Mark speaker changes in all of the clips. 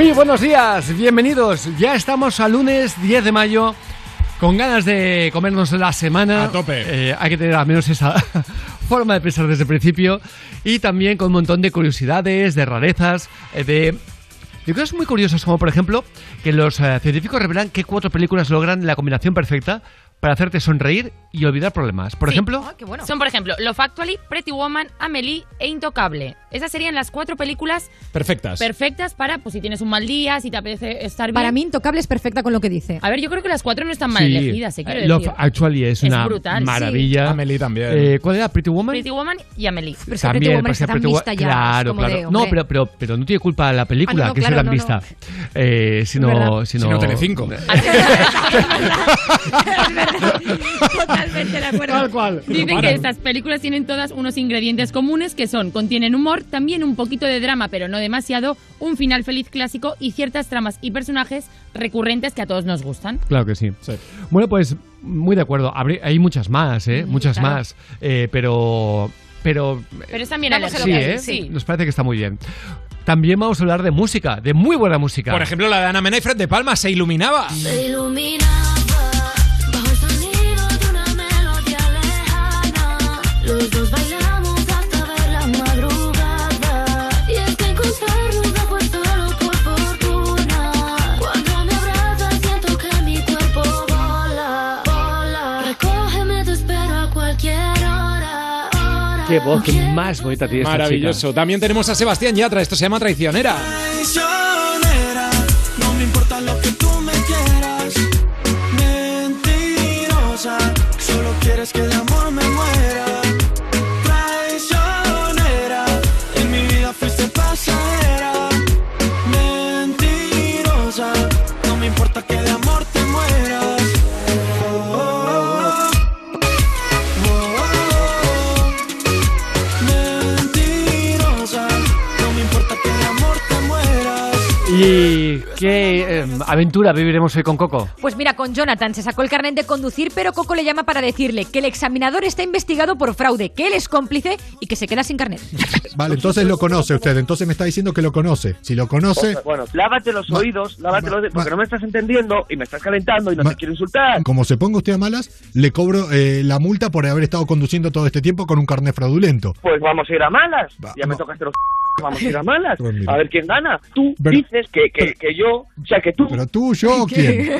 Speaker 1: Muy buenos días, bienvenidos. Ya estamos a lunes 10 de mayo. Con ganas de comernos la semana.
Speaker 2: A tope.
Speaker 1: Eh, hay que tener al menos esa forma de pensar desde el principio. Y también con un montón de curiosidades, de rarezas, eh, de cosas muy curiosas, como por ejemplo que los eh, científicos revelan que cuatro películas logran la combinación perfecta para hacerte sonreír y olvidar problemas. Por
Speaker 3: Sí.
Speaker 1: ejemplo,
Speaker 3: Ah, Son, por ejemplo, Love Actually, Pretty Woman, Amelie e Intocable. Esas serían las cuatro películas
Speaker 2: Perfectas.
Speaker 3: perfectas para, pues si tienes un mal día, si te apetece estar bien.
Speaker 4: Para mí, Intocable es perfecta con lo que dice.
Speaker 3: A ver, yo creo que las cuatro no están mal
Speaker 1: sí,
Speaker 3: elegidas, ¿eh? Quiero
Speaker 1: eh, Love
Speaker 3: decir.
Speaker 1: Actually es,
Speaker 3: Es
Speaker 1: una
Speaker 3: brutal, sí.
Speaker 1: maravilla.
Speaker 2: Amelie también.
Speaker 1: Eh, ¿Cuál era? Pretty Woman.
Speaker 3: Pretty Woman y Amelie.
Speaker 4: Pero es que Pretty Woman está tan vista ya,
Speaker 1: Claro, claro.
Speaker 4: de,
Speaker 1: no, pero, pero, pero no tiene culpa la película
Speaker 4: Ah, no,
Speaker 1: que
Speaker 4: claro,
Speaker 1: sea tan
Speaker 4: no,
Speaker 1: vista.
Speaker 4: no.
Speaker 1: Eh, sino,
Speaker 4: verdad.
Speaker 1: sino,
Speaker 2: Sino Telecinco.
Speaker 3: Totalmente de acuerdo.
Speaker 1: Tal cual.
Speaker 3: Dicen que estas películas tienen todas unos ingredientes comunes que son, contienen humor, también un poquito de drama, pero no demasiado, un final feliz clásico y ciertas tramas y personajes recurrentes que a todos nos gustan.
Speaker 1: Claro que sí.
Speaker 2: Sí.
Speaker 1: Bueno, pues muy de acuerdo. Hay muchas más, ¿eh? muchas
Speaker 3: claro.
Speaker 1: más. Eh, pero. Pero.
Speaker 3: Pero es también
Speaker 4: Vamos a lo
Speaker 1: Sí,
Speaker 4: que
Speaker 1: ¿eh?
Speaker 3: sí.
Speaker 1: Nos parece que está muy bien. También vamos a hablar de música, de muy buena música.
Speaker 2: Por ejemplo, la de Ana Mena y Fred de Palma se iluminaba.
Speaker 5: Se iluminaba
Speaker 1: Qué voz más bonita tiene esta
Speaker 2: Maravilloso. También tenemos a Sebastián Yatra. Esto se llama Traicionera.
Speaker 6: Traicionera, no me importa lo que tú me quieras. Mentirosa, solo quieres que de E.
Speaker 1: ¿Y qué eh, aventura viviremos hoy con Coco?
Speaker 4: Pues mira, con Jonathan se sacó el carnet de conducir, pero Coco le llama para decirle que el examinador está investigado por fraude, que él es cómplice y que se queda sin carnet.
Speaker 7: Vale, entonces lo conoce usted, entonces me está diciendo que lo conoce. Si lo conoce,
Speaker 8: Bueno, lávate los
Speaker 7: Ma-
Speaker 8: oídos, lávate
Speaker 7: ma-
Speaker 8: los porque
Speaker 7: ma-
Speaker 8: no me estás entendiendo y me estás calentando y no
Speaker 7: Ma-
Speaker 8: te quiero insultar.
Speaker 7: como se ponga usted a malas, le cobro eh, la multa por haber estado conduciendo todo este tiempo con un carnet fraudulento.
Speaker 8: Pues vamos a ir a malas.
Speaker 7: Va-
Speaker 8: ya me tocaste los vamos a ir a malas.
Speaker 7: Pues.
Speaker 8: A ver quién gana. Tú
Speaker 7: Pero-
Speaker 8: dices que, que, que yo, o sea, que tú...
Speaker 7: Pero tú, yo, ¿quién?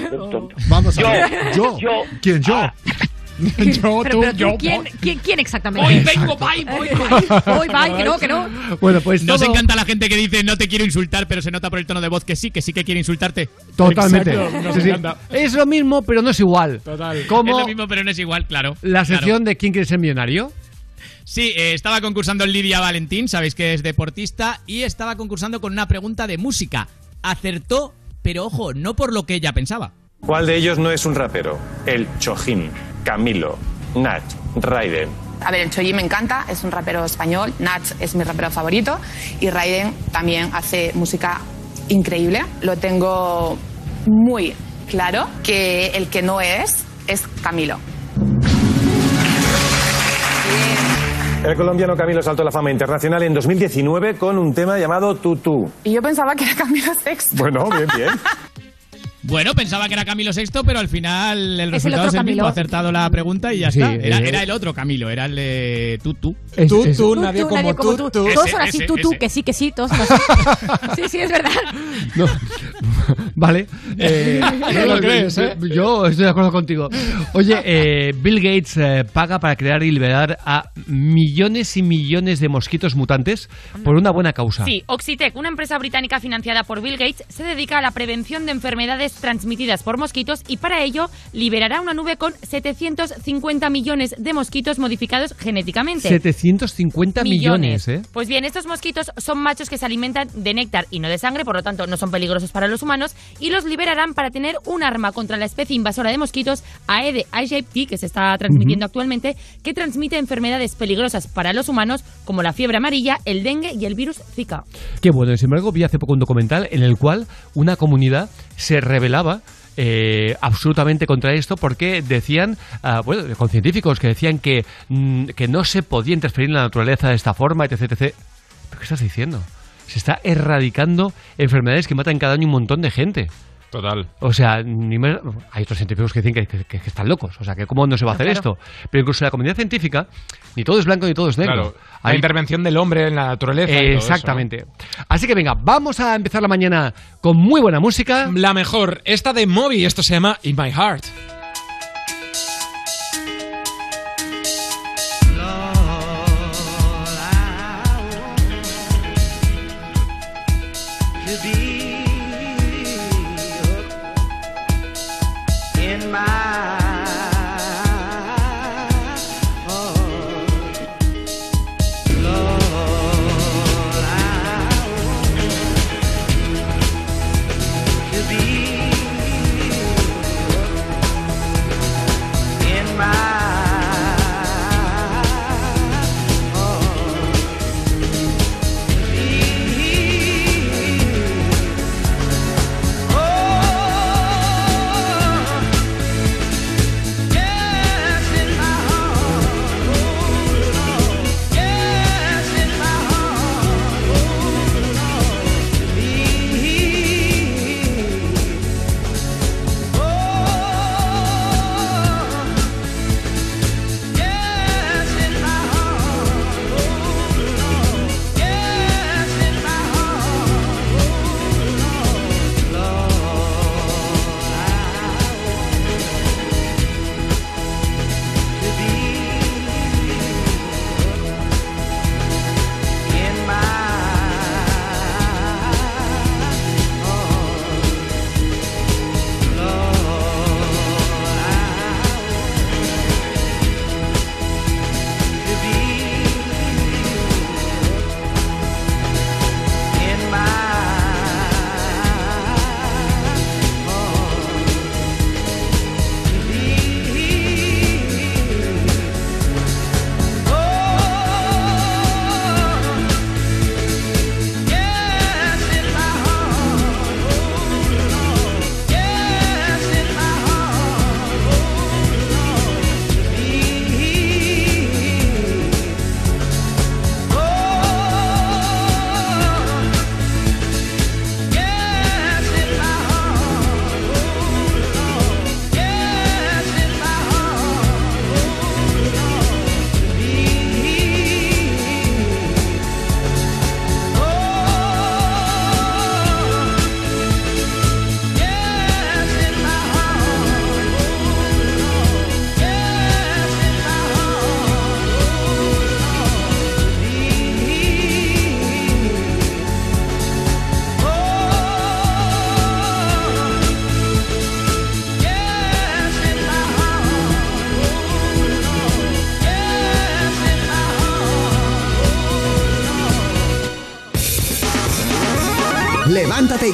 Speaker 7: Vamos a
Speaker 8: Yo,
Speaker 7: ver. Yo.
Speaker 8: yo.
Speaker 7: ¿Quién yo?
Speaker 8: Ah.
Speaker 2: yo,
Speaker 4: Pero, pero tú, ¿quién, quién, quién exactamente?
Speaker 2: Hoy vengo, bye, voy,
Speaker 4: Voy, bye, que no, que no.
Speaker 1: Bueno, pues
Speaker 9: Nos
Speaker 1: todo-
Speaker 9: encanta la gente que dice no te quiero insultar, pero se nota por el tono de voz que sí, que sí que quiere insultarte.
Speaker 1: Totalmente.
Speaker 2: Exacto, nos
Speaker 1: Sí, sí.
Speaker 2: encanta.
Speaker 1: Es lo mismo, pero no es igual.
Speaker 2: Total.
Speaker 1: Como
Speaker 9: Es lo mismo, pero no es igual, claro.
Speaker 1: la
Speaker 9: Claro.
Speaker 1: sección de ¿Quién quiere ser millonario?
Speaker 9: Sí, eh, estaba concursando Lidia Valentín, sabéis que es deportista, y estaba concursando con una pregunta de música. Acertó, pero ojo, no por lo que ella pensaba.
Speaker 10: ¿Cuál de ellos no es un rapero? El Chojín, Camilo, Nach, Raiden.
Speaker 11: A ver, el Choyi me encanta, es un rapero español, Nach es mi rapero favorito y Raiden también hace música increíble. Lo tengo muy claro que el que no es es Camilo.
Speaker 10: El colombiano Camilo saltó a la fama internacional en 2019 con un tema llamado Tutú.
Speaker 11: Y yo pensaba que era Camilo Sexto.
Speaker 10: Bueno, bien, bien.
Speaker 9: Bueno, pensaba que era Camilo VI, pero al final el
Speaker 4: Es el
Speaker 9: resultado
Speaker 4: otro
Speaker 9: es el mismo.
Speaker 4: Camilo.
Speaker 9: Ha acertado la pregunta y ya
Speaker 1: Sí,
Speaker 9: está. Era,
Speaker 1: eh,
Speaker 9: era el otro Camilo, era el de.
Speaker 1: Es- es-
Speaker 2: tú,
Speaker 4: Tú,
Speaker 2: nadie como
Speaker 4: nadie como
Speaker 2: tú.
Speaker 4: Todos son así,
Speaker 9: ese.
Speaker 4: que sí, que sí, todos son así. Sí, sí, es verdad.
Speaker 1: No. vale. Eh,
Speaker 2: No lo crees, ¿eh?
Speaker 1: Yo estoy de acuerdo contigo. Oye, eh, Bill Gates eh, paga para crear y liberar a millones y millones de mosquitos mutantes por una buena causa.
Speaker 3: Sí, Oxitec, una empresa británica financiada por Bill Gates, se dedica a la prevención de enfermedades transmitidas por mosquitos y para ello liberará una nube con 750 millones de mosquitos modificados genéticamente.
Speaker 1: 750 millones, ¿eh?
Speaker 3: Pues bien, estos mosquitos son machos que se alimentan de néctar y no de sangre, por lo tanto no son peligrosos para los humanos y los liberarán para tener un arma contra la especie invasora de mosquitos Aedes aegypti, que se está transmitiendo actualmente, que transmite enfermedades peligrosas para los humanos como la fiebre amarilla, el dengue y el virus Zika.
Speaker 1: Qué bueno. Sin embargo, vi hace poco un documental en el cual una comunidad se rebelaba eh, absolutamente contra esto porque decían, ah, bueno, con científicos que decían que, mm, que no se podía interferir en la naturaleza de esta forma, etc, etc. ¿Pero qué estás diciendo? Se está erradicando enfermedades que matan cada año un montón de gente.
Speaker 2: Total.
Speaker 1: O sea, ni hay otros científicos que dicen que, que- que están locos. O sea, que cómo no se va a hacer
Speaker 2: Claro.
Speaker 1: esto. Pero incluso la comunidad científica, ni todo es blanco ni todo es negro.
Speaker 2: Claro. La
Speaker 1: Hay-
Speaker 2: intervención del hombre en la naturaleza. y todo eso,
Speaker 1: Exactamente. Así que venga, vamos a empezar la mañana con muy buena música.
Speaker 2: La mejor, esta de Moby, esto se llama In My Heart.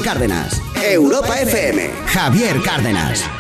Speaker 12: Cárdenas. Europa FM. Javier Cárdenas.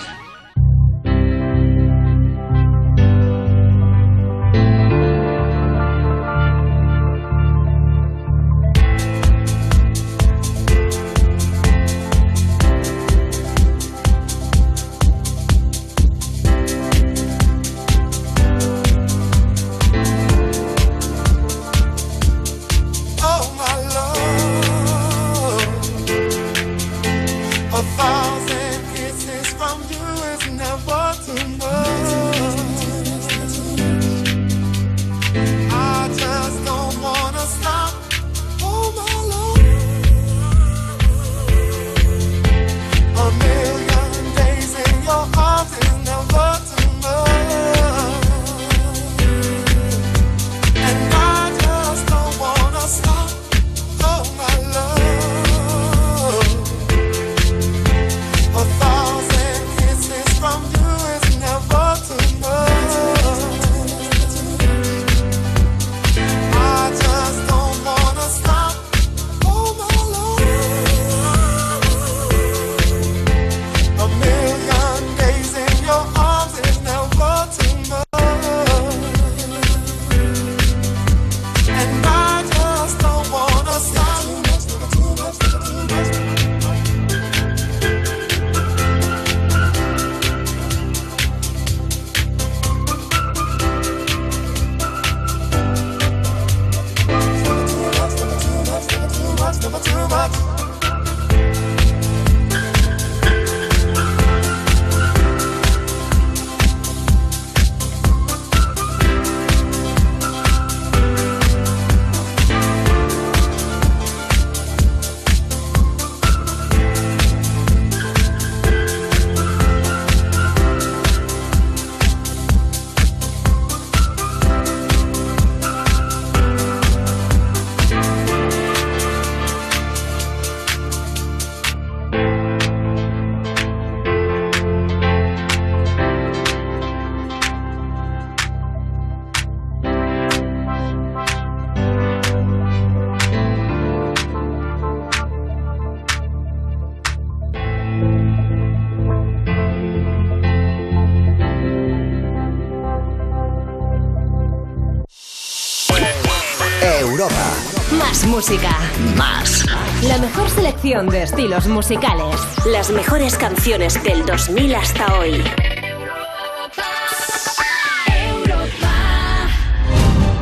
Speaker 13: Más música.
Speaker 12: Más.
Speaker 13: La mejor selección de estilos musicales. Las mejores canciones del 2000 hasta hoy.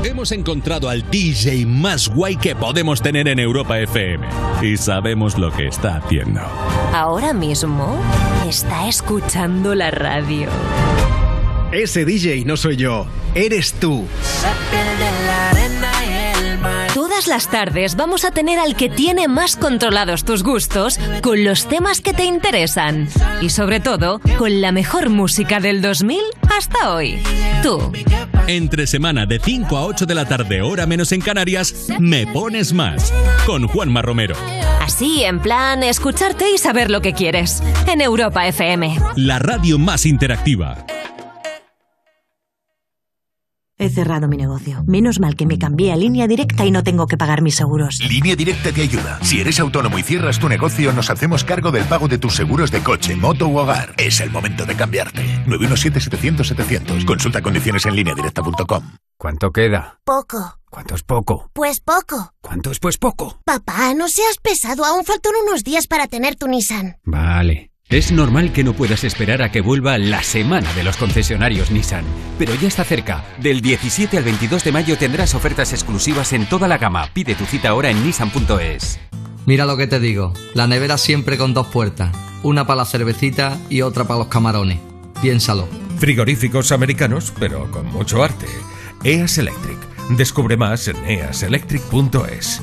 Speaker 14: Hemos encontrado al DJ más guay que podemos tener en Europa FM. Y sabemos lo que está haciendo.
Speaker 13: Ahora mismo está escuchando la radio.
Speaker 15: Ese DJ no soy yo, eres tú.
Speaker 13: Todas las tardes vamos a tener al que tiene más controlados tus gustos con los temas que te interesan. Y sobre todo, con la mejor música del 2000 hasta hoy. Tú.
Speaker 14: Entre semana de 5 a 8 de la tarde, hora menos en Canarias, Me Pones Más. Con Juanma Romero.
Speaker 13: Así, en plan, escucharte y saber lo que quieres. En Europa FM.
Speaker 14: La radio más interactiva.
Speaker 16: He cerrado mi negocio. Menos mal que me cambié a línea directa y no tengo que pagar mis seguros.
Speaker 17: Línea Directa te ayuda. Si eres autónomo y cierras tu negocio, nos hacemos cargo del pago de tus seguros de coche, moto u hogar. Es el momento de cambiarte. 917-700-700. Consulta condiciones en lineadirecta.com.
Speaker 18: ¿Cuánto queda?
Speaker 19: Poco.
Speaker 18: ¿Cuánto es poco?
Speaker 19: Pues poco.
Speaker 18: ¿Cuánto es pues poco?
Speaker 19: Papá, no seas pesado. Aún faltan unos días para tener tu Nissan.
Speaker 18: Vale. Es normal que no puedas esperar a que vuelva la semana de los concesionarios Nissan, pero ya está cerca. Del 17 al 22 de mayo tendrás ofertas exclusivas en toda la gama. Pide tu cita ahora en nissan.es.
Speaker 20: Mira lo que te digo, la nevera siempre con dos puertas, una para la cervecita y otra para los camarones. Piénsalo.
Speaker 21: Frigoríficos americanos, pero con mucho arte. EAS Electric. Descubre más en easelectric.es.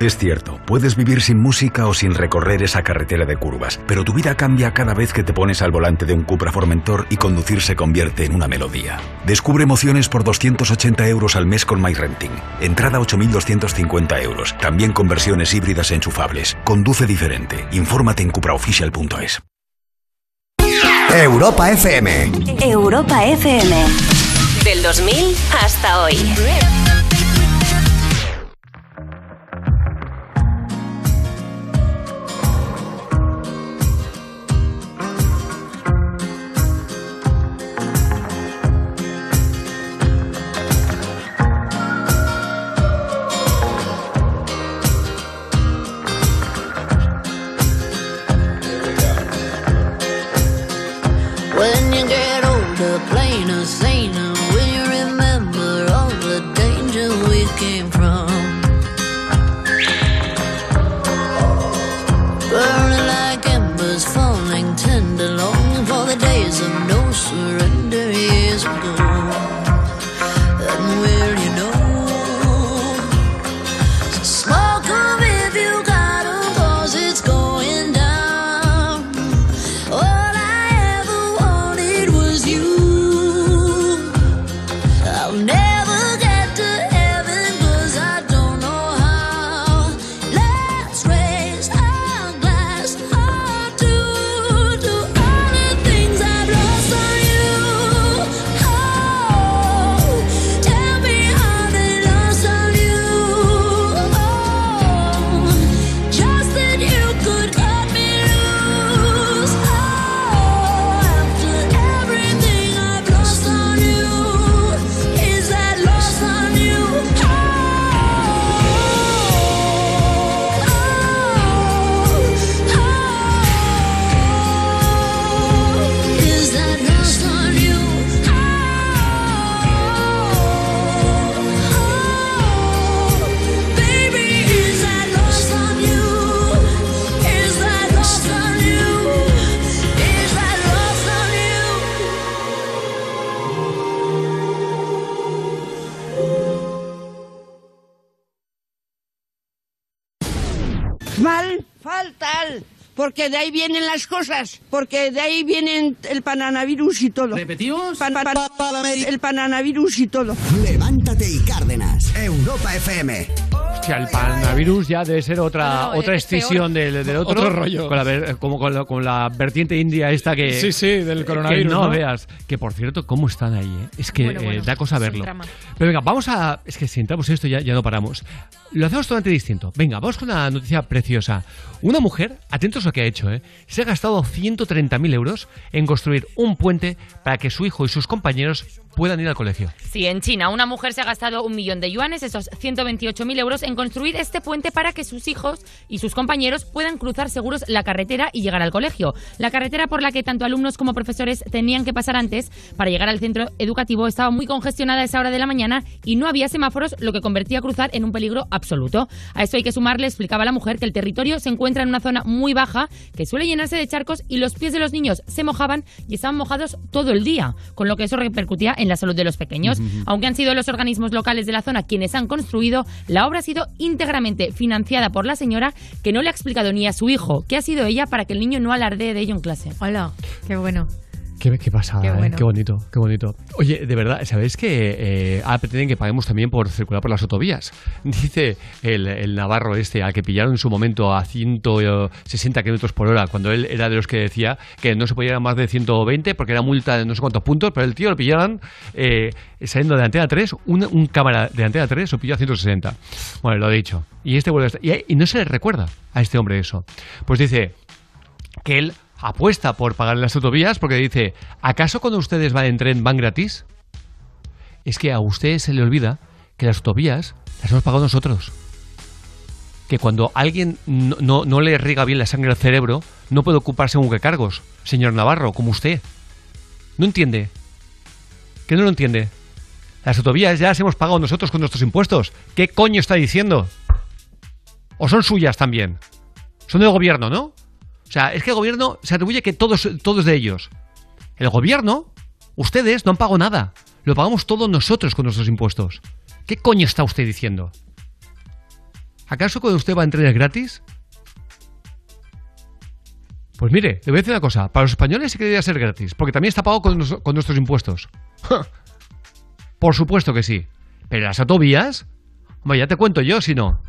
Speaker 22: Es cierto, puedes vivir sin música o sin recorrer esa carretera de curvas, pero tu vida cambia cada vez que te pones al volante de un Cupra Formentor y conducir se convierte en una melodía. Descubre emociones por 280 euros al mes con MyRenting. Entrada 8.250 euros, también con versiones híbridas enchufables. Conduce diferente. Infórmate en cupraofficial.es.
Speaker 12: Europa FM.
Speaker 13: Europa FM. Del 2000 hasta hoy.
Speaker 23: Porque de ahí vienen las cosas. Porque de ahí vienen el pananavirus y todo. ¿Repetimos? el pananavirus y todo.
Speaker 12: Levántate y Cárdenas. Europa FM.
Speaker 1: O sea, el panavirus ya debe ser otra,
Speaker 2: No, no,
Speaker 1: otra
Speaker 2: es peor.
Speaker 1: extinción del, del otro.
Speaker 2: Otro rollo.
Speaker 1: Con la, como con la, con la vertiente india esta que.
Speaker 2: Sí, sí, del
Speaker 1: que
Speaker 2: coronavirus,
Speaker 1: no,
Speaker 2: ¿no?
Speaker 1: veas. Que por cierto, ¿cómo están ahí? eh? Es que
Speaker 2: Bueno,
Speaker 1: eh, da cosa verlo. Pero venga, vamos a. Es que si entramos en esto ya, ya no paramos. Lo hacemos totalmente distinto. Venga, vamos con una noticia preciosa. Una mujer, atentos a lo que ha hecho, ¿eh? se ha gastado 130.000 euros en construir un puente para que su hijo y sus compañeros puedan ir al colegio.
Speaker 3: Sí, en China, una mujer se ha gastado un millón de yuanes, esos 128.000 euros, en construir este puente para que sus hijos y sus compañeros puedan cruzar seguros la carretera y llegar al colegio. La carretera por la que tanto alumnos como profesores tenían que pasar antes para llegar al centro educativo estaba muy congestionada a esa hora de la mañana y no había semáforos, lo que convertía a cruzar en un peligro absoluto. A esto hay que sumarle, explicaba la mujer, que el territorio se encuentra en una zona muy baja, que suele llenarse de charcos y los pies de los niños se mojaban y estaban mojados todo el día, con lo que eso repercutía en la salud de los pequeños.
Speaker 24: Ujú.
Speaker 3: Aunque han sido los organismos locales de la zona quienes han construido, la obra ha sido íntegramente financiada por la señora que no le ha explicado ni a su hijo qué ha sido ella para que el niño no alardee de ello en clase.
Speaker 4: Hola, qué bueno.
Speaker 1: Qué, qué pasada,
Speaker 4: Qué
Speaker 1: ¿eh? qué bonito, qué bonito. Oye, de verdad, ¿sabéis que eh, pretenden que paguemos también por circular por las autovías? Dice el, el navarro este, al que pillaron en su momento a 160 kilómetros por hora, cuando él era de los que decía que no se podía ir a más de 120 porque era multa de no sé cuántos puntos, pero el tío lo pillaron eh, saliendo de Antena 3, un, un cámara de Antena 3 lo pilló a 160. Bueno, lo he dicho. Y este vuelve a estar- y, y no se le recuerda a este hombre eso. Pues dice que él apuesta por pagar las autovías porque dice, ¿acaso cuando ustedes van en tren van gratis? Es que a usted se le olvida que las autovías las hemos pagado nosotros. Que cuando alguien no, no- no le riega bien la sangre al cerebro, no puede ocuparse un cargos, señor Navarro, como usted. ¿No entiende? ¿Que no lo entiende? Las autovías ya las hemos pagado nosotros con nuestros impuestos. ¿Qué coño está diciendo? ¿O son suyas también? Son del gobierno, ¿no? Sea, es que el gobierno se atribuye que todos, de ellos. El gobierno, ustedes no han pagado nada. Lo pagamos todos nosotros con nuestros impuestos. ¿Qué coño está usted diciendo? ¿Acaso cuando usted va en trenes gratis? Pues mire, le voy a decir una cosa. Para los españoles sí que debería ser gratis, porque también está pagado con, con nuestros impuestos. Por supuesto que sí. Pero las autovías, hombre, ya te cuento yo si no.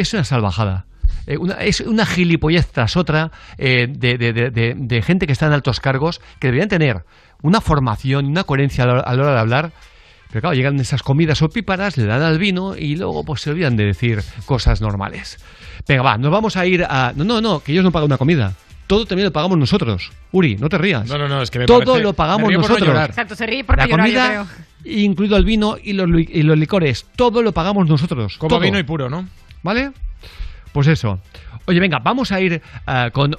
Speaker 1: Es una salvajada. Eh, una- es una gilipollez tras otra eh, de, de- de- de- de gente que está en altos cargos que deberían tener una formación y una coherencia a la, a la hora de hablar. Pero claro, llegan esas comidas opíparas, le dan al vino y luego pues se olvidan de decir cosas normales. Venga, va, nos vamos a ir a... No, no, no, que ellos no pagan una comida. Todo también lo pagamos nosotros. Uri, no te rías.
Speaker 2: No, no, no, es que me
Speaker 1: Todo
Speaker 2: parece-
Speaker 1: lo pagamos
Speaker 2: me río por no
Speaker 1: nosotros.
Speaker 4: Exacto, se ríe por
Speaker 1: La
Speaker 4: yo creo.
Speaker 1: incluido el vino y los, y los licores, todo lo pagamos nosotros.
Speaker 2: Como
Speaker 1: todo.
Speaker 2: vino y puro, ¿no?
Speaker 1: ¿Vale? Pues eso. Oye, venga, vamos a ir ah, con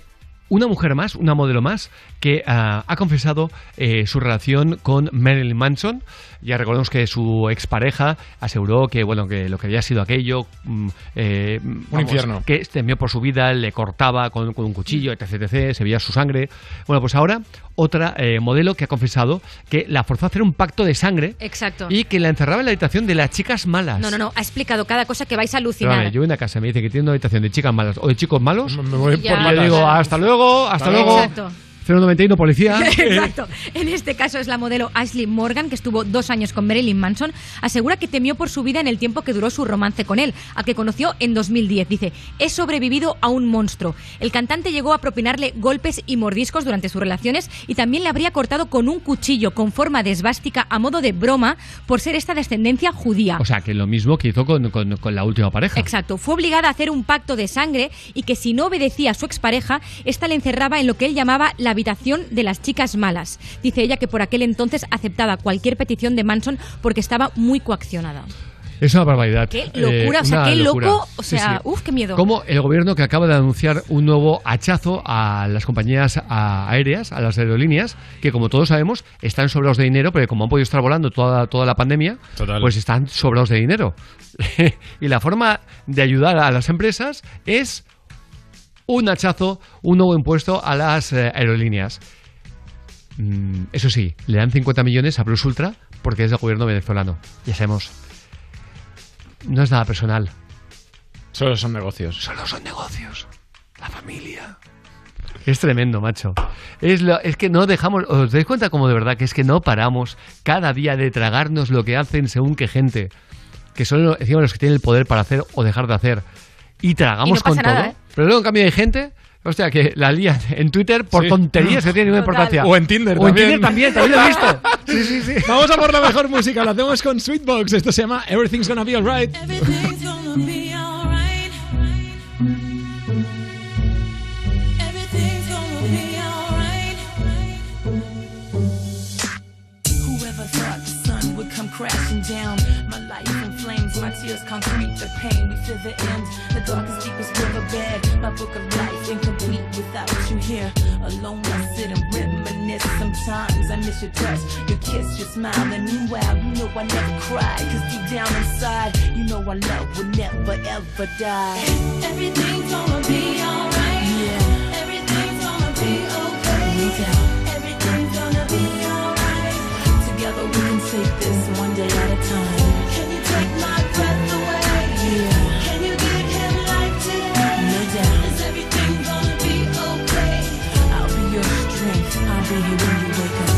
Speaker 1: una mujer más, una modelo más, que ah, ha confesado eh, su relación con Marilyn Manson. Ya recordemos que su expareja aseguró que, bueno, que lo que había sido aquello... mm, eh, vamos,
Speaker 2: infierno.
Speaker 1: Que temió por su vida, le cortaba con, con un cuchillo, etc, etc, se veía su sangre. Bueno, pues ahora otra eh, modelo que ha confesado que la forzó a hacer un pacto de sangre
Speaker 4: Exacto.
Speaker 1: y que la encerraba en la habitación de las chicas malas.
Speaker 4: No, no, no, ha explicado cada cosa que vais a alucinar.
Speaker 1: Perdóname, yo voy a una casa y me dice que tiene una habitación de chicas malas o de chicos malos. Me
Speaker 2: voy
Speaker 4: por
Speaker 1: y
Speaker 4: malas.
Speaker 1: yo digo, hasta luego, hasta luego.
Speaker 4: Exacto.
Speaker 1: 091 policía.
Speaker 4: Exacto. En este caso es la modelo Ashley Morgan, que estuvo dos años con Marilyn Manson, asegura que temió por su vida en el tiempo que duró su romance con él, al que conoció en 2010. Dice, he sobrevivido a un monstruo. El cantante llegó a propinarle golpes y mordiscos durante sus relaciones y también le habría cortado con un cuchillo con forma de esvástica a modo de broma por ser esta descendencia judía.
Speaker 1: O sea, que lo mismo que hizo con, con- con la última pareja.
Speaker 4: Exacto, fue obligada a hacer un pacto de sangre y que si no obedecía a su expareja, esta le encerraba en lo que él llamaba la habitación de las chicas malas. Dice ella que por aquel entonces aceptaba cualquier petición de Manson porque estaba muy coaccionada.
Speaker 1: Es una barbaridad.
Speaker 4: Qué locura, o sea,
Speaker 1: Eh,
Speaker 4: qué
Speaker 1: locura.
Speaker 4: loco, o
Speaker 1: Sí,
Speaker 4: sea,
Speaker 1: sí.
Speaker 4: uf, qué miedo.
Speaker 1: Como el gobierno que acaba de anunciar un nuevo hachazo a las compañías aéreas, a las aerolíneas, que como todos sabemos están sobrados de dinero, porque como han podido estar volando toda, toda la pandemia,
Speaker 2: Total.
Speaker 1: pues están sobrados de dinero. y la forma de ayudar a las empresas es un hachazo, un nuevo impuesto a las eh, aerolíneas. Mm, eso sí, le dan 50 millones a Plus Ultra porque es del gobierno venezolano. Ya sabemos. No es nada personal.
Speaker 2: Solo son negocios.
Speaker 1: Solo son negocios. La familia. Es tremendo, macho. Es, lo- es que no dejamos. ¿Os dais cuenta como de verdad que es que no paramos cada día de tragarnos lo que hacen según qué gente?
Speaker 25: que son encima los que tienen el poder para hacer o dejar de hacer. Y tragamos
Speaker 3: Y no pasa
Speaker 25: con
Speaker 3: nada,
Speaker 25: todo.
Speaker 3: ¿eh?
Speaker 25: Pero luego, en cambio, hay gente. Hostia, que la lían en Twitter por
Speaker 2: Sí.
Speaker 25: tonterías que no tienen ninguna importancia.
Speaker 2: O en Tinder
Speaker 25: O en
Speaker 2: también.
Speaker 25: Tinder también, también lo he visto. Sí, sí, sí.
Speaker 2: Vamos a por la mejor música. Lo hacemos con Sweetbox. Esto se llama Everything's Gonna Be Alright.
Speaker 26: Tears concrete, the pain me to the end. The darkest, deepest riverbed, my book of life incomplete without you here. Alone I sit and reminisce. Sometimes I miss your touch, your kiss, your smile, and meanwhile you know I never cry. Cause deep down inside, you know our love will never ever die. Everything's gonna be alright. Yeah. Everything's gonna be okay. No doubt. Everything's gonna be alright. Together we can take this one day at a time. Be here when you wake up.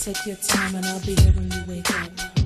Speaker 26: Take your time and I'll be here when you wake up.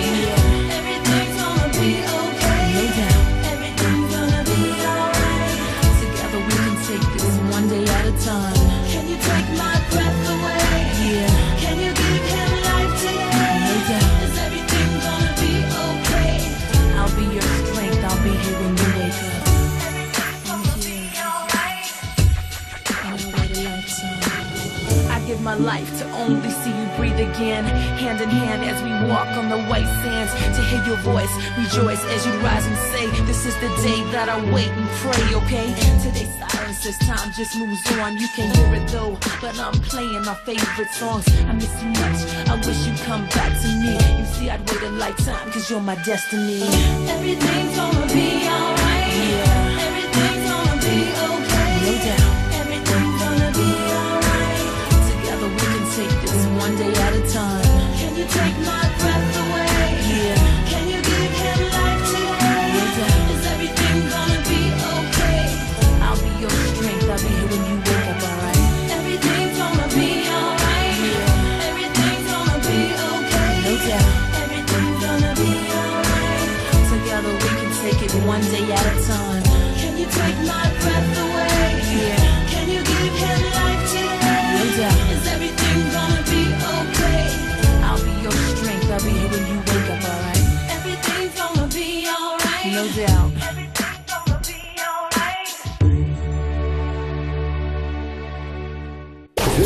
Speaker 26: Life to only see you breathe again. Hand in hand as we walk on the white sands. To hear your voice, rejoice as you rise and say, This is the day that I wait and pray, okay? Today's silence as time just moves on. You can hear it though, but I'm playing my favorite songs. I miss you much. I wish you'd come back to me. You see, I'd wait a lifetime, cause you're my destiny. Everything's gonna be alright. Yeah. Everything's gonna be okay. One day at a time. Can you take my breath away? Yeah. Can you give him life today? Doubt. Is everything gonna be okay? I'll be your strength. I'll be here when you wake up, alright? Everything's gonna be alright. Yeah. Everything's gonna be okay. No doubt. Everything's gonna be alright. Together we can take it one day at a time. Can you take my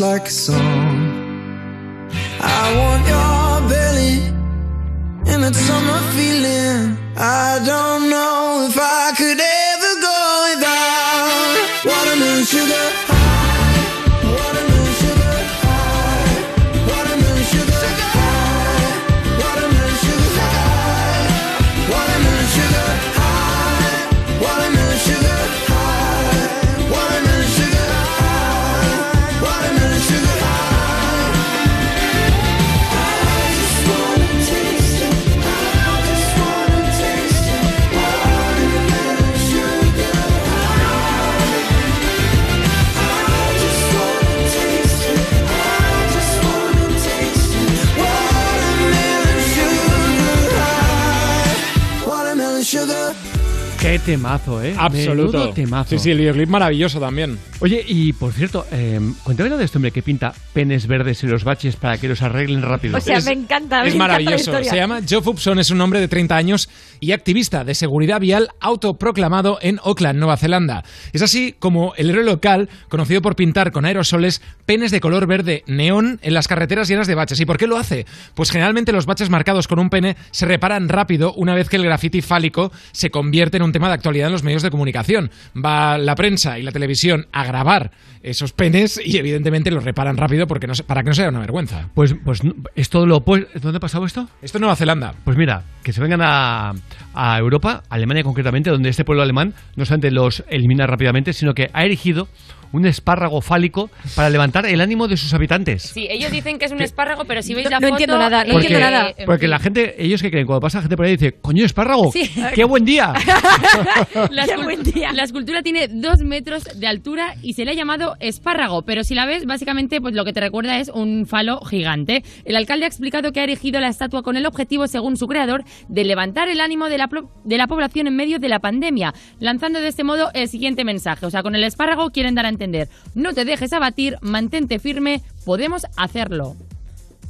Speaker 27: like a song.
Speaker 1: Temazo, ¿eh?
Speaker 2: Absoluto.
Speaker 1: Menudo temazo.
Speaker 2: Sí, sí, el videoclip maravilloso también.
Speaker 1: Oye, y por cierto, eh, cuéntame lo de este hombre que pinta penes verdes en los baches para que los arreglen rápido.
Speaker 4: O sea, me encanta. me
Speaker 2: Es
Speaker 4: encanta la
Speaker 2: maravilloso. Se llama Joe Fupson, es un hombre de 30 años y activista de seguridad vial autoproclamado en Auckland, Nueva Zelanda. Es así como el héroe local, conocido por pintar con aerosoles penes de color verde neón en las carreteras llenas de baches. ¿Y por qué lo hace? Pues generalmente los baches marcados con un pene se reparan rápido una vez que el grafiti fálico se convierte en un tema de actualidad en los medios de comunicación. Va la prensa y la televisión a grabar esos penes y evidentemente los reparan rápido porque no se- para que no sea una vergüenza.
Speaker 1: Pues, pues es todo lo opuesto. ¿Dónde ha pasado esto?
Speaker 2: Esto en Nueva Zelanda.
Speaker 1: Pues mira, que se vengan a, a Europa, Alemania concretamente, donde este pueblo alemán no solamente los elimina rápidamente, sino que ha erigido un espárrago fálico para levantar el ánimo de sus habitantes.
Speaker 3: Sí, ellos dicen que es un
Speaker 1: ¿Qué?
Speaker 3: espárrago, pero si veis
Speaker 4: No-
Speaker 3: la
Speaker 4: no
Speaker 3: foto...
Speaker 4: entiendo nada, no
Speaker 1: porque,
Speaker 4: entiendo nada.
Speaker 1: Porque la gente, ellos que creen, cuando pasa gente por ahí dice, coño, espárrago,
Speaker 3: Sí.
Speaker 1: qué buen día.
Speaker 3: La, escul- la escultura tiene dos metros de altura y se le ha llamado espárrago, pero si la ves, básicamente, pues lo que te recuerda es un falo gigante. El alcalde ha explicado que ha erigido la estatua con el objetivo, según su creador, de levantar el ánimo de la, de la población en medio de la pandemia, lanzando de este modo el siguiente mensaje. O sea, con el espárrago quieren dar a entender, no te dejes abatir, mantente firme, podemos hacerlo.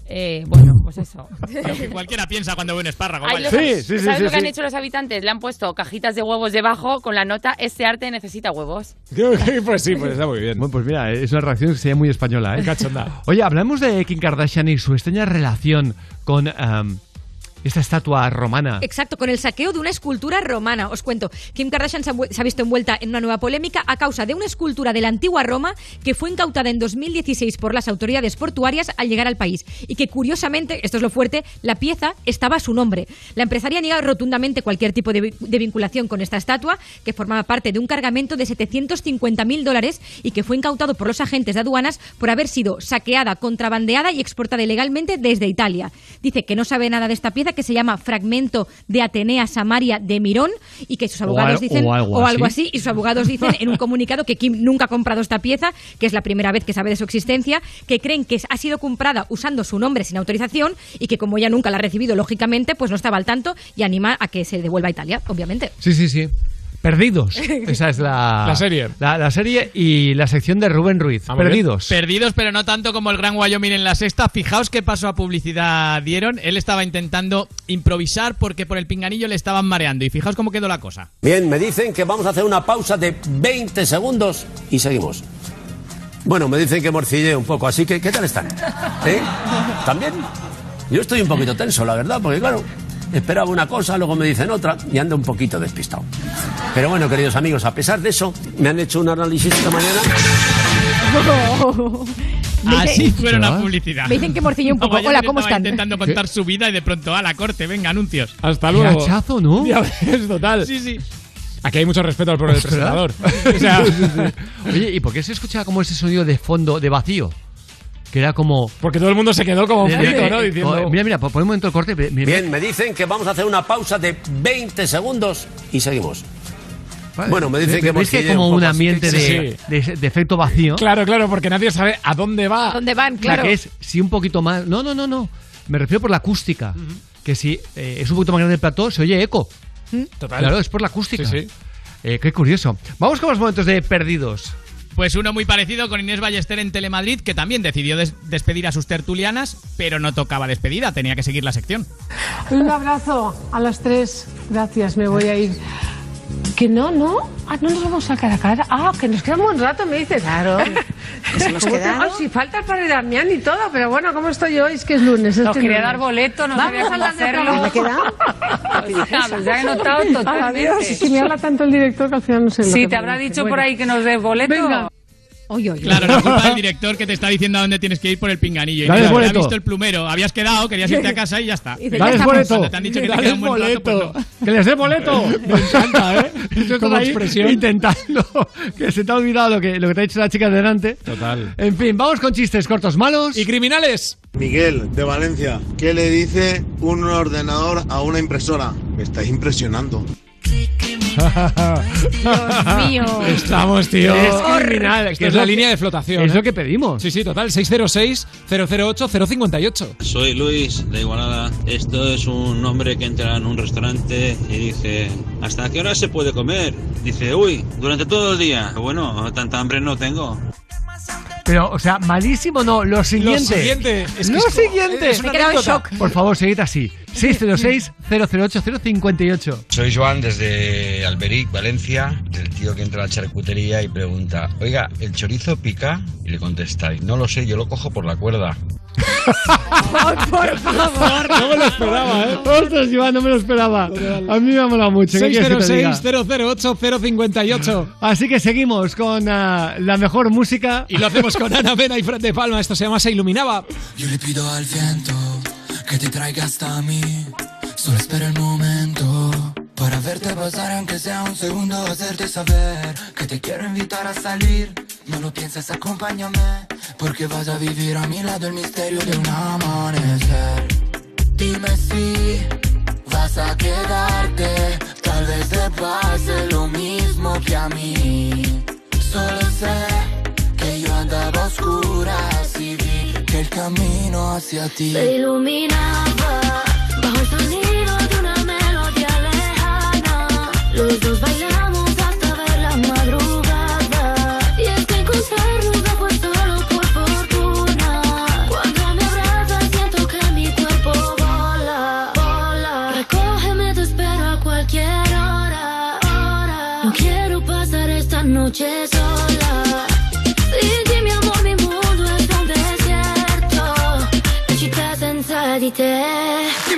Speaker 3: Eh, bueno, pues eso.
Speaker 9: Lo que cualquiera piensa cuando ve un espárrago.
Speaker 3: Ay,
Speaker 9: vaya.
Speaker 3: los- ¿Sabes lo que han hecho los habitantes? Le han puesto cajitas de huevos debajo con la nota Este arte necesita huevos.
Speaker 2: pues sí, pues está muy bien.
Speaker 1: Bueno, pues mira, es una reacción que sería muy española, ¿eh?
Speaker 2: Cachonda.
Speaker 1: Oye, hablamos de Kim Kardashian y su extraña relación con em, esta estatua romana.
Speaker 4: Exacto, con el saqueo de una escultura romana. Os cuento, Kim Kardashian se ha, visto envuelta en una nueva polémica a causa de una escultura de la antigua Roma que fue incautada en 2016 por las autoridades portuarias al llegar al país. Y que curiosamente, esto es lo fuerte, la pieza estaba a su nombre. La empresaria niega rotundamente cualquier tipo de, de vinculación con esta estatua, que formaba parte de un cargamento de 750.000 dólares y que fue incautado por los agentes de aduanas por haber sido saqueada, contrabandeada y exportada ilegalmente desde Italia. Dice que no sabe nada de esta pieza, que se llama Fragmento de Atenea Samaria de Mirón y que sus
Speaker 1: O
Speaker 4: abogados dicen
Speaker 1: o algo así.
Speaker 4: así y sus abogados dicen en un comunicado que Kim nunca ha comprado esta pieza, que es la primera vez que sabe de su existencia, que creen que ha sido comprada usando su nombre sin autorización y que como ella nunca la ha recibido lógicamente, pues no estaba al tanto y anima a que se devuelva a Italia, obviamente.
Speaker 1: Sí, sí, sí. Perdidos. Esa es la,
Speaker 2: La serie.
Speaker 1: La, la serie y la sección de Rubén Ruiz.
Speaker 9: bien.
Speaker 1: Perdidos.
Speaker 9: Perdidos, pero no tanto como el Gran Wyoming en la sexta. Fijaos qué paso a publicidad dieron. Él estaba intentando improvisar porque por el pinganillo le estaban mareando. Y fijaos cómo quedó la cosa.
Speaker 28: Bien, me dicen que vamos a hacer una pausa de 20 segundos y seguimos. Bueno, me dicen que morcillé un poco, así que ¿qué tal están? ¿Eh? ¿También? Yo estoy un poquito tenso, la verdad, porque claro, esperaba una cosa, luego me dicen otra y ando un poquito despistado. Pero bueno, queridos amigos, a pesar de eso, me han hecho un análisis esta mañana.
Speaker 4: Me
Speaker 9: Así
Speaker 4: dicen-
Speaker 9: fuera una publicidad.
Speaker 4: Me dicen que morcillé un poco. Hola, ¿cómo están?
Speaker 9: intentando contar su vida y de pronto a la corte, venga, anuncios.
Speaker 2: Hasta
Speaker 1: Qué
Speaker 2: luego.
Speaker 1: hachazo, ¿no?
Speaker 2: Ves, total.
Speaker 9: Sí, sí.
Speaker 2: Aquí hay mucho respeto al presentador. O sea,
Speaker 1: Sí, sí, sí. Oye, ¿y por qué se escuchaba como ese sonido de fondo, de vacío? Que era como...
Speaker 2: porque todo el mundo se quedó como
Speaker 1: de-
Speaker 2: frito, ¿no?
Speaker 1: eh,
Speaker 2: Diciendo...
Speaker 1: Mira, mira, pon un momento el corte. mira, mira.
Speaker 28: Bien, me dicen que vamos a hacer una pausa de 20 segundos y seguimos.
Speaker 1: Vale.
Speaker 28: Bueno, me dicen que
Speaker 1: ¿Ves que como
Speaker 28: un
Speaker 1: un ambiente
Speaker 2: Sí,
Speaker 1: de, de- de efecto vacío?
Speaker 2: Claro, claro, porque nadie sabe a dónde va.
Speaker 4: ¿Dónde van?
Speaker 1: O sea,
Speaker 4: Claro.
Speaker 1: que es si un poquito más... No, no, no, no. Me refiero por la acústica. Que si eh, es un poquito más grande el plató, se oye eco.
Speaker 2: Total.
Speaker 1: Claro, es por la acústica.
Speaker 2: Sí, sí.
Speaker 1: Eh, qué curioso. Vamos con los momentos de perdidos.
Speaker 9: Pues uno muy parecido con Inés Ballester en Telemadrid, que también decidió des- despedir a sus tertulianas, pero no tocaba despedida, tenía que seguir la sección.
Speaker 29: Un abrazo a las tres. Gracias, me voy a ir. Que no, no. Ah, no nos vamos a cara a cara. Ah, que nos queda un buen rato, me dices. Claro.
Speaker 12: ¿Se nos queda?
Speaker 29: Ah, si falta ir a Damián y todo, pero bueno, ¿cómo estoy hoy? Es que es lunes.
Speaker 12: Nos
Speaker 29: este
Speaker 12: quería
Speaker 29: lunes.
Speaker 12: dar boleto, no sabía cómo hacerlo. ¿Me queda? Pues ya he notado totalmente.
Speaker 29: Adiós. Es que me habla tanto el director que al final no sé lo
Speaker 12: Sí,
Speaker 29: que
Speaker 12: te habrá
Speaker 29: dice.
Speaker 12: dicho
Speaker 29: Bueno.
Speaker 12: por ahí que nos dé boleto.
Speaker 29: Venga. Oye, oye.
Speaker 9: Claro, la culpa del director que te está diciendo a dónde tienes que ir por el pinganillo. Y
Speaker 1: Dale
Speaker 9: visto el plumero, habías quedado, querías irte a casa y ya está.
Speaker 1: Dale boleto.
Speaker 9: Te han dicho que te un buen rato, pues no.
Speaker 1: Que les dé boleto. Me encanta, ¿eh? Yo
Speaker 2: Como expresión.
Speaker 1: intentando que se te ha olvidado lo que, lo que te ha dicho la chica de delante.
Speaker 2: Total.
Speaker 1: En fin, vamos con chistes cortos malos.
Speaker 2: Y criminales.
Speaker 22: Miguel, de Valencia, ¿qué le dice un ordenador a una impresora? Me estáis impresionando.
Speaker 29: Dios mío.
Speaker 2: Estamos, tío.
Speaker 1: Es criminal,
Speaker 2: Esto
Speaker 1: que
Speaker 2: es la línea de flotación.
Speaker 1: es
Speaker 2: ¿eh?
Speaker 1: lo que pedimos.
Speaker 2: Sí, sí, total. 606-008-058.
Speaker 30: Soy Luis de Igualada. Esto es un hombre que entra en un restaurante y dice, ¿hasta qué hora se puede comer? Dice, uy, durante todo el día. Bueno, tanta hambre no tengo.
Speaker 1: Pero, o sea, malísimo no. Lo siguiente.
Speaker 2: siguiente. Es que
Speaker 1: lo
Speaker 2: es-
Speaker 1: siguiente.
Speaker 2: es una Me he quedado en anécdota.
Speaker 1: Por favor, seguid así. 606-008-058.
Speaker 27: Soy Joan desde Alberic, Valencia, del tío que entra a la charcutería y pregunta, oiga, ¿el chorizo pica? Y le contestáis, no lo sé, yo lo cojo por la cuerda.
Speaker 29: Por favor.
Speaker 1: No me lo esperaba, ¿eh? Ostras, Iván, no me lo esperaba. A mí me ha molado mucho. ¿Qué quieres que te diga?
Speaker 2: 606-008-058.
Speaker 1: Así que seguimos con ah, la mejor música.
Speaker 2: Y lo hacemos con Ana Mena y Fred de Palma. Esto se llama Se Iluminaba.
Speaker 31: Yo le pido al viento que te traiga hasta mí. Solo espera el momento para verte pasar, aunque sea un segundo, hacerte saber que te quiero invitar a salir. No lo pienses, acompáñame, porque vas a vivir a mi lado el misterio de un amanecer. Dime si vas a quedarte, tal vez te pase lo mismo que a mí. Solo sé que yo andaba a oscuras y vi que el camino hacia ti
Speaker 5: Se iluminaba bajo el sonido lejana. Los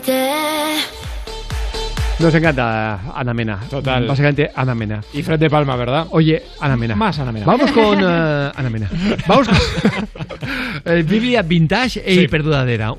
Speaker 5: senza di te.
Speaker 1: Nos encanta Ana Mena.
Speaker 2: Total.
Speaker 1: Básicamente Ana Mena.
Speaker 2: Y Fred de Palma, ¿verdad?
Speaker 1: Oye, Ana Mena.
Speaker 2: Más Ana Mena.
Speaker 1: Vamos con eh, Ana Mena. Vamos con, Eh, Biblia vintage e
Speaker 2: Sí.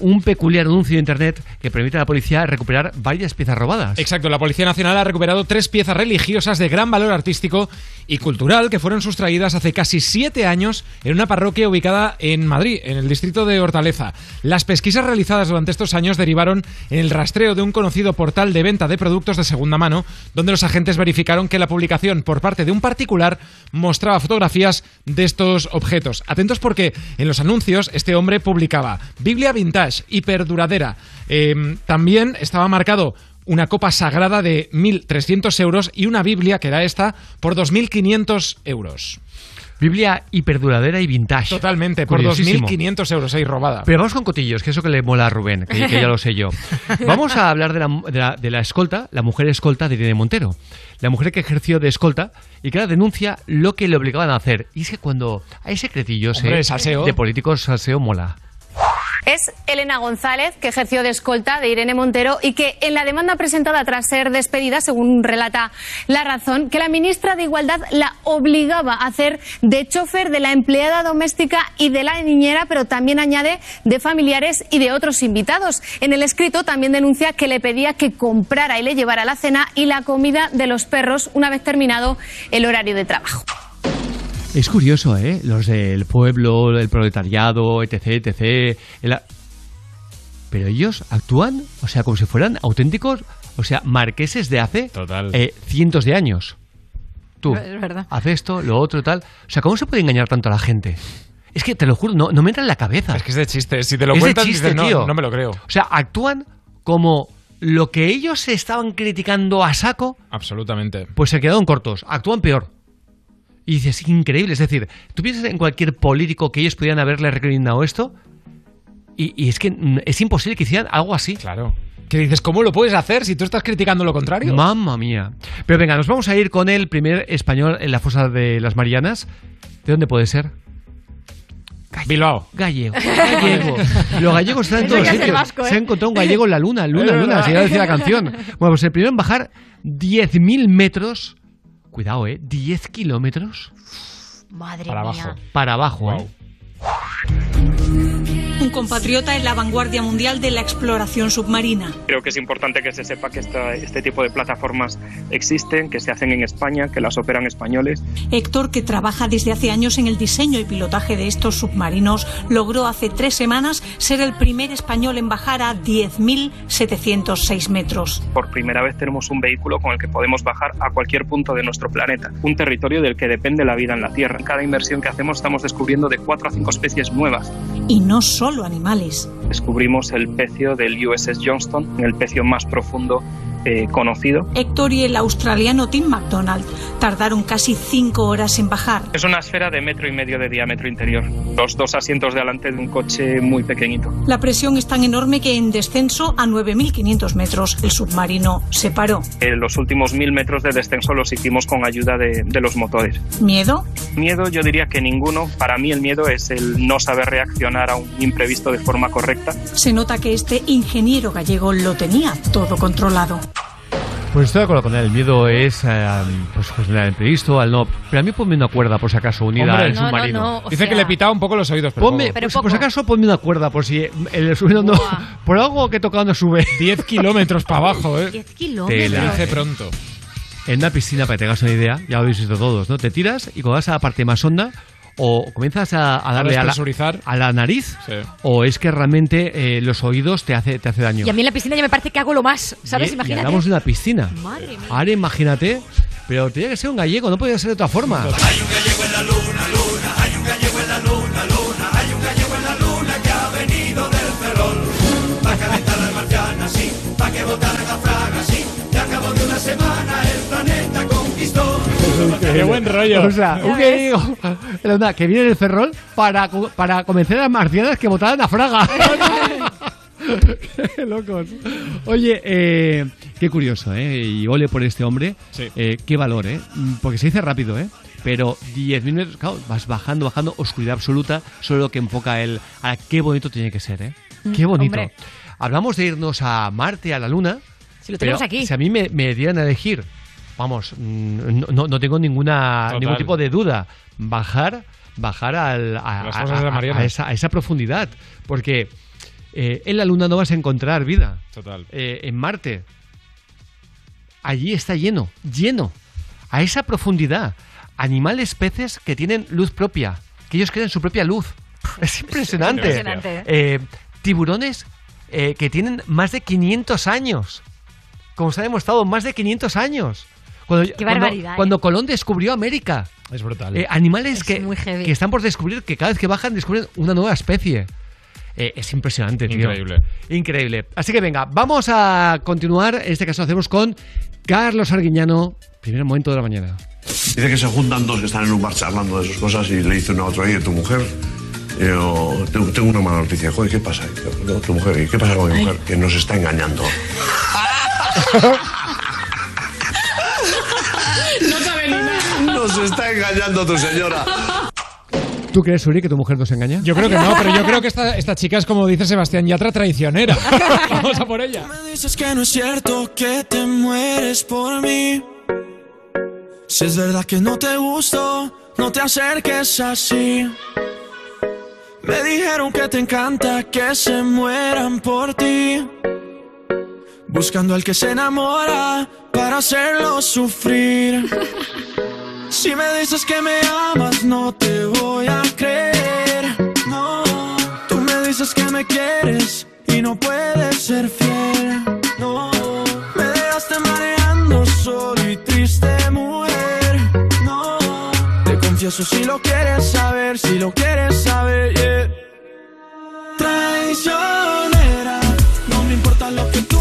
Speaker 1: Un peculiar anuncio de internet que permite a la policía recuperar varias piezas robadas.
Speaker 2: Exacto, la Policía Nacional ha recuperado tres piezas religiosas de gran valor artístico y cultural que fueron sustraídas hace casi siete años en una parroquia ubicada en Madrid, en el distrito de Hortaleza. Las pesquisas realizadas durante estos años derivaron en el rastreo de un conocido portal de venta de productos de segunda mano, donde los agentes verificaron que la publicación por parte de un particular mostraba fotografías de estos objetos. Atentos porque en los anuncios este hombre publicaba Biblia vintage, hiperduradera. Eh, también estaba marcado una copa sagrada de 1.300 euros y una Biblia, que era esta, por 2.500 euros.
Speaker 1: Biblia hiperduradera y vintage.
Speaker 2: Totalmente, por
Speaker 1: Curiosísimo.
Speaker 2: 2.500 euros ahí robada.
Speaker 1: Pero vamos con cotillos, que eso que le mola a Rubén, que, que ya lo sé yo. Vamos a hablar de la, de la- de la escolta, la mujer escolta de Irene Montero. La mujer que ejerció de escolta y que ahora denuncia lo que le obligaban a hacer. Y es que cuando hay secretillos
Speaker 2: Hombre,
Speaker 1: eh,
Speaker 2: salseo.
Speaker 1: de políticos, salseo mola.
Speaker 32: Es Elena González, que ejerció de escolta de Irene Montero y que en la demanda presentada tras ser despedida, según relata La Razón, que la ministra de Igualdad la obligaba a hacer de chofer de la empleada doméstica y de la niñera, pero también añade de familiares y de otros invitados. En el escrito también denuncia que le pedía que comprara y le llevara la cena y la comida de los perros una vez terminado el horario de trabajo.
Speaker 1: Es curioso, ¿eh? Los del pueblo, el proletariado, etc, etc. el- Pero ellos actúan, o sea, como si fueran auténticos, o sea, marqueses de hace eh, cientos de años. Tú,
Speaker 4: Es verdad.
Speaker 1: esto, lo otro, tal. O sea, ¿cómo se puede engañar tanto a la gente? Es que te lo juro, no, no me entra en la cabeza.
Speaker 2: Es que es de chiste. Si te lo
Speaker 1: Es chiste,
Speaker 2: dices, no,
Speaker 1: tío.
Speaker 2: no me lo creo.
Speaker 1: O sea, actúan como lo que ellos se estaban criticando a saco,
Speaker 2: Absolutamente.
Speaker 1: pues se quedaron cortos. Actúan peor. Y dices, increíble. Es decir, tú piensas en cualquier político que ellos pudieran haberle recriminado esto, y, y es que es imposible que hicieran algo así.
Speaker 2: Claro. Que dices, ¿cómo lo puedes hacer si tú estás criticando lo contrario?
Speaker 1: Mamma mía. Pero venga, nos vamos a ir con el primer español en la fosa de las Marianas. ¿De dónde puede ser?
Speaker 2: Bilbao.
Speaker 1: Gallego. Gallego. Los gallegos están en todos sitios.
Speaker 2: vasco, ¿eh?
Speaker 1: Se ha encontrado un gallego en la luna, luna, luna, así ya decía la canción. Bueno, pues el primero en bajar 10.000 metros. Cuidado, ¿eh? 10 kilómetros
Speaker 4: Madre
Speaker 2: Para
Speaker 4: mía.
Speaker 2: abajo.
Speaker 1: para abajo, ¿eh?
Speaker 29: Un compatriota en la vanguardia mundial de la exploración submarina.
Speaker 33: Creo que es importante que se sepa que esta- este tipo de plataformas existen, que se hacen en España, que las operan españoles.
Speaker 29: Héctor, que trabaja desde hace años en el diseño y pilotaje de estos submarinos, logró hace tres semanas ser el primer español en bajar a 10.706 metros.
Speaker 33: Por primera vez tenemos un vehículo con el que podemos bajar a cualquier punto de nuestro planeta, un territorio del que depende la vida en la Tierra. En cada inversión que hacemos estamos descubriendo de cuatro a cinco especies nuevas.
Speaker 29: Y no solo
Speaker 33: Descubrimos el pecio del USS Johnston, el pecio más profundo eh, conocido.
Speaker 29: Héctor y el australiano Tim McDonald tardaron casi cinco horas en bajar.
Speaker 33: Es una esfera de metro y medio de diámetro interior, los dos asientos delante de un coche muy pequeñito.
Speaker 29: La presión es tan enorme que en descenso a 9.500 metros el submarino se paró.
Speaker 33: Eh, los últimos mil metros de descenso los hicimos con ayuda de, de los motores.
Speaker 29: ¿Miedo?
Speaker 33: Miedo yo diría que ninguno. Para mí el miedo es el no saber reaccionar a un imprevisto de forma correcta.
Speaker 29: Se nota que este ingeniero gallego lo tenía todo controlado.
Speaker 1: Pues estoy de acuerdo con él. El miedo es eh, pues, gestionar el imprevisto, al no. Pero a mí ponme una cuerda, por si acaso, unida
Speaker 2: Hombre,
Speaker 1: al
Speaker 2: no, no,
Speaker 1: submarino.
Speaker 2: no, o Dice que le pitaba un poco los oídos, pero
Speaker 1: Ponme, pues, por si acaso, ponme una cuerda, por si el submarino no. Por algo que he tocado no sube.
Speaker 2: 10 kilómetros para abajo, ¿eh?
Speaker 4: 10
Speaker 1: Tela.
Speaker 4: kilómetros.
Speaker 2: Dice pronto.
Speaker 1: En una piscina, para que tengas una idea, ya lo habéis visto todos, ¿no? Te tiras y cuando vas a la parte más honda, o comienzas a, a darle a la, a la nariz,
Speaker 2: Sí.
Speaker 1: o es que realmente eh, los oídos te hace, te hace daño.
Speaker 4: Y a mí en la piscina ya me parece que hago lo más, ¿sabes?
Speaker 1: Y- y,
Speaker 4: Imagínate.
Speaker 1: hablamos de una piscina.
Speaker 4: Madre mía.
Speaker 1: Ahora imagínate, pero tenía que ser un gallego, no podía ser de otra forma.
Speaker 2: Qué buen rollo.
Speaker 1: O sea, un gallego era una- que viene del Ferrol para, para convencer a las marcianas que votaran a Fraga. Qué locos. Oye, eh, qué curioso, ¿eh? Y ole por este hombre.
Speaker 2: Sí.
Speaker 1: Eh, qué valor, ¿eh? Porque se dice rápido, ¿eh? Pero 10.000 metros, claro, vas bajando, bajando, oscuridad absoluta, solo lo que enfoca él. Ahora, qué bonito tiene que ser, ¿eh?
Speaker 4: Mm,
Speaker 1: Qué bonito.
Speaker 4: hombre.
Speaker 1: Hablamos de irnos a Marte, a la Luna.
Speaker 4: Si lo tenemos
Speaker 1: pero
Speaker 4: aquí.
Speaker 1: Si a mí me, me dieran a elegir, vamos, mm, no, no- tengo ninguna
Speaker 2: Total.
Speaker 1: ningún tipo de duda. Bajar bajar al- a,
Speaker 2: Las de
Speaker 1: esa, a esa profundidad. Porque eh, en la Luna no vas a encontrar vida.
Speaker 2: Total.
Speaker 1: Eh, en Marte. Allí está lleno, lleno. A esa profundidad. Animales, peces que tienen luz propia. Que ellos crean su propia luz. Es impresionante.
Speaker 4: Impresionante.
Speaker 1: Eh, tiburones eh, que tienen más de 500 años. Como se ha demostrado, más de 500 años. Cuando,
Speaker 4: Qué
Speaker 1: cuando-
Speaker 4: barbaridad, ¿eh?
Speaker 1: cuando Colón descubrió América.
Speaker 2: Es brutal.
Speaker 1: Eh, animales
Speaker 4: Es
Speaker 1: que,
Speaker 4: muy heavy.
Speaker 1: que están por descubrir, que cada vez que bajan descubren una nueva especie. Eh, es impresionante, tío.
Speaker 2: Increíble.
Speaker 1: Increíble. Así que venga, vamos a continuar. En este caso hacemos con Carlos Arguiñano. Primer momento de la mañana.
Speaker 22: Dice que se juntan dos que están en un bar charlando de sus cosas y le dice uno a otro, oye, tu mujer, yo, tengo, una mala noticia. Joder, ¿qué pasa? Y yo, "No, tu mujer, ¿y qué pasa con mi mujer? Que nos está engañando. Nos está engañando tu señora.
Speaker 1: ¿Tú crees, Uri, que tu mujer nos engaña?
Speaker 2: Yo creo que no, pero yo creo que esta, esta chica es como dice Sebastián Yatra, traicionera. Vamos a por ella.
Speaker 6: Me dices que no es cierto que te mueres por mí. Si es verdad que no te gusto, no te acerques así. Me dijeron que te encanta que se mueran por ti. Buscando al que se enamora para hacerlo sufrir. Si me dices que me amas, no te voy a creer. No, tú me dices que me quieres y no puedes ser fiel. No, me dejaste mareando solo y triste, mujer. No, te confieso si lo quieres saber, si lo quieres saber, yeah. Traicionera, no me importa lo que tú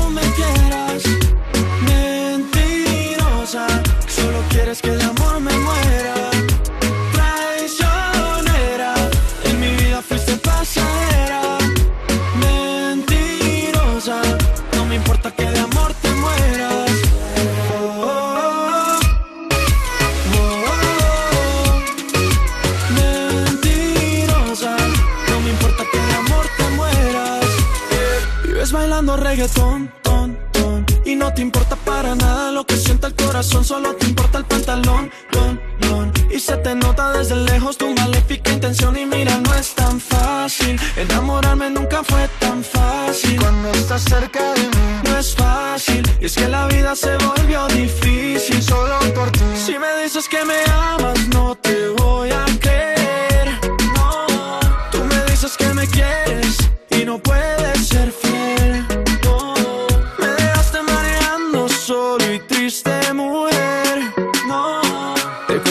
Speaker 6: no te importa para nada lo que sienta el corazón, solo te importa el pantalón, ton, ton, y se te nota desde lejos tu maléfica intención y mira no es tan fácil, enamorarme nunca fue tan fácil. Cuando estás cerca de mí no es fácil, y es que la vida se volvió difícil solo por ti. Si me dices que me amas no te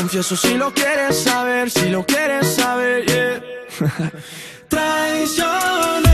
Speaker 6: confieso si lo quieres saber, si lo quieres saber, yeah. Traicionera,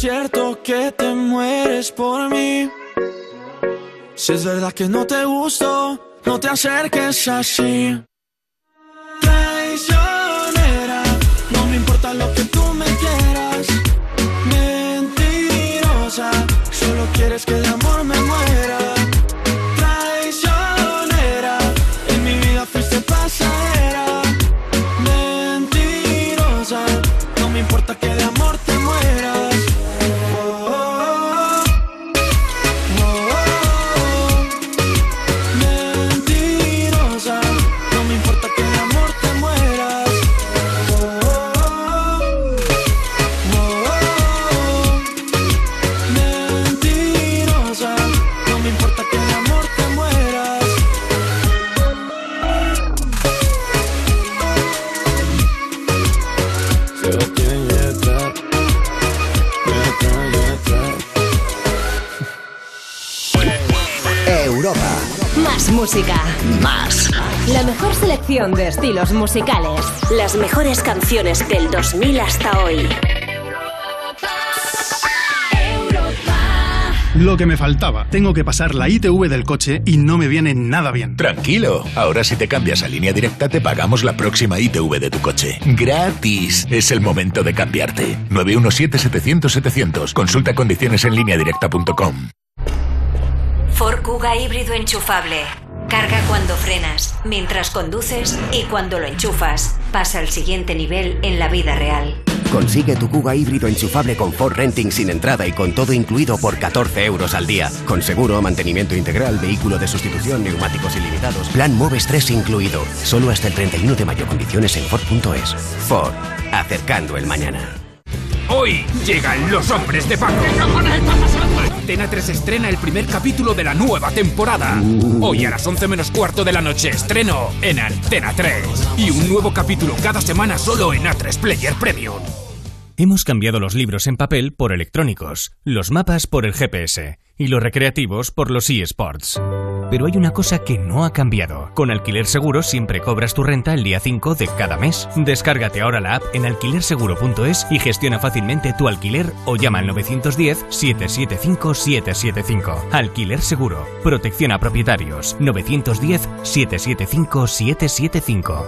Speaker 6: cierto que te mueres por mí. Si es verdad que no te gusto, no te acerques así. De
Speaker 15: estilos musicales. Las mejores canciones del 2000 hasta hoy.
Speaker 34: Lo que me faltaba. Tengo que pasar la ITV del coche y no me viene nada bien.
Speaker 17: Tranquilo, ahora si te cambias a línea directa te pagamos la próxima ITV de tu coche. Gratis. Es el momento de cambiarte. 917-700-700. Consulta condiciones en línea directa.com.
Speaker 35: Ford Kuga híbrido enchufable. Carga cuando frenas, mientras conduces y cuando lo enchufas. Pasa al siguiente nivel en la vida real.
Speaker 36: Consigue tu Kuga híbrido enchufable con Ford Renting sin entrada y con todo incluido por 14 euros al día. Con seguro, mantenimiento integral, vehículo de sustitución, neumáticos ilimitados. Plan Moves 3 incluido. Solo hasta el 31 de mayo. Condiciones en Ford.es. Ford. Acercando el mañana.
Speaker 37: Hoy llegan los hombres de Paco. Antena 3 estrena el primer capítulo de la nueva temporada. Hoy a las 11 menos cuarto de la noche estreno en Antena 3. Y un nuevo capítulo cada semana solo en A3 Player Premium.
Speaker 38: Hemos cambiado los libros en papel por electrónicos, los mapas por el GPS y los recreativos por los eSports. Pero hay una cosa que no ha cambiado. Con Alquiler Seguro siempre cobras tu renta el día 5 de cada mes. Descárgate ahora la app en alquilerseguro.es y gestiona fácilmente tu alquiler o llama al 910-775-775. Alquiler Seguro. Protección a propietarios. 910-775-775.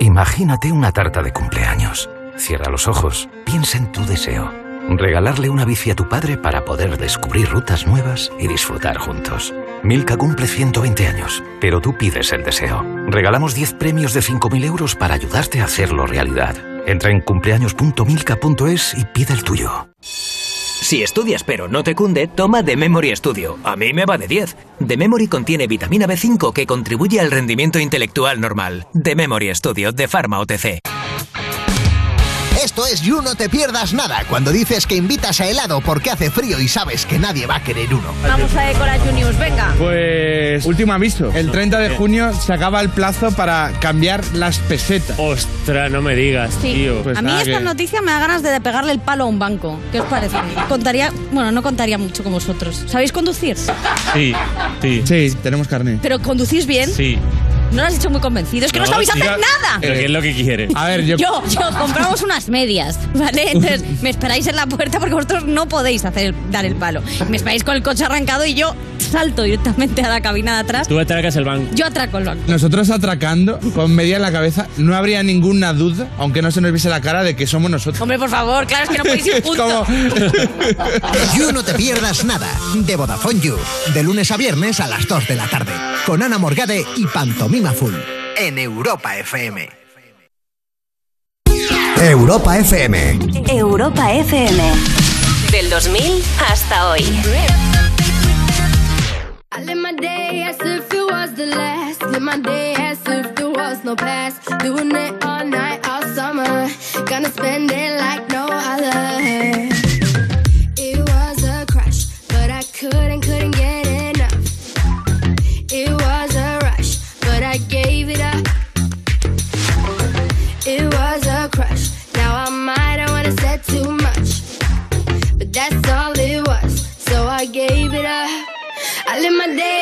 Speaker 22: Imagínate una tarta de cumpleaños. Cierra los ojos, piensa en tu deseo. Regalarle una bici a tu padre para poder descubrir rutas nuevas y disfrutar juntos. Milka cumple 120 años, pero tú pides el deseo. Regalamos 10 premios de 5.000 euros para ayudarte a hacerlo realidad. Entra en cumpleaños.milka.es y pide el tuyo.
Speaker 39: Si estudias pero no te cunde, toma The Memory Studio. A mí me va de 10. The Memory contiene vitamina B5 que contribuye al rendimiento intelectual normal. The Memory Studio de Pharma OTC.
Speaker 12: Esto es You No Te Pierdas Nada, cuando dices que invitas a helado porque hace frío y sabes que nadie va a querer uno.
Speaker 40: Vamos a decorar Juniors, venga.
Speaker 30: Pues último aviso. El 30 de junio se acaba el plazo para cambiar las pesetas. Ostras, no me digas,
Speaker 40: Sí.
Speaker 30: tío. Pues
Speaker 40: a mí esta
Speaker 30: que-
Speaker 40: noticia me da ganas de pegarle el palo a un banco. ¿Qué os parece? Contaría, bueno, no contaría mucho con vosotros. ¿Sabéis conducir?
Speaker 30: Sí, sí. Sí, tenemos carne.
Speaker 40: Pero conducís bien.
Speaker 30: Sí.
Speaker 40: No lo has dicho muy convencido. Es que no, sabéis hacer nada.
Speaker 30: ¿Pero qué es lo que quieres? A ver, yo...
Speaker 40: Yo, yo, compramos unas medias, ¿vale? Entonces me esperáis en la puerta porque vosotros no podéis hacer dar el palo. Me esperáis con el coche arrancado y yo salto directamente a la cabina de atrás.
Speaker 30: Tú atracas el banco.
Speaker 40: Yo atraco el banco.
Speaker 30: Nosotros atracando, con media en la cabeza, no habría ninguna duda, aunque no se nos viese la cara, de que somos nosotros.
Speaker 40: Hombre, por favor, claro, es que no podéis ir juntos.
Speaker 12: You No Te Pierdas Nada, de Vodafone You, de lunes a viernes a las 2 de la tarde, con Ana Morgade y Pantomima Full, en Europa FM. Europa FM.
Speaker 35: Europa FM. Del 2000 hasta hoy.
Speaker 41: I live my day as if it was the last. Live my day as if there was no past. Doing it all night, all summer. Gonna spend it like no other. I live my day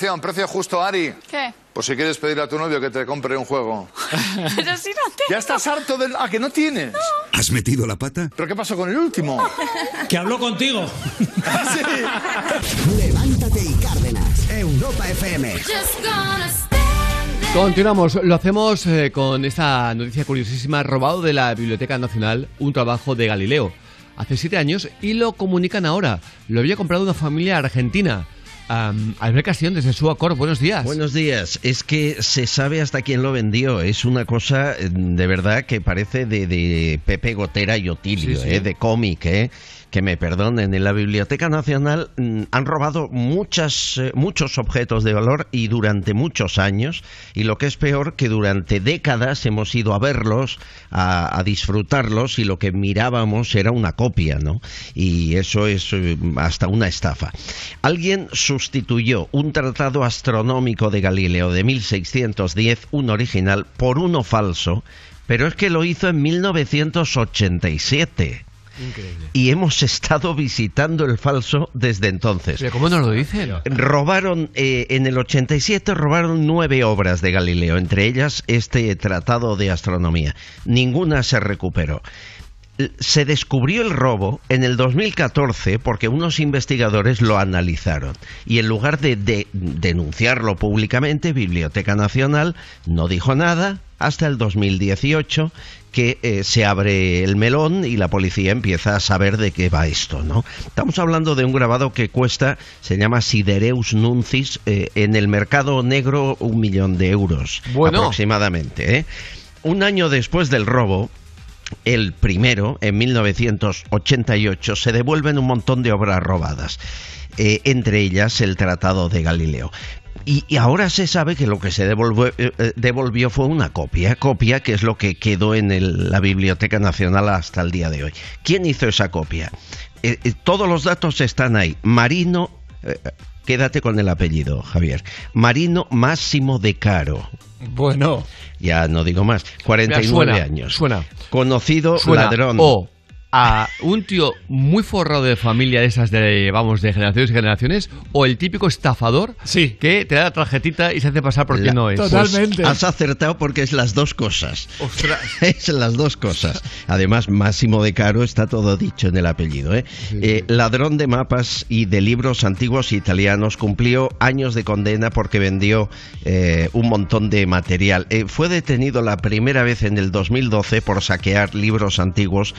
Speaker 42: atención, precio justo, Ari.
Speaker 43: ¿Qué?
Speaker 42: Por si quieres pedirle a tu novio que te compre un juego.
Speaker 43: Pero si no te...
Speaker 42: ¿Ya estás harto del... Ah, que no tienes.
Speaker 44: ¿Has metido la pata?
Speaker 42: ¿Pero qué pasó con el último?
Speaker 44: Que habló contigo.
Speaker 12: Levántate y Cárdenas. Europa FM.
Speaker 1: Continuamos, lo hacemos eh, con esta noticia curiosísima, robado de la Biblioteca Nacional, un trabajo de Galileo, hace siete años, y lo comunican ahora. Lo había comprado una familia argentina. Um, Albert Castillón, desde su acor, buenos días.
Speaker 45: Buenos días. Es que se sabe hasta quién lo vendió. Es una cosa eh, de verdad que parece de, de Pepe Gotera y Otilio,
Speaker 1: Sí, sí.
Speaker 45: eh, de cómic, eh. Que me perdonen, en la Biblioteca Nacional mm, han robado muchas, eh, muchos objetos de valor y durante muchos años. Y lo que es peor, que durante décadas hemos ido a verlos, a, disfrutarlos y lo que mirábamos era una copia, ¿no? Y eso es eh, hasta una estafa. Alguien sustituyó un tratado astronómico de Galileo de 1610, un original, por uno falso, pero es que lo hizo en 1987.
Speaker 1: Increíble.
Speaker 45: Y hemos estado visitando el falso desde entonces.
Speaker 1: ¿Pero cómo nos lo dicen?
Speaker 45: Robaron, eh, en el 87 robaron nueve obras de Galileo, entre ellas este tratado de astronomía. Ninguna se recuperó. Se descubrió el robo en el 2014 porque unos investigadores lo analizaron y en lugar de, de denunciarlo públicamente, Biblioteca Nacional no dijo nada hasta el 2018 que eh, se abre el melón y la policía empieza a saber de qué va esto, ¿no? Estamos hablando de un grabado que cuesta, se llama Sidereus Nuncis, eh, en el mercado negro un millón de euros
Speaker 1: Bueno.
Speaker 45: aproximadamente. ¿eh? Un año después del robo, el primero, en 1988, se devuelven un montón de obras robadas, eh, entre ellas el Tratado de Galileo. Y, y ahora se sabe que lo que se devolvió, eh, eh, devolvió fue una copia, copia que es lo que quedó en el- la Biblioteca Nacional hasta el día de hoy. ¿Quién hizo esa copia? Eh, eh, todos los datos están ahí. Marino, eh, quédate con el apellido, Javier. Marino Máximo de Caro.
Speaker 1: Bueno.
Speaker 45: Ya no digo más. 49
Speaker 1: Mira, suena,
Speaker 45: años.
Speaker 1: Suena.
Speaker 45: Conocido
Speaker 1: Suena
Speaker 45: ladrón.
Speaker 1: O a un tío muy forrado de familia de esas de, vamos, de generaciones y generaciones, o el típico estafador que te da la tarjetita y se hace pasar por quien no es.
Speaker 45: Pues has acertado porque es las dos cosas. es las dos cosas. Además, Máximo de Caro está todo dicho en el apellido. ¿eh? Eh, ladrón de mapas y de libros antiguos italianos, cumplió años de condena porque vendió eh, un montón de material. Eh, fue detenido la primera vez en el 2012 por saquear libros antiguos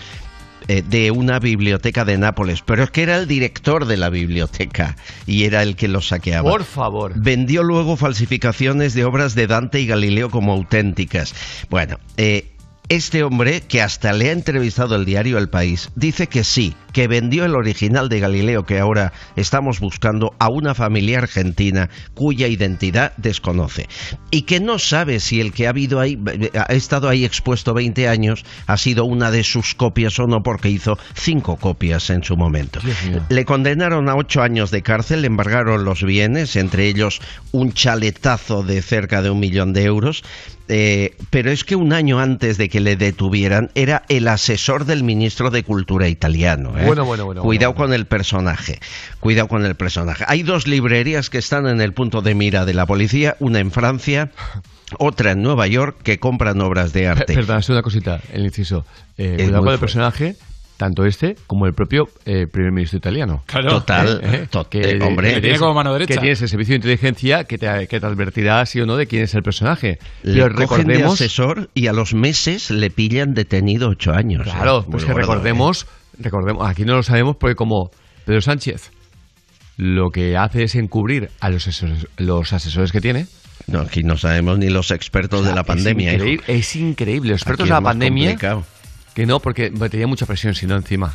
Speaker 45: eh, de una biblioteca de Nápoles, pero es que era el director de la biblioteca y era el que los saqueaba.
Speaker 1: Por favor.
Speaker 45: Vendió luego falsificaciones de obras de Dante y Galileo como auténticas. Bueno, eh, este hombre, que hasta le ha entrevistado el diario El País, dice que sí, que vendió el original de Galileo que ahora estamos buscando a una familia argentina cuya identidad desconoce y que no sabe si el que ha, habido ahí, ha estado ahí expuesto 20 años ha sido una de sus copias o no porque hizo cinco copias en su momento. Le condenaron a ocho años de cárcel, le embargaron los bienes, entre ellos un chaletazo de cerca de un millón de euros. Eh, pero es que un año antes de que le detuvieran era el asesor del ministro de Cultura italiano. ¿eh?
Speaker 1: Bueno, bueno, bueno,
Speaker 45: Cuidado con el personaje. Cuidado con el personaje. Hay dos librerías que están en el punto de mira de la policía, una en Francia, otra en Nueva York, que compran obras de arte.
Speaker 1: Perdón, es una cosita, el inciso. Eh, cuidado con el personaje, tanto este como el propio eh, primer ministro italiano.
Speaker 45: Claro. Total,
Speaker 1: Eh, eh,
Speaker 45: eh, hombre.
Speaker 1: que
Speaker 45: Que tiene
Speaker 1: tienes-
Speaker 45: como mano derecha.
Speaker 1: Que tienes el servicio de inteligencia que te, que te advertirá sí o no de quién es el personaje.
Speaker 45: Le
Speaker 1: Pero
Speaker 45: cogen de
Speaker 1: recordemos...
Speaker 45: asesor y a los meses le pillan detenido ocho años. ¿eh?
Speaker 1: Claro,
Speaker 45: Muy
Speaker 1: pues que
Speaker 45: gordo,
Speaker 1: recordemos, recordemos, aquí no lo sabemos porque como Pedro Sánchez lo que hace es encubrir a los asesores, los asesores que tiene.
Speaker 45: No, aquí no sabemos ni los expertos de la pandemia.
Speaker 1: Es increíble, es increíble. Los expertos
Speaker 45: Aquí
Speaker 1: de la pandemia.
Speaker 45: complicado.
Speaker 1: Que no, porque tenía mucha presión, si no encima.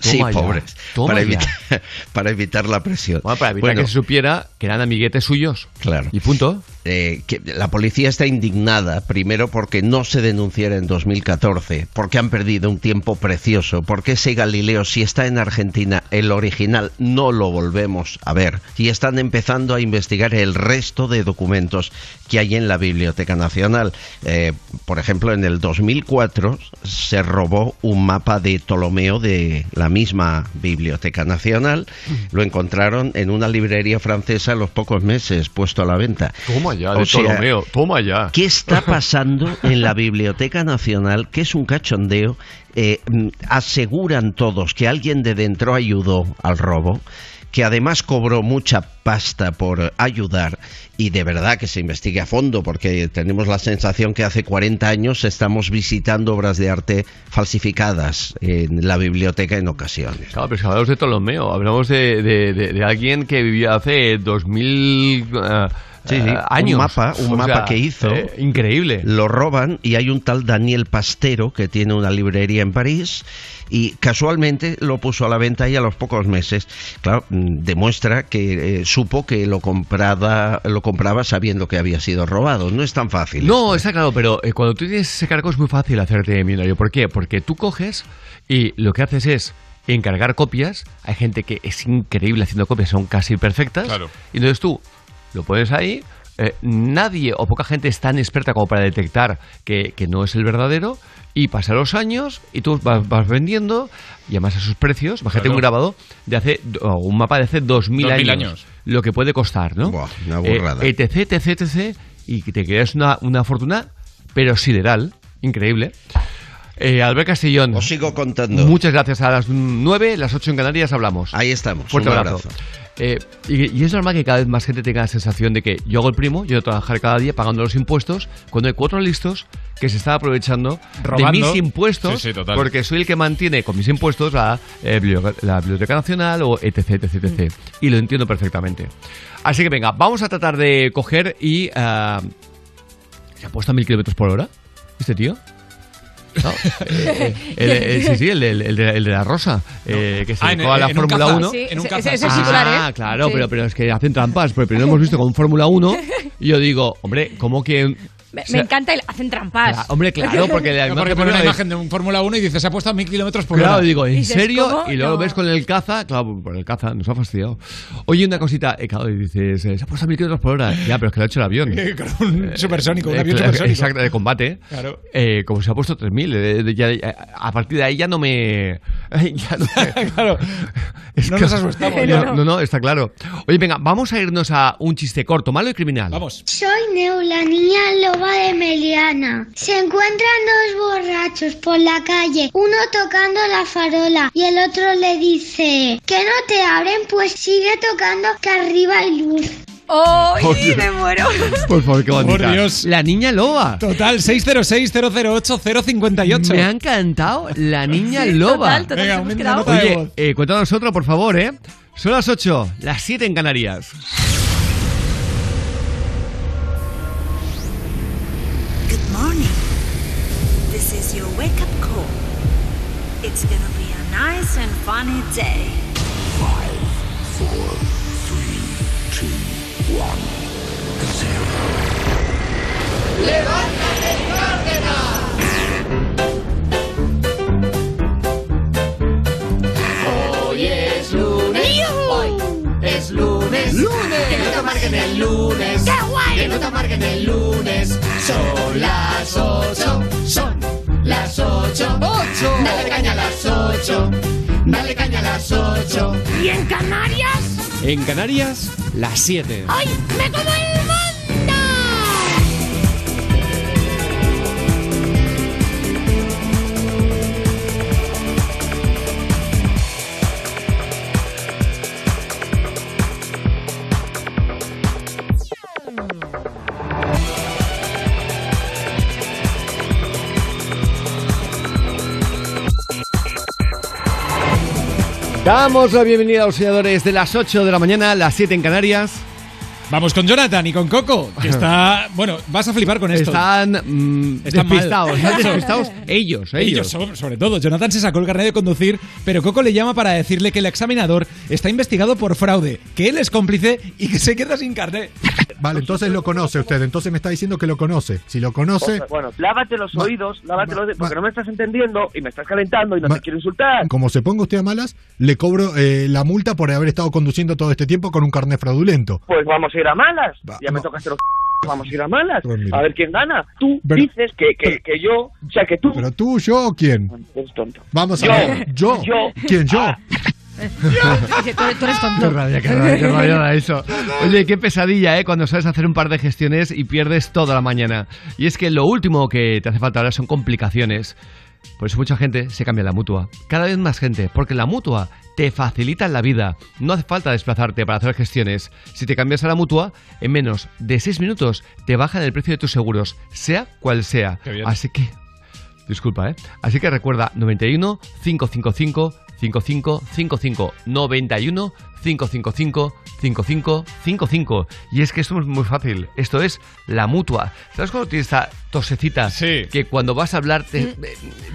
Speaker 45: Sí,
Speaker 1: ya,
Speaker 45: pobres. Para evitar, para evitar la presión.
Speaker 1: Bueno, para evitar
Speaker 45: Bueno,
Speaker 1: que se supiera que eran amiguetes suyos.
Speaker 45: Claro.
Speaker 1: Y punto.
Speaker 45: Eh, que la policía está indignada, primero porque no se denunciara en 2014, porque han perdido un tiempo precioso, porque ese Galileo, si está en Argentina, el original no lo volvemos a ver, y están empezando a investigar el resto de documentos que hay en la Biblioteca Nacional. Eh, por ejemplo, en el 2004 se robó un mapa de Ptolomeo de la la misma Biblioteca Nacional, lo encontraron en una librería francesa en los pocos meses puesto a la venta.
Speaker 1: Toma ya, de
Speaker 45: O sea,
Speaker 1: Ptolomeo, toma ya.
Speaker 45: ¿Qué está pasando en la Biblioteca Nacional? Que es un cachondeo. Eh, mm, aseguran todos que alguien de dentro ayudó al robo, que además cobró mucha pasta por ayudar y de verdad que se investigue a fondo porque tenemos la sensación que hace 40 años estamos visitando obras de arte falsificadas en la biblioteca en ocasiones.
Speaker 1: Claro, pero si hablamos de Ptolomeo, hablamos de, alguien que vivía hace 2000 eh,
Speaker 45: Sí, sí,
Speaker 1: eh, años.
Speaker 45: un mapa, un
Speaker 1: O
Speaker 45: mapa
Speaker 1: sea,
Speaker 45: que hizo.
Speaker 1: eh, increíble.
Speaker 45: Lo roban y hay un tal Daniel Pastero que tiene una librería en París y casualmente lo puso a la venta y a los pocos meses, claro, mm, demuestra que eh, supo que lo compraba, lo compraba sabiendo que había sido robado. No es tan fácil.
Speaker 1: No, está claro, pero eh, cuando tú tienes ese cargo es muy fácil hacerte millonario. ¿Por qué? Porque tú coges y lo que haces es encargar copias. Hay gente que es increíble haciendo copias, son casi perfectas.
Speaker 46: Claro.
Speaker 1: Y entonces tú lo pones ahí. eh, nadie o poca gente es tan experta como para detectar que, que no es el verdadero. Y pasan los años y tú vas, vas vendiendo y además a sus precios. Imagínate
Speaker 46: Claro.
Speaker 1: un grabado de hace, o un mapa de hace 2000
Speaker 46: 2000
Speaker 1: años,
Speaker 46: años.
Speaker 1: Lo que puede costar, ¿no?
Speaker 45: una burrada.
Speaker 1: Eh, etc, etc, etc. Y que te creas una, una fortuna, pero sideral. Increíble. Eh, Albert Castillón.
Speaker 45: Os sigo contando.
Speaker 1: Muchas gracias. A las 9, las 8 en Canarias hablamos.
Speaker 45: Ahí estamos.
Speaker 1: Fuerte
Speaker 45: un
Speaker 1: abrazo.
Speaker 45: abrazo.
Speaker 1: Eh, y, y es normal que cada vez más gente tenga la sensación de que yo hago el primo, yo que trabajar cada día pagando los impuestos, cuando hay cuatro listos que se están aprovechando
Speaker 46: Robando.
Speaker 1: de mis impuestos,
Speaker 46: Sí, sí, total.
Speaker 1: porque soy el que mantiene con mis impuestos la, eh, la Biblioteca Nacional o etc, etc, etc. Y lo entiendo perfectamente. Así que venga, vamos a tratar de coger y... ah, ¿Se ha puesto a mil kilómetros por hora? ¿Este tío? No, eh, eh, el- el- sí, sí, el, de- el de, el de la rosa, eh, que se
Speaker 46: Ah, en-
Speaker 1: dedicó a la
Speaker 46: en
Speaker 1: Fórmula
Speaker 46: caza.
Speaker 1: 1.
Speaker 46: Sí, En un
Speaker 47: ese- titular, ¿eh?
Speaker 1: Ah, claro,
Speaker 47: Sí.
Speaker 1: pero, pero es que hacen trampas. Porque primero hemos visto con Fórmula 1 y yo digo, hombre, ¿cómo que...?
Speaker 47: Me,
Speaker 1: o sea,
Speaker 47: me encanta el hacen trampas.
Speaker 1: Ah, hombre, claro, porque la
Speaker 2: No, porque pone una imagen de un Fórmula 1 y dice se ha puesto a mil kilómetros por
Speaker 1: Claro,
Speaker 2: hora.
Speaker 1: digo, ¿en
Speaker 47: Dices,
Speaker 1: serio?
Speaker 47: ¿cómo?
Speaker 1: Y luego
Speaker 47: No.
Speaker 1: ves con el caza, claro, por el caza, nos ha fastidiado. Oye, una cosita, eh, claro, y dices, eh, se ha puesto a mil kilómetros por hora. Ya, pero es que lo ha hecho el avión.
Speaker 2: Con un supersónico, un
Speaker 1: Eh,
Speaker 2: avión
Speaker 1: claro,
Speaker 2: supersónico.
Speaker 1: Exacto, de combate.
Speaker 2: Claro.
Speaker 1: Eh, como se ha puesto 3.000. eh, de- ya- eh, a partir de ahí ya no me... Ya no, me-
Speaker 2: claro.
Speaker 1: Es
Speaker 2: No
Speaker 1: que-
Speaker 2: nos asustamos,
Speaker 1: No,
Speaker 2: no.
Speaker 1: no, no, está claro. Oye, venga, vamos a irnos a un chiste corto, malo y criminal.
Speaker 2: Vamos.
Speaker 48: Soy Neu, la de Meliana. Se encuentran dos borrachos por la calle, uno tocando la farola y el otro le dice, que no te abren, pues sigue tocando que arriba hay luz.
Speaker 47: ¡Ay,
Speaker 1: Por Dios.
Speaker 47: me muero!
Speaker 1: Por favor, qué bonita.
Speaker 2: Por Dios.
Speaker 1: La niña loba.
Speaker 2: Total, 606-008-058.
Speaker 1: Me ha encantado la niña loba.
Speaker 47: Total, total,
Speaker 2: Venga,
Speaker 47: quedado.
Speaker 1: Oye, eh, cuéntanos otro, por favor, ¿eh? Son las 8, las 7 en Canarias.
Speaker 49: Nice and funny day.
Speaker 5: Hoy es lunes. Hoy es lunes. Lunes. Que no te amarguen el lunes. ¡Qué guay! Que no te amarguen el lunes. Son las ocho. Son las ocho. Ocho. Dale caña a las ocho. Dale caña a las ocho. ¿Y en Canarias?
Speaker 1: En Canarias, las 7.
Speaker 5: ¡Ay! ¡Me como el
Speaker 1: Damos la bienvenida a los soñadores de las 8 de la mañana, las 7 en Canarias.
Speaker 2: Vamos con Jonathan y con Coco, que está... Bueno, vas a flipar con esto.
Speaker 1: Están mm,
Speaker 2: Están mal.
Speaker 1: despistados, están despistados ellos, ellos.
Speaker 2: Ellos, sobre, sobre todo. Jonathan se sacó el carnet de conducir, pero Coco le llama para decirle que el examinador está investigado por fraude, que él es cómplice y que se queda sin carnet.
Speaker 50: Vale, entonces lo conoce usted, entonces me está diciendo que lo conoce. Si lo conoce,
Speaker 51: O sea, bueno, lávate los oídos, lávate
Speaker 50: va-
Speaker 51: los oídos, porque no me estás entendiendo y me estás calentando y no te quiero insultar.
Speaker 50: como se ponga usted a malas, le cobro eh, la multa por haber estado conduciendo todo este tiempo con un carnet fraudulento.
Speaker 51: Pues vamos a ir a malas.
Speaker 50: Va-
Speaker 51: ya me los
Speaker 8: que vamos a ir a malas.
Speaker 7: Pues.
Speaker 8: A ver quién gana. Tú
Speaker 7: Pero-
Speaker 8: dices que, que, que yo, o sea, que tú
Speaker 7: ¿Pero tú, yo o quién?
Speaker 8: eres tonto.
Speaker 7: Vamos a
Speaker 8: Yo.
Speaker 7: ver. ¿Yo?
Speaker 8: Yo.
Speaker 7: ¿Quién yo?
Speaker 8: Ah.
Speaker 4: Dice, tú, eres- tú eres
Speaker 1: Qué
Speaker 4: tonto.
Speaker 1: rabia, qué rabia, qué rabia da eso. Oye, qué pesadilla, ¿eh? Cuando sabes hacer un par de gestiones y pierdes toda la mañana. Y es que lo último que te hace falta ahora son complicaciones. Por eso mucha gente se cambia a la mutua. Cada vez más gente, porque la mutua te facilita la vida. No hace falta desplazarte para hacer gestiones. Si te cambias a la mutua, en menos de 6 minutos te bajan el precio de tus seguros, sea cual sea. Así que Disculpa, ¿eh? Así que recuerda 91 555 5555 91 555 5555 y es que esto es muy fácil. Esto es la mutua. ¿Sabes cuando tienes esta tosecita que cuando vas a hablar te,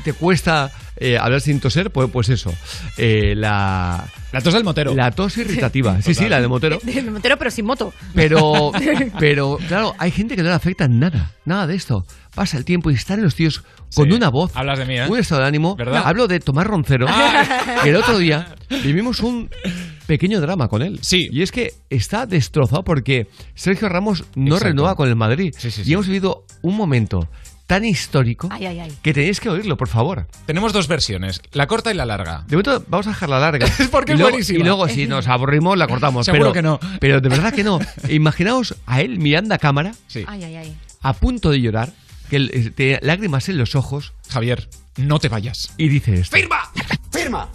Speaker 1: te cuesta eh, hablar sin toser? Pues, pues eso. Eh, la
Speaker 2: la tos del motero.
Speaker 1: La tos irritativa. Sí, sí, la del motero.
Speaker 4: De Montero, pero sin moto.
Speaker 1: Pero, pero, claro, hay gente que no le afecta nada, nada de esto. Pasa el tiempo y están los tíos con
Speaker 2: Sí.
Speaker 1: una voz,
Speaker 2: Hablas de mí, ¿eh?
Speaker 1: un estado de ánimo.
Speaker 2: ¿Verdad?
Speaker 1: Hablo de Tomás Roncero,
Speaker 2: Ah.
Speaker 1: que el otro día vivimos un pequeño drama con él. Sí. Y es que está destrozado porque Sergio Ramos no
Speaker 2: Exacto.
Speaker 1: renueva con el Madrid.
Speaker 2: Sí, sí,
Speaker 1: y
Speaker 2: sí.
Speaker 1: hemos vivido un momento tan histórico
Speaker 4: Ay, ay, ay.
Speaker 1: que tenéis que oírlo, por favor.
Speaker 2: Tenemos dos versiones, la corta y la larga.
Speaker 1: De momento vamos a dejarla larga.
Speaker 2: Es porque
Speaker 1: y
Speaker 2: es
Speaker 1: luego,
Speaker 2: buenísima.
Speaker 1: Y luego, si nos aburrimos, la cortamos.
Speaker 2: Seguro
Speaker 1: pero,
Speaker 2: que no.
Speaker 1: Pero de verdad que no. Imaginaos a él mirando a cámara,
Speaker 4: Ay, ay, ay.
Speaker 1: a punto de llorar, que eh, tenía lágrimas en los ojos.
Speaker 2: Javier, no te vayas.
Speaker 1: Y dice esto.
Speaker 52: ¡Firma! ¡Firma!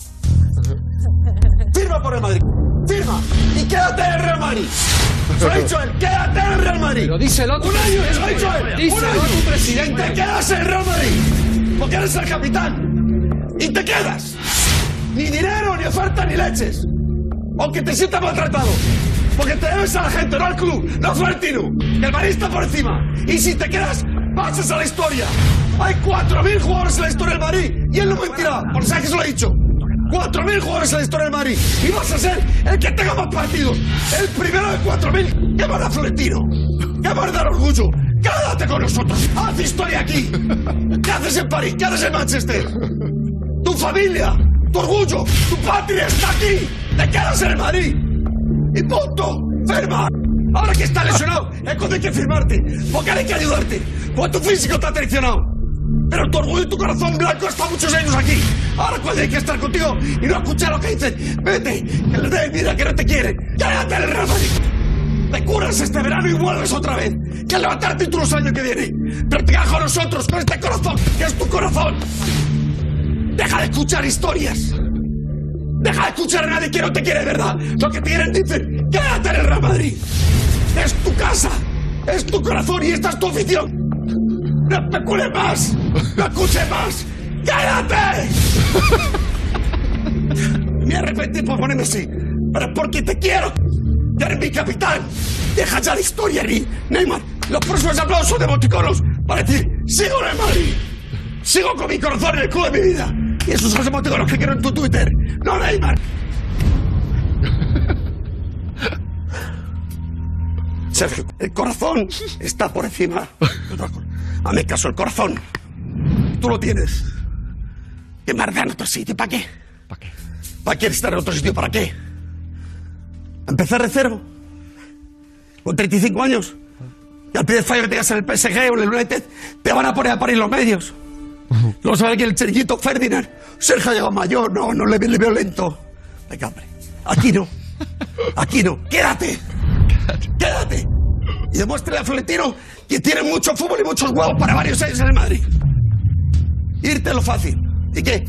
Speaker 52: ¡Firma por el Madrid! ¡Firma! ¡Y quédate en el Real Madrid! ¡Se lo ha dicho él! ¡Quédate en el Real Madrid!
Speaker 53: Pero díselo tú.
Speaker 52: ¡Un año! ¡Se lo ha dicho él! ¡Un año!
Speaker 53: tu presidente.
Speaker 52: ¡Te quedas en el Real Madrid! Porque eres el capitán. ¡Y te quedas! Ni dinero, ni oferta, ni leches. Aunque te sientas maltratado. Porque te debes a la gente, no al club, no a Florentino. Que el Madrid está por encima. Y si te quedas, pasas a la historia. Hay 4.000 jugadores en la historia del Madrid. Y él no mentirá, porque sabes que se lo ha dicho. 4.000 jugadores en la historia del Madrid. Y vas a ser el que tenga más partidos. El primero de 4.000. ¿Qué más da Florentino? ¿Qué más da orgullo? Quédate con nosotros. Haz historia aquí. ¿Qué haces en París? ¿Qué haces en Manchester? Tu familia, tu orgullo, tu patria está aquí. Te quedas en Madrid. Y punto. Firma. Ahora que está lesionado, es cuando hay que firmarte. Porque hay que ayudarte. Porque tu físico te ha traicionado. Pero tu orgullo y tu corazón blanco están muchos años aquí. Ahora cuando hay que estar contigo y no escuchar lo que dicen. Vete, que les dé vida que no te quieren. Cállate el Madrid. Te curas este verano y vuelves otra vez. Que levantar títulos el año que viene. Quedas con nosotros, con este corazón, que es tu corazón. Deja de escuchar historias. Deja de escuchar a nadie que no te quiere verdad. Lo que quieren dicen, quédate en el Real Madrid. Es tu casa, es tu corazón y esta es tu afición. No especules más, no escuches más. ¡Quédate! Me arrepentí por ponerme así, pero porque te quiero. Eres mi capitán. Deja ya la historia, Ni- Neymar. Los próximos aplausos de emoticonos para decir, sigo en el Madrid. Sigo con mi corazón en el club de mi vida. Y esos son los emoticonos que quiero en tu Twitter. No, Neymar. Sergio, el corazón está por encima. Hazme caso, el corazón. Tú lo tienes. ¿Qué más da en otro sitio? ¿Para qué? ¿Para qué? ¿Para qué estar en otro sitio? ¿Para qué? ¿Empezar de cero? ¿Con 35 años? Y al primer fallo que tengas en el PSG o en el United, te van a poner a parir los medios. A ver que el chiringuito Ferdinand. Sergio ha llegado mayor. No, no le, le veo lento. Venga, hombre. Aquí no. Aquí no. Quédate. Quédate. Y demuéstrale a Florentino que tiene mucho fútbol y muchos huevos para varios años en el Madrid. Irte lo fácil. ¿Y qué?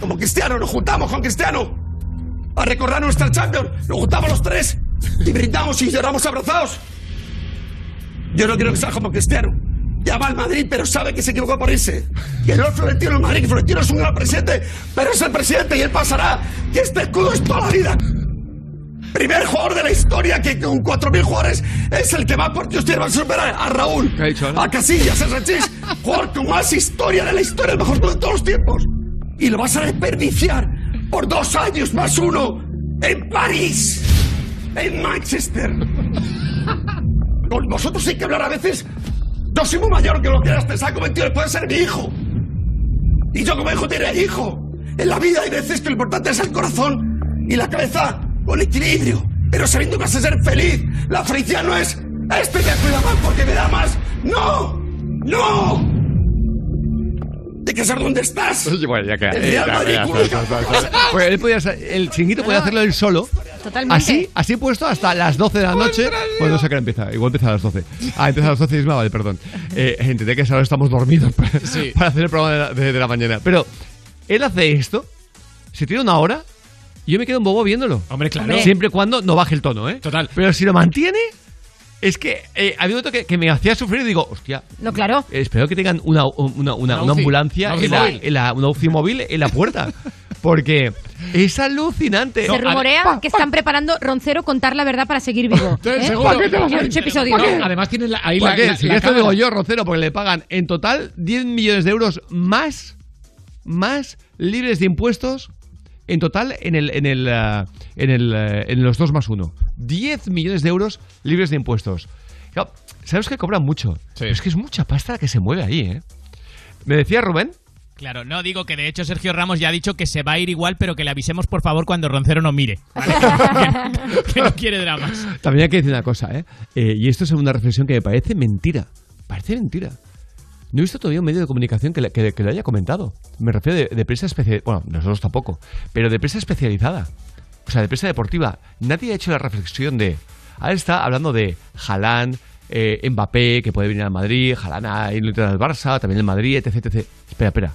Speaker 52: Como Cristiano, nos juntamos con Cristiano a recordar nuestra Champions. Nos juntamos los tres y brindamos y lloramos abrazados. Yo no quiero que sea como Cristiano. Llama al Madrid, pero sabe que se equivocó por irse. Que no es Florentino el Madrid, que Florentino es un gran presidente, pero es el presidente y él pasará. Que este escudo es toda la vida. Primer jugador de la historia que con 4.000 jugadores es el que más partidos tiene. Va a superar a Raúl, a Casillas, a Sánchez. Jugador con más historia de la historia, el mejor club de todos los tiempos. Y lo vas a desperdiciar por dos años más uno en París, en Manchester. Con vosotros hay que hablar a veces. Yo soy muy mayor que lo que eras, te saco 22, puede ser mi hijo. Y yo como hijo tiene hijo. En la vida hay veces que lo importante es el corazón y la cabeza con equilibrio, pero sabiendo que vas a ser feliz. La felicidad no es Este te cuida más porque me da más. ¡No! ¡No! Hay que saber dónde estás.
Speaker 1: Bueno, ya queda.
Speaker 52: El
Speaker 1: ya, ya, ya. Pues él podía el chinguito podía hacerlo él solo.
Speaker 47: Totalmente.
Speaker 1: Así, así puesto hasta las 12 de la noche. Bueno, no sé qué hora empieza. Igual empieza a las 12. Ah, empieza a las 12 y es vale, perdón. Eh, entendé que ahora estamos dormidos para, para hacer el programa de la, de- de la mañana. Pero él hace esto, se tira una hora yo me quedo un bobo viéndolo.
Speaker 2: Hombre, claro.
Speaker 1: Siempre y cuando no baje el tono, ¿eh?
Speaker 2: Total.
Speaker 1: Pero si lo mantiene, es que eh, había un momento que, que me hacía sufrir y digo, hostia,
Speaker 46: No, claro.
Speaker 1: eh, Espero que tengan una, una, una,
Speaker 2: Una
Speaker 1: una
Speaker 2: UCI,
Speaker 1: ambulancia,
Speaker 2: una UCI
Speaker 1: en la,
Speaker 2: móvil.
Speaker 1: en la- una UCI móvil en la puerta. Porque es alucinante.
Speaker 46: Se rumorea que están preparando Roncero contar la verdad para seguir vivo. ¿eh?
Speaker 2: seguro.
Speaker 1: ¿Para qué te vas a
Speaker 46: Yo he
Speaker 1: ir?
Speaker 46: hecho episodio.
Speaker 1: ¿Para qué?
Speaker 2: Además tienen la- ahí
Speaker 1: ¿Para
Speaker 2: la,
Speaker 1: qué?
Speaker 2: la-
Speaker 1: si
Speaker 2: la
Speaker 1: esto digo yo, Rocero, porque le pagan en total 10 millones de euros más, más libres de impuestos en total en el en el eh, en el eh, en los 2 más 1. 10 millones de euros libres de impuestos. Claro, Sabes que cobran mucho. Pero es que es mucha pasta la que se mueve ahí, ¿eh? Me decía Rubén
Speaker 54: Claro, no digo que de hecho Sergio Ramos ya ha dicho que se va a ir igual, pero que le avisemos por favor cuando Roncero no mire. ¿vale? que, que no quiere dramas.
Speaker 1: También hay que decir una cosa, ¿eh? Eh, y esto es una reflexión que me parece mentira. Parece mentira. No he visto todavía un medio de comunicación que, le- que- que lo haya comentado. Me refiero de, de prensa especializada. Bueno, nosotros tampoco. Pero de prensa especializada. O sea, de prensa deportiva. Nadie ha hecho la reflexión de. Ahora está hablando de Haaland, eh, Mbappé, que puede venir al Madrid, Haaland a ir al Barça, también el Madrid, etc, etc. Espera, espera.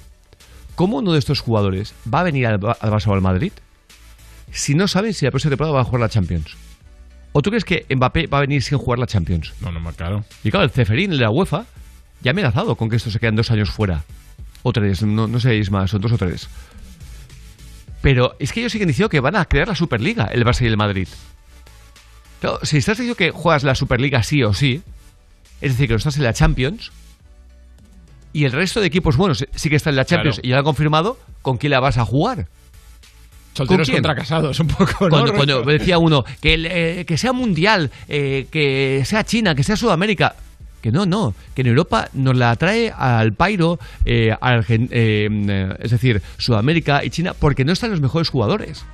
Speaker 1: ¿Cómo uno de estos jugadores va a venir al, Ba- al Barça o al Madrid si no saben si la próxima temporada va a jugar la Champions? ¿O tú crees que Mbappé va a venir sin jugar la Champions?
Speaker 2: No, no, claro.
Speaker 1: Y claro, el Ceferín, el de la UEFA, ya ha amenazado con que estos se quedan dos años fuera. O tres, no, no sé más, son dos o tres. Pero es que ellos siguen diciendo que van a crear la Superliga, el Barça y el Madrid. Claro, si estás diciendo que juegas la Superliga sí o sí, es decir, que no estás en la Champions, y el resto de equipos buenos sí que están en la Champions
Speaker 2: Claro.
Speaker 1: y ya lo han confirmado, ¿con quién la vas a jugar?
Speaker 2: Solteros
Speaker 1: quién?
Speaker 2: contra casados, un poco, ¿no?
Speaker 1: Cuando, cuando decía uno que, el, eh, que sea mundial, eh, que sea China, que sea Sudamérica. Que no, no. Que en Europa nos la trae al Pairo, eh, a Argen- eh, es decir, Sudamérica y China, porque no están los mejores jugadores.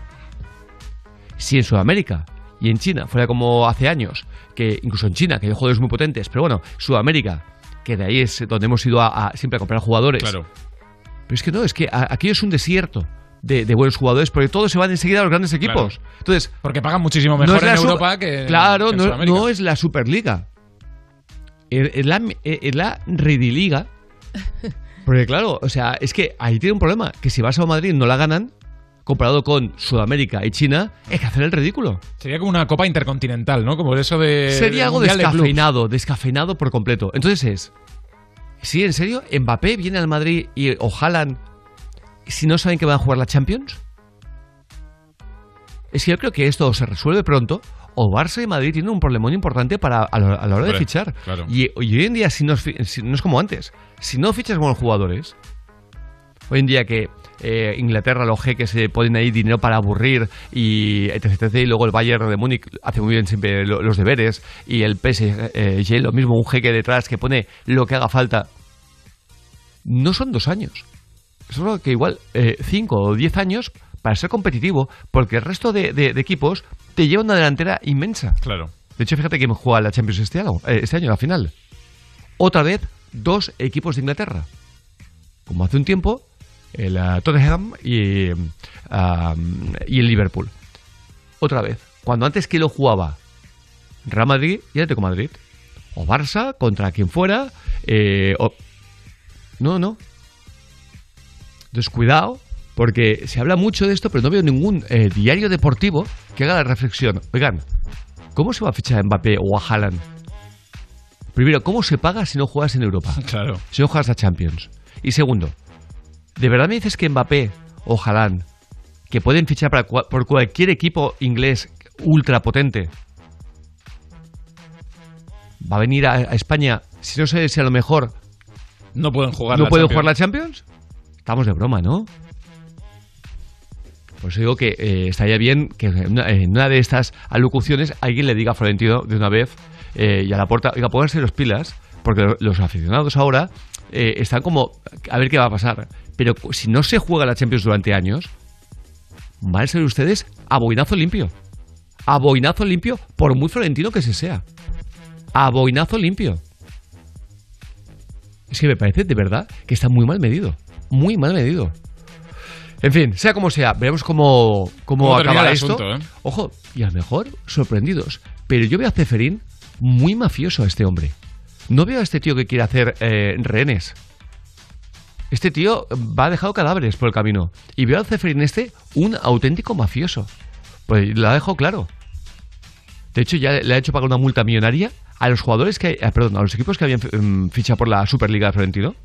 Speaker 1: Si en Sudamérica y en China fuera como hace años, que incluso en China, que hay jugadores muy potentes, pero bueno, Sudamérica, que de ahí es donde hemos ido a, a siempre a comprar jugadores.
Speaker 2: Claro.
Speaker 1: Pero es que no, es que aquello es un desierto de, de buenos jugadores, porque todos se van enseguida a los grandes equipos.
Speaker 2: Claro.
Speaker 1: Entonces,
Speaker 2: Porque pagan muchísimo mejor en Europa que
Speaker 1: Claro,
Speaker 2: que en
Speaker 1: no es la Superliga. Es la, es la Rediliga. Porque claro, o sea, es que ahí tiene un problema, que si vas a Madrid no la ganan, comparado con Sudamérica y China, es que hacer el ridículo.
Speaker 2: Sería como una copa intercontinental, ¿no? Como eso de.
Speaker 1: Sería algo
Speaker 2: de
Speaker 1: descafeinado, descafeinado por completo. Entonces es, sí, en serio, Mbappé viene al Madrid y o Haaland, si no saben que van a jugar la Champions. Es que yo creo que esto se resuelve pronto. O Barça y Madrid tienen un problemón importante para, a, la, a la hora de fichar.
Speaker 2: claro.
Speaker 1: Y, y hoy en día, si no, si no es como antes, si no fichas buenos jugadores, hoy en día que eh, Inglaterra, los jeques se ponen ahí dinero para aburrir y etc, etc, y luego el Bayern de Múnich hace muy bien siempre lo- los deberes y el PSG lo mismo, un jeque detrás que pone lo que haga falta. No son dos años. Es algo que igual eh, cinco o diez años para ser competitivo, porque el resto de, de- de equipos te lleva una delantera inmensa.
Speaker 2: Claro.
Speaker 1: De hecho, fíjate que juega la Champions este año, eh, este año, la final. Otra vez, dos equipos de Inglaterra. Como hace un tiempo, el eh, Tottenham y, ah, y el Liverpool. Otra vez. Cuando antes que lo jugaba Real Madrid y Atlético de Madrid. O Barça contra quien fuera. eh, o- No, no. Entonces, cuidado, porque se habla mucho de esto, pero no veo ningún eh, diario deportivo que haga la reflexión. Oigan, ¿cómo se va a fichar a Mbappé o a Haaland? Primero, ¿cómo se paga si no juegas en Europa?
Speaker 2: Claro.
Speaker 1: Si no juegas a Champions. Y segundo, ¿de verdad me dices que Mbappé o Haaland, que pueden fichar para por cualquier equipo inglés ultra potente, va a venir a, a España si no sé si a lo mejor
Speaker 2: No pueden jugar
Speaker 1: ¿No
Speaker 2: la
Speaker 1: pueden
Speaker 2: Champions.
Speaker 1: jugar la Champions? Estamos de broma, ¿no? Por eso digo que eh, estaría bien que en una, de estas alocuciones alguien le diga a Florentino de una vez eh, y a la puerta, oiga, pónganse los pilas, porque lo- los aficionados ahora eh, están como, a ver qué va a pasar. Pero si no se juega la Champions durante años, van a ser ustedes a boinazo limpio. A boinazo limpio, por muy florentino que se sea. A boinazo limpio. Es que me parece de verdad que está muy mal medido. Muy mal medido. En fin, sea como sea, veremos cómo, cómo, acaba esto.
Speaker 2: asunto, ¿eh?
Speaker 1: Ojo, y a lo mejor sorprendidos. Pero yo veo a Ceferín muy mafioso a este hombre. No veo a este tío que quiere hacer eh, rehenes. Este tío va ha dejado cadáveres por el camino. Y veo al Ceferín este un auténtico mafioso. Pues lo ha dejado claro. De hecho, ya le ha hecho pagar una multa millonaria a los jugadores que, eh, perdón, a los equipos que habían mm, fichado por la Superliga de Florentino,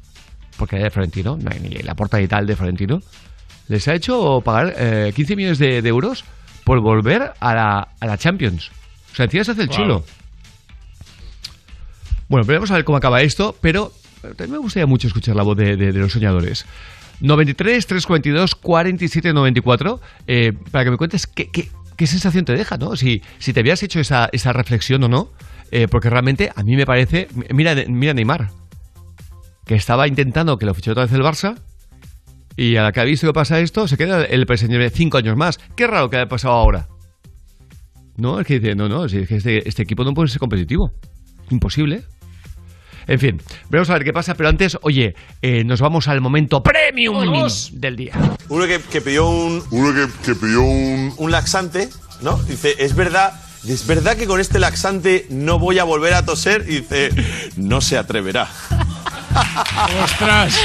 Speaker 1: porque era de Florentino, no hay ni la porta y tal de Florentino, les ha hecho pagar eh, 15 millones de, de euros por volver a la, a la Champions. O sea, encima se hace el
Speaker 2: Wow.
Speaker 1: chulo. Bueno, veremos a ver cómo acaba esto, pero también me gustaría mucho escuchar la voz de, de- de los soñadores. 93 342 47 94 eh, para que me cuentes qué, qué- qué sensación te deja, ¿no? Si, si te habías hecho esa, esa reflexión o no, eh, porque realmente a mí me parece. Mira, mira Neymar, que estaba intentando que lo fichó otra vez el Barça. Y a la que ha visto que pasa esto, se queda el PSG de cinco años más. Qué raro que haya pasado ahora. No, es que dice, no, no, es que este, este equipo no puede ser competitivo. Imposible. En fin, veremos a ver qué pasa, pero antes, oye, eh, nos vamos al momento premium del día.
Speaker 55: Uno que, que pidió un. Uno que, pidió un. Un laxante, ¿no? Dice, es verdad. Es verdad que con este laxante no voy a volver a toser. Y dice, no se atreverá.
Speaker 2: ¡Ostras!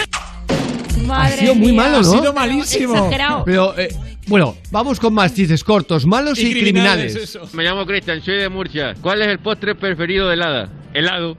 Speaker 46: Madre
Speaker 1: ha sido muy
Speaker 46: mía.
Speaker 1: malo, ¿no?
Speaker 2: Ha sido malísimo.
Speaker 46: Exagerado.
Speaker 1: Pero, eh, bueno, vamos con más chistes cortos, malos y, criminales.
Speaker 56: Me llamo Cristian, soy de Murcia. ¿Cuál es el postre preferido de helada? Helado.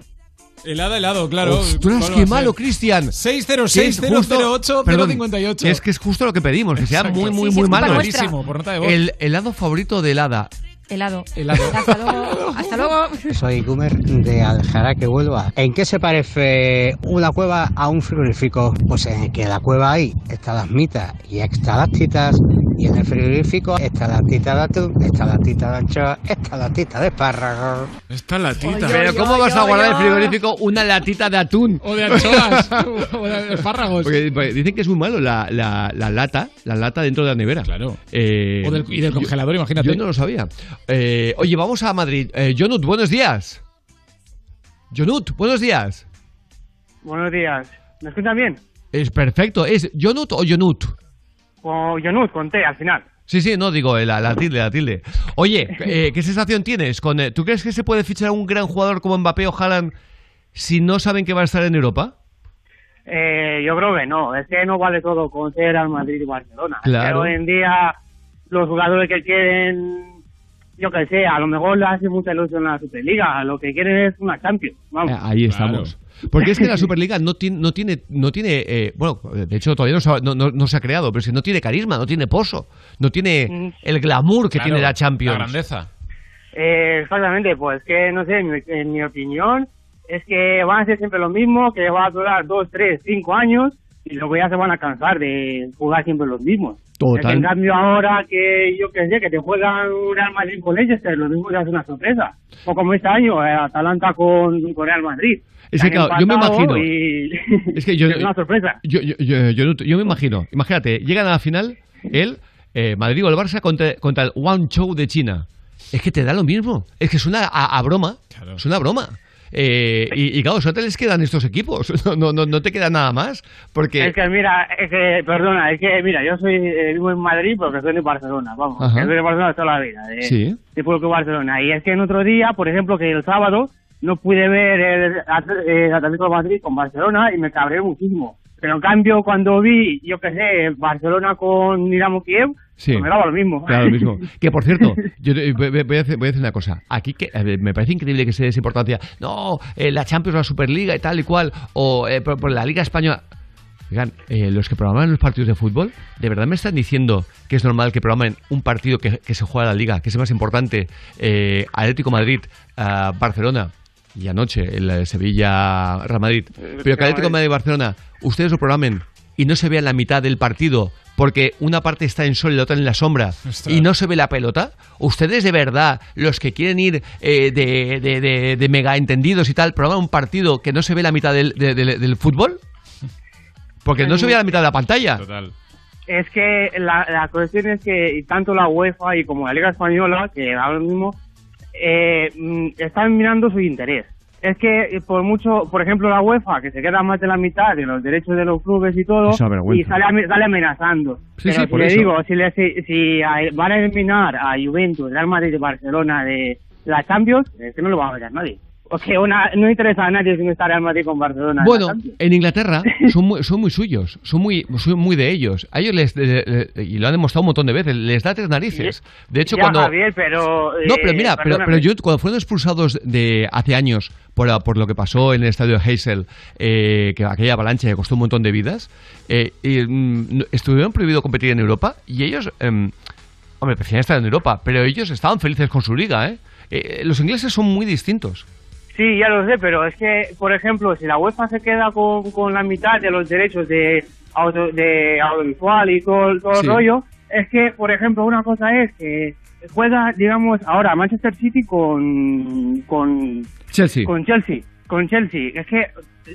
Speaker 2: Helada, helado, claro.
Speaker 1: Ostras,
Speaker 2: ¿Cuál va
Speaker 1: qué malo? Cristian.
Speaker 2: 606
Speaker 1: Que es justo-
Speaker 2: 008
Speaker 1: perdón,
Speaker 2: 058.
Speaker 1: Es que es justo lo que pedimos, que sea
Speaker 2: Exacto.
Speaker 1: muy, muy,
Speaker 46: Sí, sí,
Speaker 1: muy malo.
Speaker 2: Malísimo, por nota de voz.
Speaker 1: El helado favorito de helada.
Speaker 46: Helado.
Speaker 2: Helado.
Speaker 46: Hasta luego. Hasta luego.
Speaker 57: Soy Gumer de Aljaraque, Huelva. ¿En qué se parece una cueva a un frigorífico? Pues en que en la cueva ahí están las mitas y están las titas, y en el frigorífico está la tita de atún, está la tita de anchoa, está la tita de espárragos.
Speaker 2: Está la tita.
Speaker 1: Pero ¿cómo vas a guardar en el frigorífico una latita de atún?
Speaker 2: O de anchoas. o de espárragos.
Speaker 1: Porque, porque dicen que es muy malo la, la- la lata, la lata dentro de la nevera.
Speaker 2: Claro.
Speaker 1: Eh,
Speaker 2: O del- y del
Speaker 1: yo-
Speaker 2: congelador, imagínate.
Speaker 1: Yo no lo sabía. Eh, oye, vamos a Madrid. Eh, Jonut, buenos días. Jonut, buenos días.
Speaker 58: Buenos días. ¿Me escuchan bien?
Speaker 1: Es perfecto. ¿Es Jonut o Jonut?
Speaker 58: O Yonut, con T al final.
Speaker 1: Sí, sí, no, digo, eh, la, la tilde, la tilde. Oye, eh, ¿qué sensación tienes? Con, eh, ¿Tú crees que se puede fichar a un gran jugador como Mbappé o Haaland si no saben que va a estar en Europa?
Speaker 58: Eh, yo creo que no. Es que no vale todo con ser al Madrid y Barcelona.
Speaker 1: Claro.
Speaker 58: hoy en día los jugadores que quieren, yo que sé, a lo mejor le hace mucha ilusión a la Superliga. Lo que quieren es una Champions. Vamos.
Speaker 1: Eh, Ahí estamos. Porque es que la Superliga no tiene, no tiene, no tiene eh, bueno, de hecho todavía no se, ha, no, no- no se ha creado, pero es que no tiene carisma, no tiene pozo, no tiene el glamour que
Speaker 58: Claro,
Speaker 1: tiene la Champions.
Speaker 58: la
Speaker 2: grandeza.
Speaker 58: Eh, exactamente, pues que no sé, en mi, en mi opinión es que van a ser siempre lo mismo, que va a durar dos, tres, cinco años y luego ya se van a cansar de jugar siempre los mismos.
Speaker 1: Total.
Speaker 58: En cambio ahora que yo que sé, que te juegan un Real Madrid con Leicester, lo mismo ya es una sorpresa. O como este año, eh, Atalanta con, con Real Madrid.
Speaker 1: Es que claro, yo me imagino.
Speaker 58: y-
Speaker 1: Es que yo,
Speaker 58: es una sorpresa.
Speaker 1: Yo, yo, yo- yo no- yo me imagino. Imagínate, llegan a la final el eh, Madrid o el Barça contra, contra el Guangzhou de China. Es que te da lo mismo. Es que suena a, a broma. Suena a broma. Eh, y, y claro, solo te les quedan estos equipos. No, no, no, no te queda nada más. Porque.
Speaker 58: Es que mira, es que, perdona, es que mira, yo soy eh, vivo en Madrid porque soy de Barcelona, vamos, que soy de Barcelona toda la vida, de,
Speaker 1: Sí.
Speaker 58: de pueblo que Barcelona. Y es que en otro día, por ejemplo, que el sábado no pude ver el At- Atlético de Madrid con Barcelona y me cabré muchísimo. Pero en cambio, cuando vi, yo qué sé, Barcelona con Dinamo Kiev,
Speaker 1: Sí.
Speaker 58: pues me daba lo mismo.
Speaker 1: Claro, lo mismo. Que por cierto, yo voy, a hacer, voy a decir una cosa. Aquí que a me parece increíble que se dé esa importancia. No, eh, la Champions, la Superliga y tal y cual, o eh, por, por la Liga Española. Oigan, eh, los que programan los partidos de fútbol, ¿de verdad me están diciendo que es normal que programen un partido que, que se juega en la Liga, que es el más importante, eh, Atlético Madrid, Barcelona, y anoche el eh, Sevilla-Real Madrid, pero que Atlético Madrid y Barcelona, ustedes lo programen y no se vea la mitad del partido porque una parte está en sol y la otra en la sombra y no se ve la pelota? ¿Ustedes de verdad, los que quieren ir eh, de, de- de- de mega entendidos y tal, programan un partido que no se ve la mitad del, de- de- del fútbol? Porque no se ve la mitad de la pantalla.
Speaker 58: Es que la, la cuestión es que tanto la UEFA y como la Liga Española, que ahora mismo eh, mm, están mirando su interés. Es que eh, por mucho, por ejemplo, la UEFA, que se queda más de la mitad de los derechos de los clubes y todo, y sale, sale amenazando.
Speaker 1: Sí,
Speaker 58: Pero
Speaker 1: sí,
Speaker 58: si
Speaker 1: por
Speaker 58: le
Speaker 1: eso.
Speaker 58: digo, si, le, si, si a- van a eliminar a Juventus, Real Madrid y Barcelona de la Champions, es que no lo va a ver nadie. Una- no interesa a nadie si no está Real Madrid con Barcelona.
Speaker 1: Bueno, en Inglaterra son muy, son muy suyos, son muy, son muy de ellos. A ellos les, le- le- y lo han demostrado un montón de veces, les da tres narices. De hecho,
Speaker 58: Ya,
Speaker 1: cuando...
Speaker 58: Javier, pero...
Speaker 1: No,
Speaker 58: eh,
Speaker 1: pero mira, pero, pero yo cuando fueron expulsados de hace años por, por lo que pasó en el estadio de Hazel, eh, que aquella avalancha que costó un montón de vidas, eh, y, mm, estuvieron prohibido competir en Europa y ellos, em, hombre, preferían estar en Europa, pero ellos estaban felices con su liga, ¿eh? Eh, los ingleses son muy distintos.
Speaker 58: Sí, ya lo sé, pero es que, por ejemplo, si la UEFA se queda con, con la mitad de los derechos de, auto, de audiovisual y todo, todo
Speaker 1: Sí.
Speaker 58: el rollo, es que, por ejemplo, una cosa es que juega, digamos, ahora Manchester City con, con,
Speaker 1: Chelsea.
Speaker 58: con Chelsea. Con Chelsea. Es que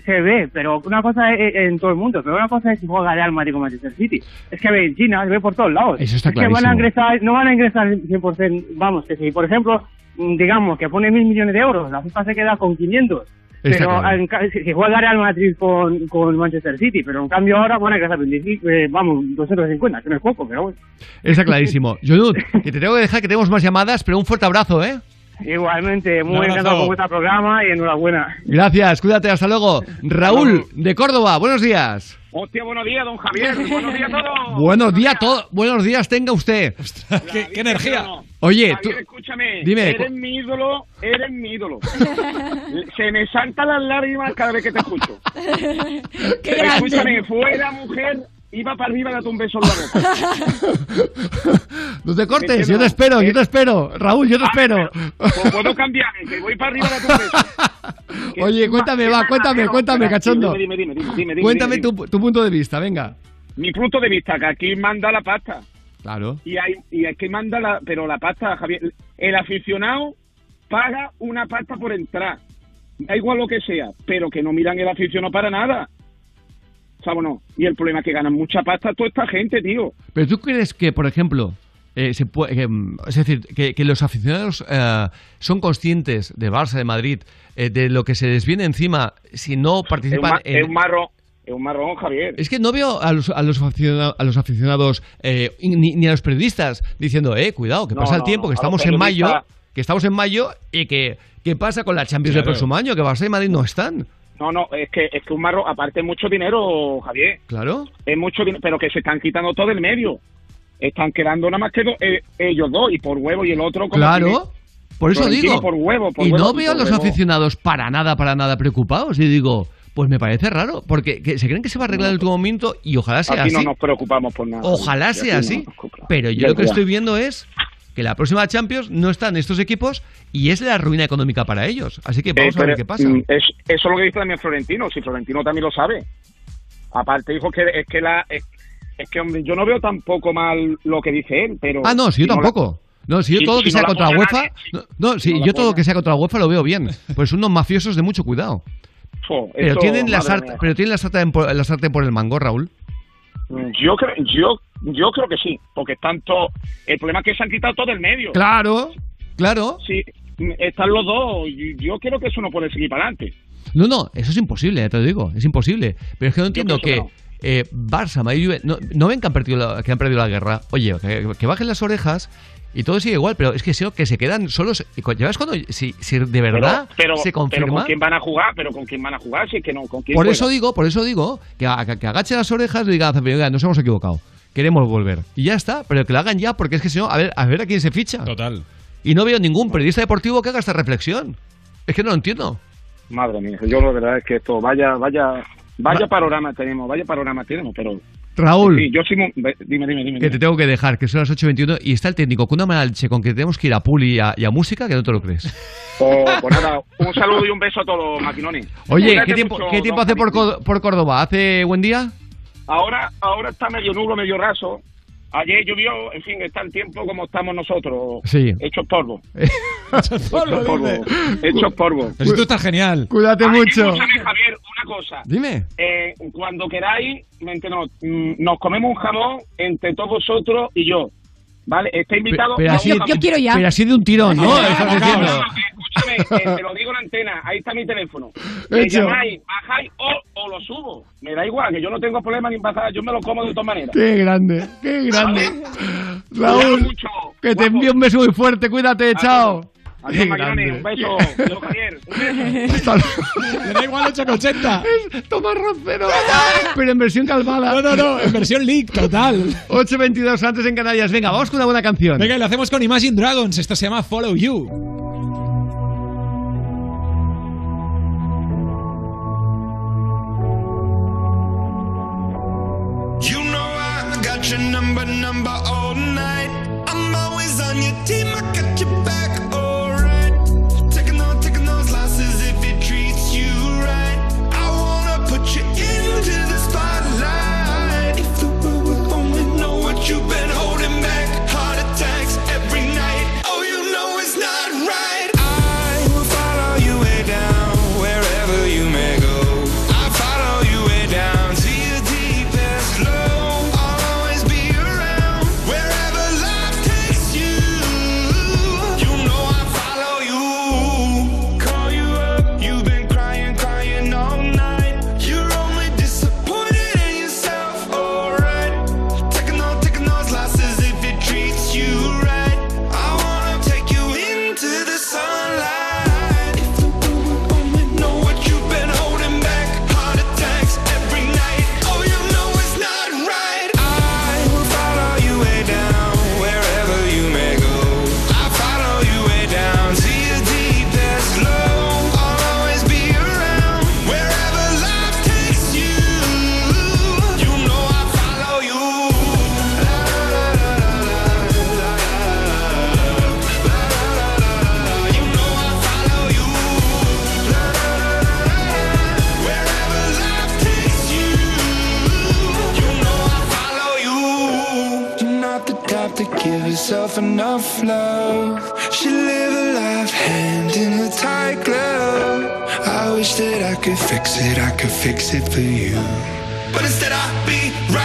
Speaker 58: se ve, pero una cosa es en todo el mundo, pero una cosa es si juega Real Madrid con Manchester City. Es que ve en China, se ve por todos lados.
Speaker 1: Eso está
Speaker 58: es que van a ingresar, no van a ingresar 100%, vamos, que si, por ejemplo, digamos que pone mil millones de euros, la FIFA se queda con 500.
Speaker 1: Está
Speaker 58: Pero
Speaker 1: claro.
Speaker 58: en si si juega Real Madrid con, con Manchester City, pero en cambio ahora van a 25, eh, vamos, 250, que no es poco, pero bueno.
Speaker 1: Está clarísimo. Jonut, que te tengo que dejar que tenemos más llamadas, pero un fuerte abrazo, ¿eh?
Speaker 58: Igualmente, muy
Speaker 1: abrazo.
Speaker 58: encantado con vuestro programa y enhorabuena.
Speaker 1: Gracias, cuídate, hasta luego. Raúl, de Córdoba, buenos días.
Speaker 59: Hostia, buenos días, don Javier. Buenos días a todos.
Speaker 1: Buenos días, todo, buenos días tenga usted.
Speaker 59: ¿Qué, energía?
Speaker 1: Oye,
Speaker 59: Javier,
Speaker 1: tú-
Speaker 59: escúchame.
Speaker 1: dime.
Speaker 59: Eres mi ídolo, eres mi ídolo. Se me saltan las lágrimas cada vez que te escucho.
Speaker 46: Qué grande.
Speaker 59: escúchame, fuera mujer, iba para arriba y date un beso en la boca.
Speaker 1: No te cortes, yo te espero, yo te espero. Raúl, yo te espero.
Speaker 59: Pues puedo cambiarme, que voy para arriba y date un beso.
Speaker 1: Oye, cuéntame, va, cuéntame, cuéntame, cachondo.
Speaker 59: Dime, dime, dime, dime, dime,
Speaker 1: Cuéntame tu, tu punto de vista, venga.
Speaker 59: Mi punto de vista, que aquí manda la pasta.
Speaker 1: Claro.
Speaker 59: Y hay, y aquí manda la, pero la pasta, Javier, el aficionado paga una pasta por entrar. Da igual lo que sea, pero que no miran el aficionado para nada. ¿Sabes o no? Y el problema es que ganan mucha pasta toda esta gente, tío.
Speaker 1: Pero tú crees que, por ejemplo, eh, se puede, que, mm, es decir, que, que los aficionados eh, son conscientes de Barça, de Madrid, eh, de lo que se les viene encima si no
Speaker 59: Es un,
Speaker 1: participan en...
Speaker 59: es un marrón, es un marrón, Javier.
Speaker 1: Es que no veo a los, a los aficionados, a los aficionados eh, ni, ni a los periodistas diciendo, eh, cuidado, que
Speaker 59: No,
Speaker 1: pasa el
Speaker 59: no,
Speaker 1: tiempo, que estamos en mayo, que estamos en mayo y que ¿qué pasa con la Champions del
Speaker 59: Claro.
Speaker 1: próximo año? Que Barça y Madrid no están.
Speaker 59: No, no, es que es que un marrón, aparte es mucho dinero, Javier.
Speaker 1: Claro.
Speaker 59: Es mucho dinero, pero que se están quitando todo del medio. Están quedando nada más que do- eh, ellos dos, y por huevo, y el otro como
Speaker 1: Claro.
Speaker 59: tiene-
Speaker 1: Por eso digo.
Speaker 59: por huevo, por
Speaker 1: y
Speaker 59: huevo,
Speaker 1: no veo a los
Speaker 59: huevo.
Speaker 1: aficionados para nada, para nada preocupados. Y digo, pues me parece raro, porque que se creen que se va a arreglar en el último momento y ojalá sea
Speaker 59: Aquí no
Speaker 1: así.
Speaker 59: nos preocupamos por nada.
Speaker 1: Ojalá sea
Speaker 59: no
Speaker 1: así. Pero yo lo que estoy viendo es que la próxima Champions no están estos equipos y es la ruina económica para ellos. Así que vamos
Speaker 59: Eh,
Speaker 1: a ver
Speaker 59: pero,
Speaker 1: qué pasa.
Speaker 59: mm, es- eso es lo que dice también Florentino, si Florentino también lo sabe. Aparte dijo que es que la es, es que hombre, yo no veo tampoco mal lo que dice él, pero
Speaker 1: Ah, no, si yo tampoco. No, si yo todo que sea contra UEFA, no, si yo todo que sea contra la UEFA lo veo bien, pues son unos mafiosos de mucho cuidado. Pero
Speaker 59: esto,
Speaker 1: tienen la
Speaker 59: mía.
Speaker 1: pero tienen la sartén por, la sartén por el mango, Raúl.
Speaker 59: Yo creo, yo, yo creo que sí, porque tanto el problema es que se han quitado todo el medio.
Speaker 1: Claro, claro.
Speaker 59: Sí, están los dos. Yo creo que eso no puede seguir para adelante.
Speaker 1: No, no, eso es imposible, ya te lo digo, es imposible. Pero es que no entiendo que
Speaker 59: pienso
Speaker 1: eh, Barça, Madrid, Juve- no, no ven que han, perdido la, que han perdido la guerra. Oye, que, que bajen las orejas y todo sigue igual, pero es que, no, que se quedan solos. Y cu- ¿Ya ves cuando, si, si de verdad
Speaker 59: pero, pero,
Speaker 1: se
Speaker 59: pero
Speaker 1: confirma?
Speaker 59: con quién van a jugar, pero con quién van a jugar, si es que no, con quién
Speaker 1: Por eso digo, por eso digo, que, a- que, agache las orejas y diga, "Oiga, nos hemos equivocado. Queremos volver. Y ya está, pero que lo hagan ya, porque es que si no, a ver, a ver a quién se ficha.
Speaker 2: Total.
Speaker 1: Y no veo ningún periodista deportivo que haga esta reflexión. Es que no lo entiendo.
Speaker 59: Madre mía, yo la verdad es que esto, vaya, vaya, vaya panorama tenemos, vaya panorama tenemos, pero...
Speaker 1: Raúl.
Speaker 59: Sí, yo sí, dime, dime, dime.
Speaker 1: Que te tengo que dejar, que son las 8.21 y está el técnico con una mala leche con que tenemos que ir a Puli y a, y a música que no te lo crees.
Speaker 59: Oh, pues nada, un saludo y un beso a todos, maquinones.
Speaker 1: Oye,
Speaker 59: Cuídate
Speaker 1: ¿qué tiempo,
Speaker 59: mucho,
Speaker 1: ¿qué tiempo hace por, por Córdoba? ¿Hace buen día?
Speaker 59: Ahora, ahora está medio nublo, medio raso. Ayer llovió, en fin, está el tiempo como estamos nosotros.
Speaker 1: Sí.
Speaker 59: Hechos polvo.
Speaker 2: Hechos
Speaker 59: polvo. Hechos polvo.
Speaker 2: Esto está genial.
Speaker 1: Cuídate
Speaker 59: Ay,
Speaker 1: mucho.
Speaker 59: Escúchame, Javier, una cosa.
Speaker 1: Dime.
Speaker 59: Eh, cuando queráis, mente, no, mm, nos comemos un jamón entre todos vosotros y yo. Vale, está invitado.
Speaker 1: Pero así,
Speaker 59: Vamos a-
Speaker 1: Pero así de un tirón, ¿no?
Speaker 59: No,
Speaker 1: Estás
Speaker 59: no,
Speaker 1: diciendo.
Speaker 59: no, Escúchame, eh, te lo digo en la antena, ahí está mi teléfono. Me
Speaker 1: Hecho.
Speaker 59: llamáis, bajáis o, o lo subo. Me da igual, que yo no tengo problema ni en bajar, yo me lo como de todas maneras.
Speaker 1: Qué grande, qué grande. Raúl,
Speaker 59: mucho,
Speaker 1: que te envío un beso muy fuerte, cuídate, chao.
Speaker 59: Adiós,
Speaker 1: grande.
Speaker 59: un beso. Adiós, Javier, un beso.
Speaker 2: Le da igual 880.
Speaker 1: Toma roncero. Pero en versión calmada.
Speaker 2: No, no, no, en versión leak, total.
Speaker 1: 8.22 antes en Canarias. Venga, vamos con una buena canción.
Speaker 2: Venga, y lo hacemos con Imagine Dragons. Esto se llama Follow You.
Speaker 6: You know I got your number, number all yourself enough love. She live a life hand in a tight glove. I wish that I could fix it, I could fix it for you. But instead I'll be right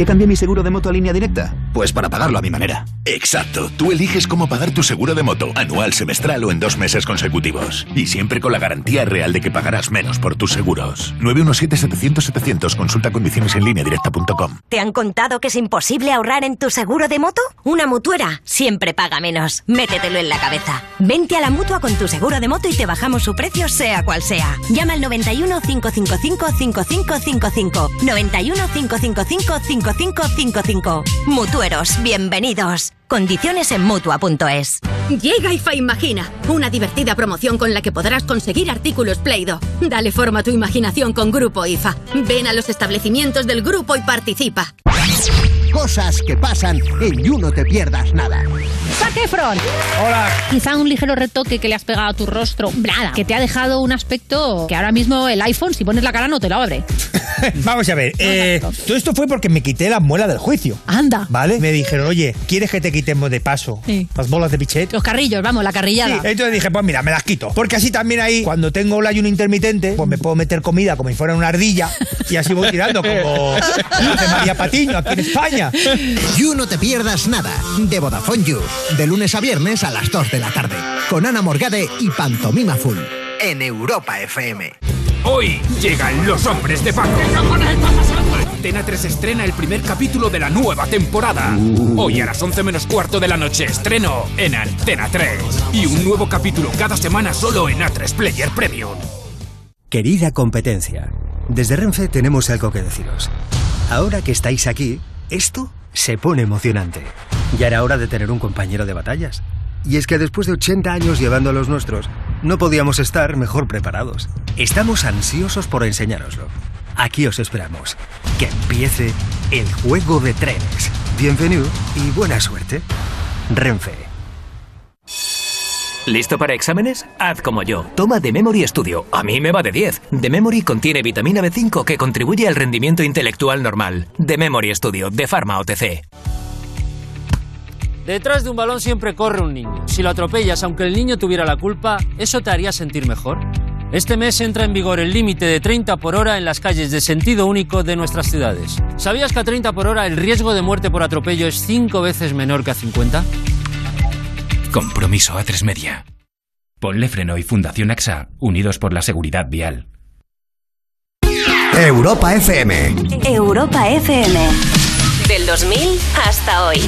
Speaker 60: Qué cambié mi seguro de moto a línea directa? Pues para pagarlo a mi manera.
Speaker 17: Exacto, tú eliges cómo pagar tu seguro de moto, anual, semestral o en dos meses consecutivos. Y siempre con la garantía real de que pagarás menos por tus seguros. 917-700-700, consulta condiciones en línea directa.com.
Speaker 15: ¿Te han contado que es imposible ahorrar en tu seguro de moto? Una mutuera siempre paga menos. Métetelo en la cabeza. Vente a la mutua con tu seguro de moto y te bajamos su precio, sea cual sea. Llama al 91 555 5555. 91 555 5555. Mutueros, bienvenidos. Condiciones en mutua.es.
Speaker 61: Llega IFA Imagina, una divertida promoción con la que podrás conseguir artículos Play-Doh. Dale forma a tu imaginación con Grupo IFA. Ven a los establecimientos del grupo y participa.
Speaker 12: Cosas que pasan en You No Te Pierdas Nada.
Speaker 62: Zac Efron.
Speaker 12: Hola.
Speaker 62: Quizá un ligero retoque que le has pegado a tu rostro. Nada. Que te ha dejado un aspecto que ahora mismo el iPhone, si pones la cara, no te lo abre.
Speaker 63: Vamos a ver, eh, todo esto fue porque me quité la muela del juicio.
Speaker 62: Anda.
Speaker 63: ¿Vale? Me dijeron, oye, ¿quieres que te quitemos de paso las bolas de pichet?
Speaker 62: Los carrillos, vamos, la carrillada.
Speaker 63: Sí, entonces dije, pues mira, me las quito. Porque así también ahí, cuando tengo el ayuno intermitente, pues me puedo meter comida como si fuera una ardilla y así voy tirando como hace María Patiño aquí en España.
Speaker 12: You No Te Pierdas Nada, de Vodafone You, de lunes a viernes a las 2 de la tarde, con Ana Morgade y Pantomima Full, en Europa FM.
Speaker 64: Hoy llegan los hombres de Paco. ¿Qué cojones está pasando? Antena 3 estrena el primer capítulo de la nueva temporada. Hoy a las 11 menos cuarto de la noche estreno en Antena 3. Y un nuevo capítulo cada semana solo en A3 Player Premium.
Speaker 65: Querida competencia, desde Renfe tenemos algo que deciros. Ahora que estáis aquí, esto se pone emocionante. Ya era hora de tener un compañero de batallas. Y es que después de 80 años llevando a los nuestros, no podíamos estar mejor preparados. Estamos ansiosos por enseñároslo. Aquí os esperamos. Que empiece el juego de trenes. Bienvenido y buena suerte. Renfe.
Speaker 22: ¿Listo para exámenes? Haz como yo. Toma The Memory Studio. A mí me va de 10. The Memory contiene vitamina B5 que contribuye al rendimiento intelectual normal. The Memory Studio, de Pharma OTC.
Speaker 62: Detrás de un balón siempre corre un niño. Si lo atropellas, aunque el niño tuviera la culpa, ¿eso te haría sentir mejor? Este mes entra en vigor el límite de 30 por hora en las calles de sentido único de nuestras ciudades. ¿Sabías que a 30 por hora el riesgo de muerte por atropello es 5 veces menor que a 50?
Speaker 64: Compromiso A3 Media. Ponle Freno y Fundación AXA, unidos por la seguridad vial.
Speaker 12: Europa FM.
Speaker 13: Europa FM. Del 2000 hasta hoy.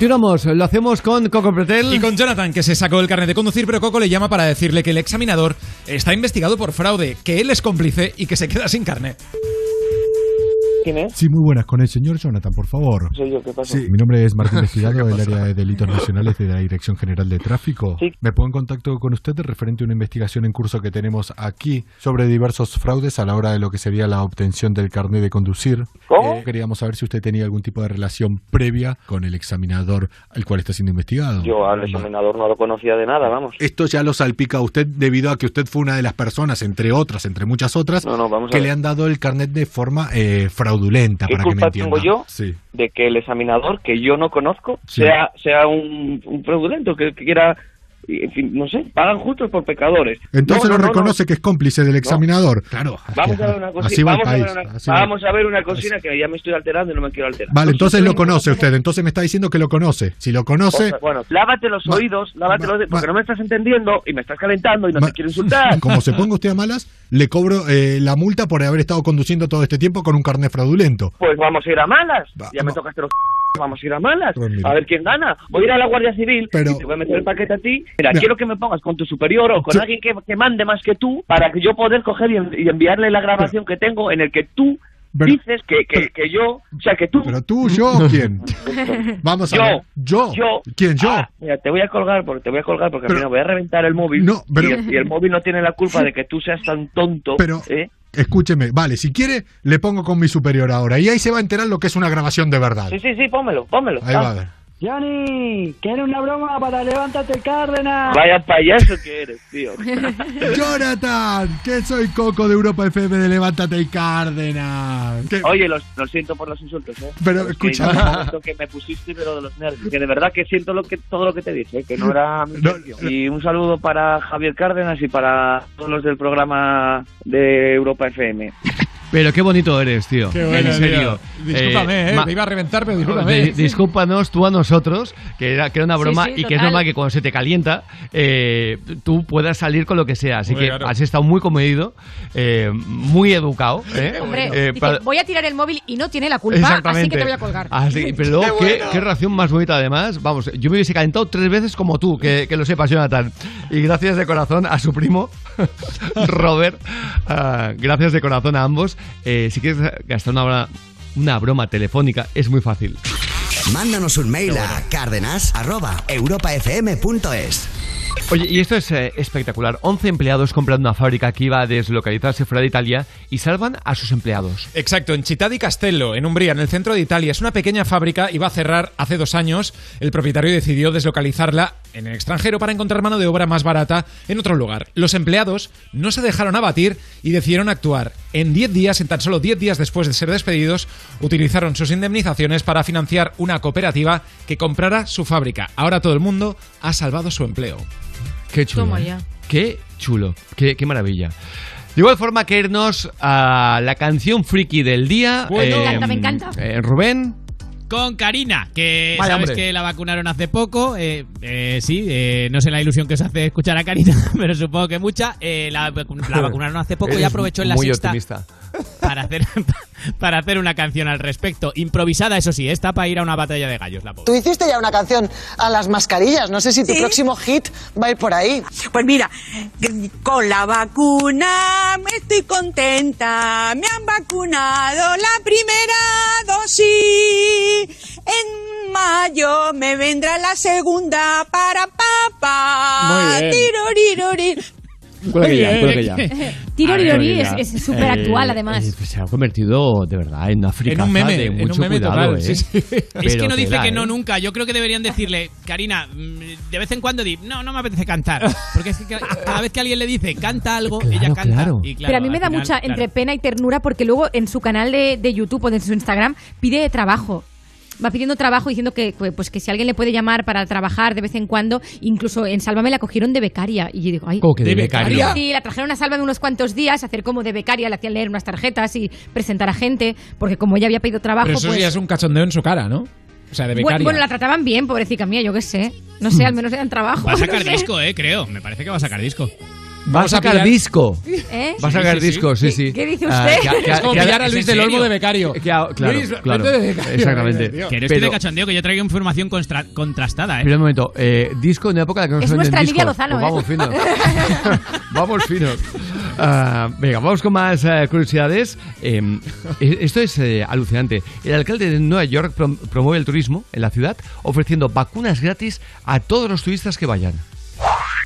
Speaker 1: Continuamos, lo hacemos con Coco Pretel.
Speaker 2: Y con Jonathan, que se sacó el carnet de conducir, pero Coco le llama para decirle que el examinador está investigado por fraude, que él es cómplice y que se queda sin carnet.
Speaker 8: ¿Quién es?
Speaker 7: Sí, muy buenas. Con el señor Jonathan, por favor.
Speaker 8: Soy yo, ¿qué pasa?
Speaker 7: Sí, mi nombre es Martín Desfilado, del área de delitos nacionales de la Dirección General de Tráfico.
Speaker 8: Sí.
Speaker 7: Me pongo en contacto con usted referente a una investigación en curso que tenemos aquí sobre diversos fraudes a la hora de lo que sería la obtención del carnet de conducir.
Speaker 8: ¿Cómo?
Speaker 7: Eh, queríamos saber si usted tenía algún tipo de relación previa con el examinador al cual está siendo investigado.
Speaker 8: Yo al examinador no lo conocía de nada, vamos.
Speaker 7: Esto ya lo salpica a usted debido a que usted fue una de las personas, entre otras, entre muchas otras,
Speaker 8: No, no, vamos
Speaker 7: que le han dado el carnet de forma eh, fraudulenta,
Speaker 8: ¿Qué
Speaker 7: para que me
Speaker 8: culpa
Speaker 7: entienda.
Speaker 8: tengo yo
Speaker 7: Sí.
Speaker 8: de que el examinador que yo no conozco
Speaker 7: Sí.
Speaker 8: sea sea un, un fraudulento que, que quiera en fin, no sé, pagan justos por pecadores.
Speaker 7: Entonces
Speaker 8: No,
Speaker 7: lo
Speaker 8: no, no,
Speaker 7: reconoce que es cómplice del examinador. Claro.
Speaker 8: no. Vamos a ver una cosita,
Speaker 7: Así va el
Speaker 8: vamos, a
Speaker 7: país.
Speaker 8: ver una,
Speaker 7: así va.
Speaker 8: vamos a ver una cosina que ya me estoy alterando y no me quiero alterar.
Speaker 7: Vale, entonces lo conoce usted. Entonces me está diciendo que lo conoce. Si lo conoce,
Speaker 8: O sea, bueno, lávate los oídos, lávate los oídos, porque no me estás entendiendo y me estás calentando y no te quiero insultar.
Speaker 7: como se ponga usted a malas, le cobro eh, la multa por haber estado conduciendo todo este tiempo con un carnet fraudulento.
Speaker 8: Pues vamos a ir a malas. ya me tocaste los vamos a ir a malas,
Speaker 7: Pues
Speaker 8: a ver quién gana. Voy a ir a la Guardia Civil
Speaker 7: Pero-
Speaker 8: y te voy a meter el paquete a ti. Mira,
Speaker 7: Mira.
Speaker 8: quiero que me pongas con tu superior o con
Speaker 7: Yo-
Speaker 8: alguien que, que mande más que tú para que yo poder coger y, y enviarle la grabación que tengo en el que tú
Speaker 7: Pero-
Speaker 8: dices que, que, que yo, o sea, que tú...
Speaker 7: ¿Pero tú, yo quién? Vamos a
Speaker 8: Yo,
Speaker 7: ver. ¿Yo?
Speaker 8: yo.
Speaker 7: ¿Quién, yo?
Speaker 8: Ah, mira, te voy a colgar porque te voy a colgar porque
Speaker 7: Pero-
Speaker 8: mira, voy a reventar el móvil
Speaker 7: No, pero-
Speaker 8: y, el, y el móvil no tiene la culpa de que tú seas tan tonto.
Speaker 7: Pero-
Speaker 8: ¿eh?
Speaker 7: Escúcheme, vale, si quiere, le pongo con mi superior ahora. Y ahí se va a enterar lo que es una grabación de verdad.
Speaker 8: Sí, sí, sí, pónmelo, pónmelo.
Speaker 7: Ahí va a ver.
Speaker 66: Johnny, quiero una broma para levántate Cárdenas.
Speaker 8: Vaya payaso que eres, tío.
Speaker 7: Jonathan, que soy Coco de Europa FM de Levántate y Cárdenas. Que-
Speaker 8: Oye, los- lo siento por los insultos, ¿eh?
Speaker 7: Pero,
Speaker 8: es que que me pusiste, pero de los nervios. Que de verdad que siento lo que, todo lo que te dije, ¿eh? que no era mi intención. Y un saludo para Javier Cárdenas y para todos los del programa de Europa FM.
Speaker 1: Pero qué bonito eres, tío.
Speaker 2: Qué bueno,
Speaker 1: en serio.
Speaker 2: tío. Discúlpame, eh,
Speaker 1: ma-
Speaker 2: me iba a reventar, pero discúlpame.
Speaker 1: Di- discúlpanos tú a nosotros, que era, que era una broma
Speaker 2: sí,
Speaker 1: y que es normal que cuando se te calienta eh, tú puedas salir con lo que sea. Así que
Speaker 2: claro.
Speaker 1: has estado muy comedido, eh, muy educado. ¿eh?
Speaker 4: Hombre,
Speaker 1: Eh,
Speaker 4: dice,
Speaker 1: para-
Speaker 4: voy a tirar el móvil y no tiene la culpa, así que te voy a colgar.
Speaker 1: Así- pero luego,
Speaker 4: Qué bueno.
Speaker 1: qué reacción más bonita además. Vamos, yo me hubiese calentado tres veces como tú, que, que lo sepas, Jonathan. Y gracias de corazón a su primo, Robert. Ah, gracias de corazón a ambos. Eh, si quieres gastar una, broma- una broma telefónica, es muy fácil.
Speaker 12: Mándanos un mail a cárdenas.europafm.es.
Speaker 1: Oye, y esto es eh, espectacular. 11 empleados compran una fábrica que iba a deslocalizarse fuera de Italia y salvan a sus empleados.
Speaker 2: Exacto, en Città di Castello, en Umbría, en el centro de Italia. Es una pequeña fábrica, iba a cerrar hace dos años. El propietario decidió deslocalizarla en el extranjero para encontrar mano de obra más barata en otro lugar. Los empleados no se dejaron abatir y decidieron actuar. En 10 días, en tan solo 10 días después de ser despedidos, utilizaron sus indemnizaciones para financiar una cooperativa que comprara su fábrica. Ahora todo el mundo ha salvado su empleo.
Speaker 1: Qué chulo.
Speaker 4: Toma
Speaker 1: ¿eh?
Speaker 4: ya.
Speaker 1: Qué chulo. Qué, qué maravilla. De igual forma que irnos a la canción friki del día.
Speaker 4: Bueno. Me encanta, me encanta.
Speaker 1: eh, Rubén.
Speaker 67: Con Karina, que
Speaker 1: Vaya,
Speaker 67: sabes
Speaker 1: hombre.
Speaker 67: que la vacunaron hace poco. eh, eh, sí, eh, no sé la ilusión que os hace escuchar a Karina, pero supongo que mucha. eh, la, la vacunaron hace poco y aprovechó en la
Speaker 1: muy
Speaker 67: sexta
Speaker 1: optimista.
Speaker 67: Para hacer, para hacer una canción al respecto. Improvisada, eso sí, está para ir a una batalla de gallos, la pobre.
Speaker 68: Tú hiciste ya una canción a las mascarillas. No sé si tu próximo hit va a ir por ahí.
Speaker 69: Pues mira, con la vacuna me estoy contenta. Me han vacunado la primera dosis. En mayo me vendrá la segunda para papá.
Speaker 25: Muy bien.
Speaker 1: Cuelga que ya, cuelga
Speaker 4: es- súper actual,
Speaker 1: eh,
Speaker 4: además.
Speaker 1: eh, se ha convertido de verdad en una fricaza
Speaker 67: En un meme,
Speaker 1: de
Speaker 67: en un meme
Speaker 1: cuidado,
Speaker 67: total,
Speaker 1: ¿eh?
Speaker 67: sí, sí. Es que no dice que
Speaker 1: ¿eh?
Speaker 67: no nunca. Yo creo que deberían decirle, Karina, mm, de vez en cuando di, no, no me apetece cantar. Porque es que cada vez que alguien le dice, canta algo, ella canta.
Speaker 1: claro.
Speaker 67: Y claro,
Speaker 4: Pero a mí me da
Speaker 67: final,
Speaker 4: mucha
Speaker 67: claro.
Speaker 4: entre pena y ternura porque luego en su canal de, de YouTube o en su Instagram pide trabajo. Va pidiendo trabajo diciendo que pues que si alguien le puede llamar para trabajar de vez en cuando, incluso en Sálvame la cogieron de becaria y yo digo, ay,
Speaker 1: ¿Cómo que de ¿De becaria?
Speaker 4: Sí, la trajeron a Sálvame unos cuantos días, hacer como de becaria, le hacían leer unas tarjetas y presentar a gente, porque como ella había pedido trabajo,
Speaker 2: Pero eso
Speaker 4: pues
Speaker 2: ya es un cachondeo en su cara, ¿no? O sea, de becaria.
Speaker 4: bueno, la trataban bien, pobrecita mía, yo qué sé. No sé, al menos le dan trabajo.
Speaker 67: Va a sacar
Speaker 4: no sé.
Speaker 67: disco, eh, creo. Me parece que va a sacar disco.
Speaker 1: Va a sacar disco.
Speaker 4: ¿Eh?
Speaker 1: Va a sacar
Speaker 67: Sí, sí,
Speaker 1: disco, sí, sí.
Speaker 4: ¿Qué dice
Speaker 1: Ah,
Speaker 4: usted?
Speaker 1: que- que-
Speaker 2: Es como
Speaker 1: que-
Speaker 2: pillar a
Speaker 1: ¿es
Speaker 2: Luis del Olmo de becario.
Speaker 1: Que- claro,
Speaker 2: Luis,
Speaker 1: claro.
Speaker 2: de becario.
Speaker 1: Exactamente.
Speaker 67: Que no estoy de
Speaker 1: Pero-
Speaker 67: cachondeo, que yo traigo información constra- contrastada, eh.
Speaker 1: Pero un momento, eh, disco en una época en la que no se venden
Speaker 4: nuestra Lidia
Speaker 1: discos.
Speaker 4: Lozano,
Speaker 1: Pues vamos
Speaker 4: ¿eh?
Speaker 1: finos. vamos finos. Ah, venga, vamos con más eh, curiosidades. Eh, esto es eh, alucinante. El alcalde de Nueva York prom- promueve el turismo en la ciudad ofreciendo vacunas gratis a todos los turistas que vayan.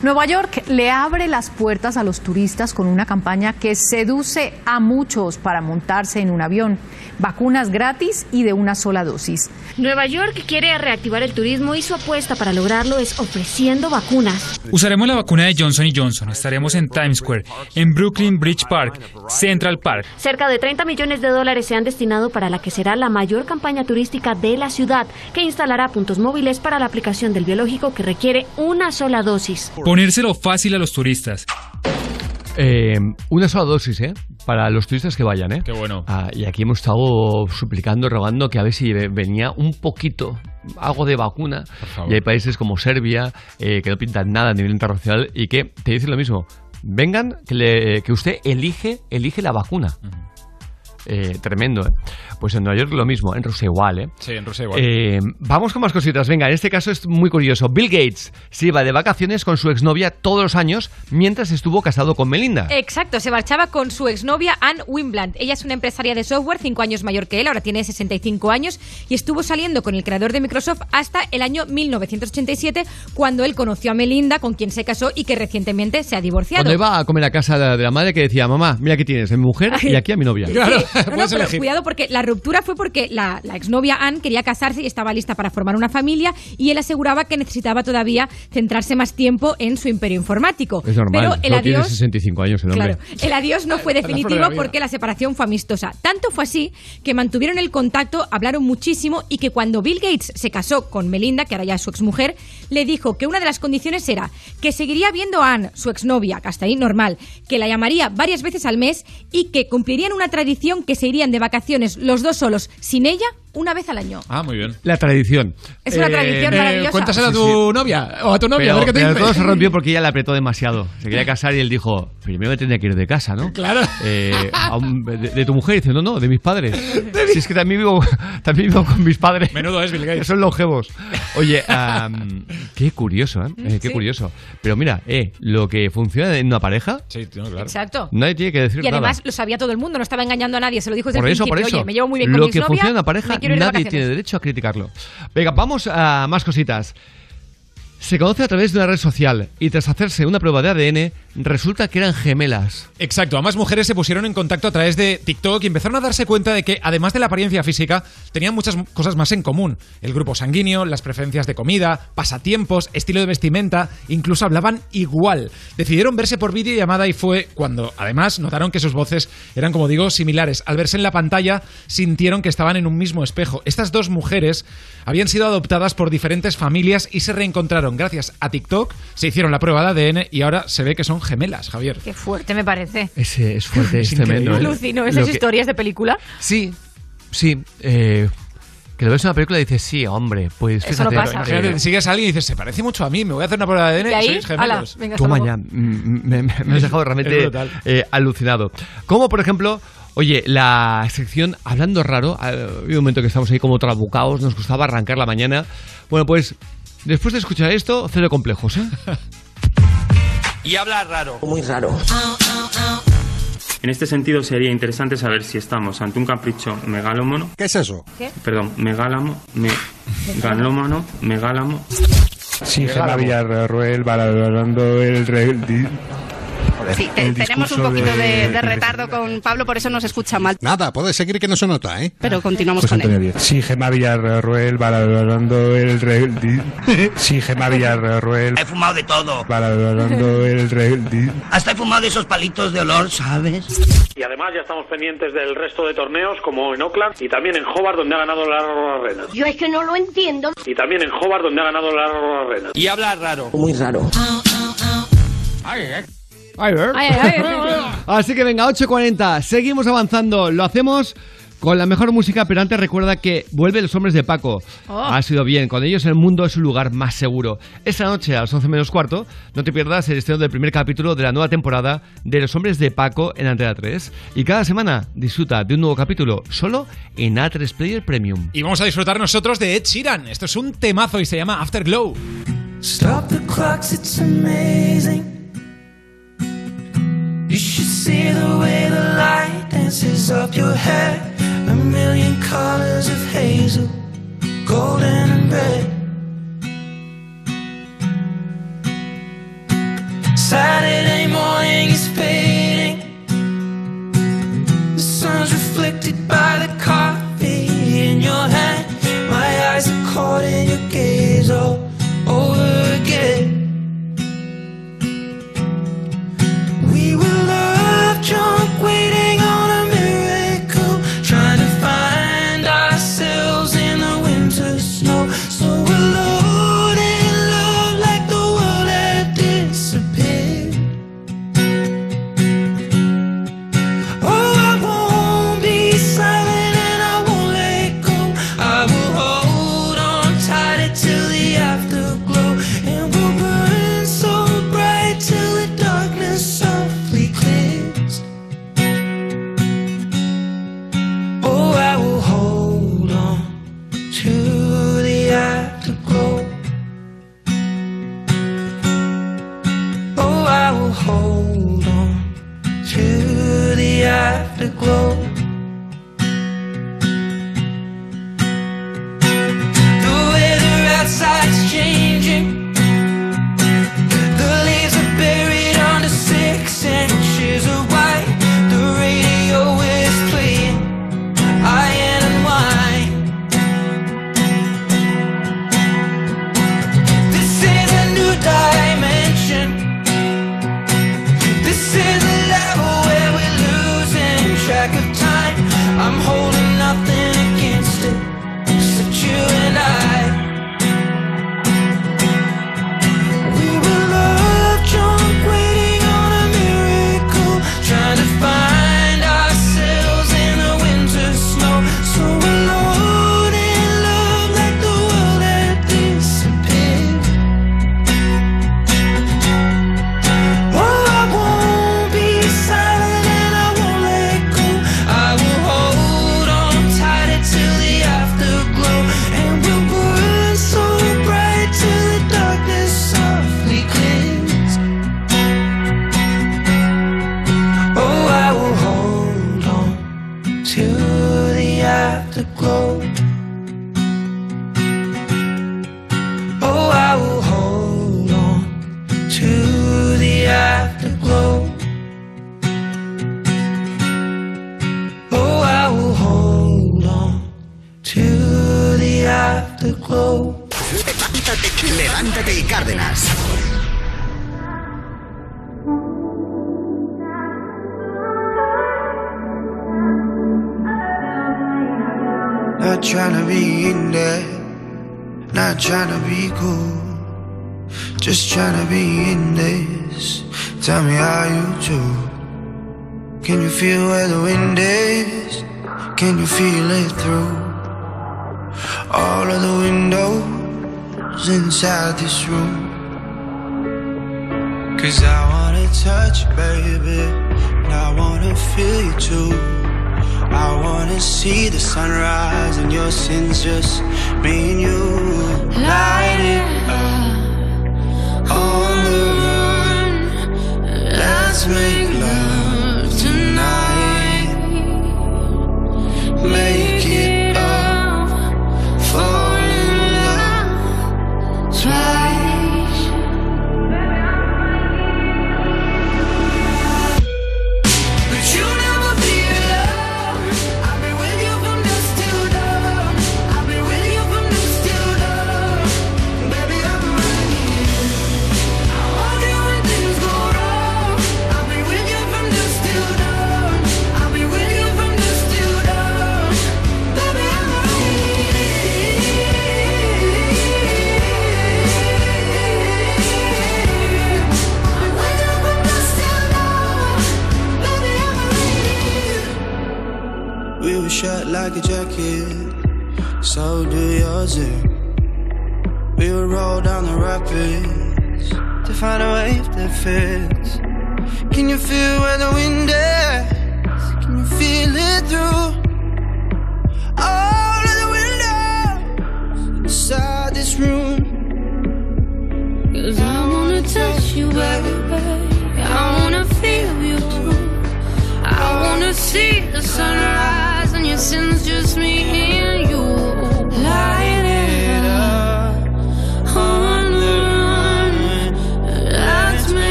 Speaker 70: Nueva York le abre las puertas a los turistas con una campaña que seduce a muchos para montarse en un avión. Vacunas gratis y de una sola dosis.
Speaker 71: Nueva York quiere reactivar el turismo y su apuesta para lograrlo es ofreciendo vacunas.
Speaker 72: Usaremos la vacuna de Johnson Johnson. Estaremos en Times Square, en Brooklyn Bridge Park, Central Park.
Speaker 71: Cerca de 30 millones de dólares se han destinado para la que será la mayor campaña turística de la ciudad, que instalará puntos móviles para la aplicación del biológico que requiere una sola dosis.
Speaker 72: Ponérselo fácil a los turistas.
Speaker 1: Eh, una sola dosis, ¿eh? Para los turistas que vayan, ¿eh?
Speaker 2: Qué bueno.
Speaker 1: Ah, y aquí hemos estado suplicando, rogando que a ver si ve- venía un poquito, algo de vacuna. Y hay países como Serbia, eh, que no pintan nada a nivel internacional y que te dicen lo mismo. Vengan, que, le- que usted elige, elige la vacuna. Eh, tremendo, ¿eh? Pues en Nueva York lo mismo, en Rusia igual, ¿eh?
Speaker 2: Sí, en Rusia igual.
Speaker 1: Eh, vamos con más cositas. Venga, en este caso es muy curioso. Bill Gates se iba de vacaciones con su exnovia todos los años mientras estuvo casado con Melinda.
Speaker 4: Exacto, se marchaba con su exnovia Anne Wimbland. Ella es una empresaria de software, cinco años mayor que él, ahora tiene 65 años, y estuvo saliendo con el creador de Microsoft hasta el año 1987, cuando él conoció a Melinda, con quien se casó y que recientemente se ha divorciado.
Speaker 1: Cuando iba a comer a casa de la madre que decía, mamá, mira aquí tienes a mi mujer y aquí a mi novia.
Speaker 4: Sí. No, no, pero cuidado porque la ruptura fue porque la, la exnovia Anne quería casarse y estaba lista para formar una familia y él aseguraba que necesitaba todavía centrarse más tiempo en su imperio informático.
Speaker 1: Es normal,
Speaker 4: Pero el
Speaker 1: no tiene
Speaker 4: adiós
Speaker 1: 65 años el hombre.
Speaker 4: Claro, el adiós no fue definitivo porque la separación fue amistosa. Tanto fue así que mantuvieron el contacto, hablaron muchísimo y que cuando Bill Gates se casó con Melinda, que ahora ya es su exmujer, le dijo que una de las condiciones era que seguiría viendo a Anne, su exnovia, que hasta ahí normal, que la llamaría varias veces al mes y que cumplirían una tradición que se irían de vacaciones los dos solos, sin ella, una vez al año.
Speaker 2: Ah, muy bien.
Speaker 1: La tradición.
Speaker 4: Es una tradición maravillosa.
Speaker 2: Cuéntasela a
Speaker 1: Sí,
Speaker 2: tu novia o a tu novia,
Speaker 1: Pero,
Speaker 2: a ver qué te
Speaker 1: pero
Speaker 2: dice.
Speaker 1: todo se rompió porque ella le apretó demasiado. Se quería casar y él dijo, primero me tendría que ir de casa, ¿no?
Speaker 2: Claro.
Speaker 1: Eh, un- de, de tu mujer. Y dice, no, no, de mis padres. Si es que también vivo, también vivo con mis padres.
Speaker 2: Menudo es Bill Gates.
Speaker 1: Que son longevos. Oye, am, qué curioso, ¿eh? Eh, Qué
Speaker 4: Sí.
Speaker 1: curioso. Pero mira, eh, lo que funciona en una pareja,
Speaker 2: Sí, no, claro.
Speaker 4: Exacto.
Speaker 1: nadie tiene que decir
Speaker 4: Y además
Speaker 1: nada.
Speaker 4: lo sabía todo el mundo, no estaba engañando a nadie, se lo dijo desde
Speaker 1: Por
Speaker 4: el
Speaker 1: eso, por
Speaker 4: principio.
Speaker 1: eso.
Speaker 4: Oye, me llevo muy bien
Speaker 1: lo
Speaker 4: con mi
Speaker 1: que funciona en una pareja,
Speaker 4: quiero ir de
Speaker 1: nadie
Speaker 4: vacaciones.
Speaker 1: tiene derecho a criticarlo. Venga, vamos a más cositas. Se conoce a través de una red social y tras hacerse una prueba de ADN, resulta que eran gemelas.
Speaker 2: Exacto, ambas mujeres se pusieron en contacto a través de TikTok y empezaron a darse cuenta de que, además de la apariencia física, tenían muchas cosas más en común. El grupo sanguíneo, las preferencias de comida, pasatiempos, estilo de vestimenta, incluso hablaban igual. Decidieron verse por videollamada y fue cuando, además, notaron que sus voces eran, como digo, similares. Al verse en la pantalla, sintieron que estaban en un mismo espejo. Estas dos mujeres habían sido adoptadas por diferentes familias y se reencontraron gracias a TikTok, se hicieron la prueba de ADN y ahora se ve que son gemelas, Javier.
Speaker 4: Qué fuerte me parece.
Speaker 1: Ese es fuerte, es, tremendo. ¿eh?
Speaker 4: Alucino, esas
Speaker 1: que-
Speaker 4: historias de película.
Speaker 1: Sí, sí. eh, que lo ves en una película y dices, sí, hombre, pues
Speaker 4: Eso no
Speaker 1: fíjate.
Speaker 4: pasa.
Speaker 2: Imagínate, sigues a alguien y dices, se parece mucho a mí, me voy a hacer una prueba de ADN
Speaker 4: Y ahí,
Speaker 2: sois gemelos.
Speaker 4: venga,
Speaker 1: Toma ya, mm, me, me- me has dejado realmente eh, alucinado. Como por ejemplo, oye, la sección Hablando Raro, ha habido un momento que estamos ahí como trabucados, nos costaba arrancar la mañana. Bueno, pues después de escuchar esto, cero complejos, ¿eh?
Speaker 73: Y habla raro.
Speaker 68: Muy raro.
Speaker 73: En este sentido sería interesante saber si estamos ante un capricho megalómano.
Speaker 74: ¿Qué es eso?
Speaker 4: ¿Qué?
Speaker 73: Perdón, megálamo, megalómano, megálamo.
Speaker 74: Sí, Gemma Villarroel valorando el...
Speaker 75: Sí, te- tenemos un poquito de, de retardo con Pablo, por eso nos escucha mal.
Speaker 74: Nada, puede seguir que no se nota, ¿eh?
Speaker 75: Pero continuamos
Speaker 74: Pues
Speaker 75: con él.
Speaker 74: Sí, Gemma Villarroel valorando el... Sí, Gemma Villarroel
Speaker 73: He fumado de todo.
Speaker 74: valorando el...
Speaker 73: Hasta he fumado esos palitos de olor, ¿sabes?
Speaker 76: Y además ya estamos pendientes del resto de torneos, como en Oakland y también en Hobart, donde ha ganado la Arena.
Speaker 75: Yo es que no lo entiendo.
Speaker 76: Y también en Hobart, donde ha ganado la Arena.
Speaker 73: Y habla raro.
Speaker 68: Muy raro.
Speaker 4: Ay, ay, ay.
Speaker 1: Así que venga, 8.40, seguimos avanzando, lo hacemos con la mejor música, pero antes recuerda que vuelve Los Hombres de Paco.
Speaker 4: Oh.
Speaker 1: Ha sido bien, con ellos el mundo es un lugar más seguro. Esta noche a las 11 menos cuarto, no te pierdas el estreno del primer capítulo de la nueva temporada de Los Hombres de Paco en Antena 3. Y cada semana disfruta de un nuevo capítulo solo en A3 Player Premium.
Speaker 2: Y vamos a disfrutar nosotros de Ed Sheeran. Esto es un temazo y se llama Afterglow.
Speaker 77: Stop the clocks, it's amazing. You should see the way the light dances up your hair. A million colors of hazel, golden and red. Saturday morning is fading. The sun's reflected by the coffee in your hand. My eyes are caught in your gaze all over again.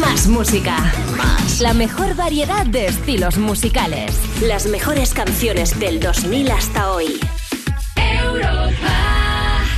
Speaker 78: Más música. Más. La mejor variedad de estilos musicales. Las mejores canciones del 2000 hasta hoy.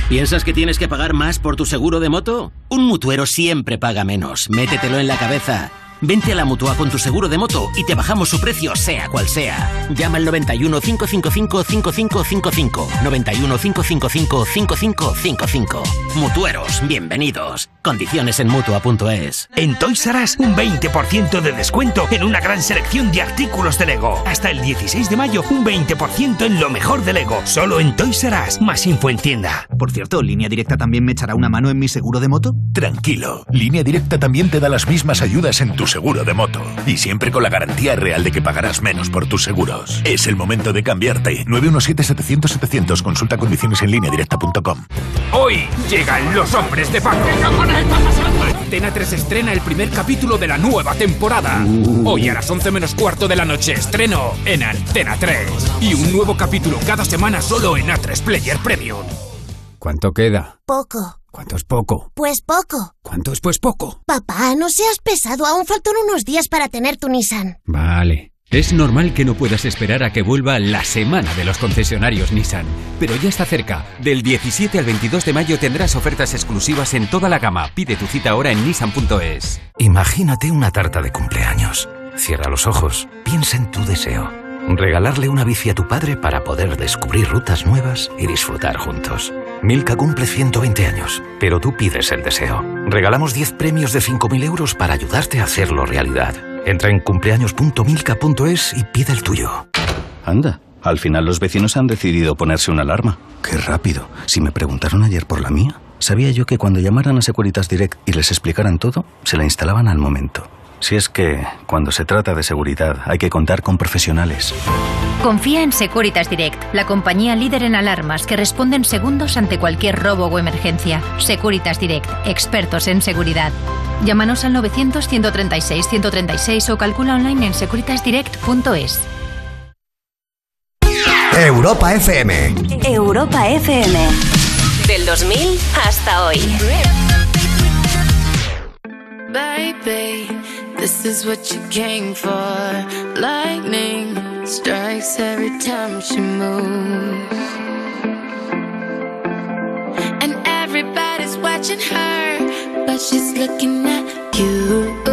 Speaker 79: ¿Piensas que tienes que pagar más por tu seguro de moto? Un mutuero siempre paga menos. Métetelo en la cabeza. Vente a la mutua con tu seguro de moto y te bajamos su precio, sea cual sea. Llama al 91 555 5555. 91 555 5555. Mutueros, bienvenidos. Condiciones en mutua.es.
Speaker 80: En Toys R Us, un 20% de descuento en una gran selección de artículos de Lego. Hasta el 16 de mayo, un 20% en lo mejor de Lego. Solo en Toys R Us. Más info en tienda.
Speaker 81: Por cierto, ¿Línea Directa también me echará una mano en mi seguro de moto?
Speaker 17: Tranquilo, Línea Directa también te da las mismas ayudas en tu seguro de moto. Y siempre con la garantía real de que pagarás menos por tus seguros. Es el momento de cambiarte. 917-700-700. Consulta condiciones en línea directa.com.
Speaker 80: Hoy llegan los hombres de Paco. Antena 3 estrena el primer capítulo de la nueva temporada. Hoy a las 11 menos cuarto de la noche estreno en Antena 3. Y un nuevo capítulo cada semana solo en A3 Player Premium.
Speaker 63: ¿Cuánto queda?
Speaker 23: Poco.
Speaker 63: ¿Cuánto es poco?
Speaker 23: Pues poco.
Speaker 63: ¿Cuánto es pues poco?
Speaker 23: Papá, no seas pesado. Aún faltan unos días para tener tu Nissan.
Speaker 63: Vale. Es normal que no puedas esperar a que vuelva la semana de los concesionarios Nissan, pero ya está cerca. Del 17 al 22 de mayo tendrás ofertas exclusivas en toda la gama. Pide tu cita ahora en nissan.es.
Speaker 22: Imagínate una tarta de cumpleaños. Cierra los ojos, piensa en tu deseo. Regalarle una bici a tu padre para poder descubrir rutas nuevas y disfrutar juntos. Milka cumple 120 años, pero tú pides el deseo. Regalamos 10 premios de 5.000 euros para ayudarte a hacerlo realidad. Entra en cumpleaños.milka.es y pide el tuyo.
Speaker 82: Anda, al final los vecinos han decidido ponerse una alarma.
Speaker 22: Qué rápido. Si me preguntaron ayer por la mía, sabía yo que cuando llamaran a Securitas Direct y les explicaran todo, se la instalaban al momento. Si es que, cuando se trata de seguridad, hay que contar con profesionales.
Speaker 78: Confía en Securitas Direct, la compañía líder en alarmas que responde en segundos ante cualquier robo o emergencia. Securitas Direct, expertos en seguridad. Llámanos al 900-136-136 o calcula online en securitasdirect.es.
Speaker 12: Europa FM.
Speaker 78: Europa FM. Del 2000 hasta hoy.
Speaker 13: Baby, this is what you came for. Lightning strikes every time she moves. And everybody's watching her, but she's looking at you.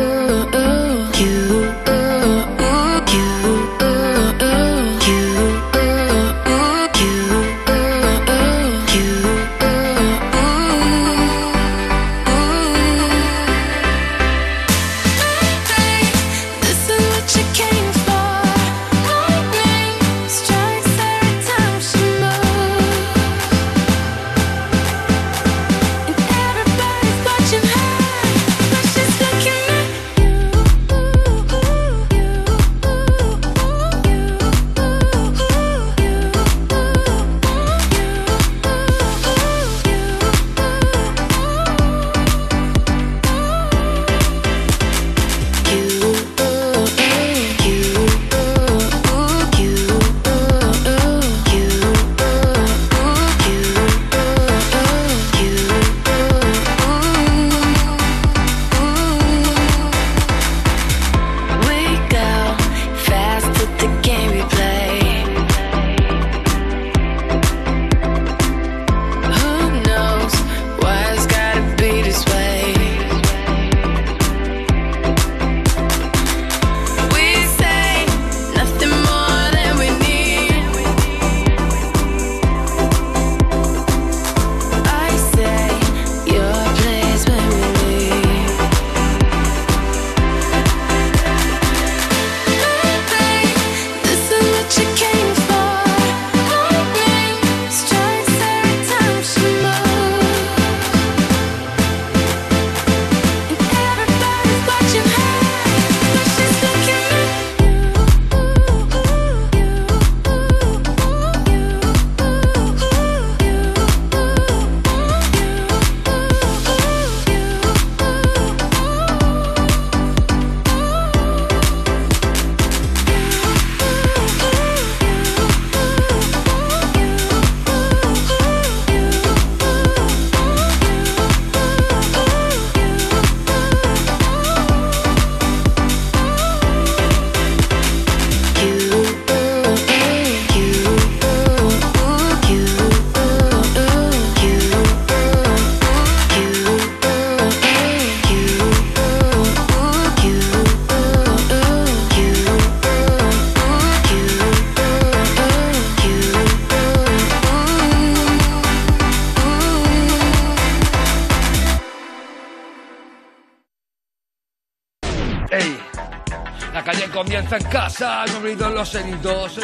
Speaker 83: Los heridos.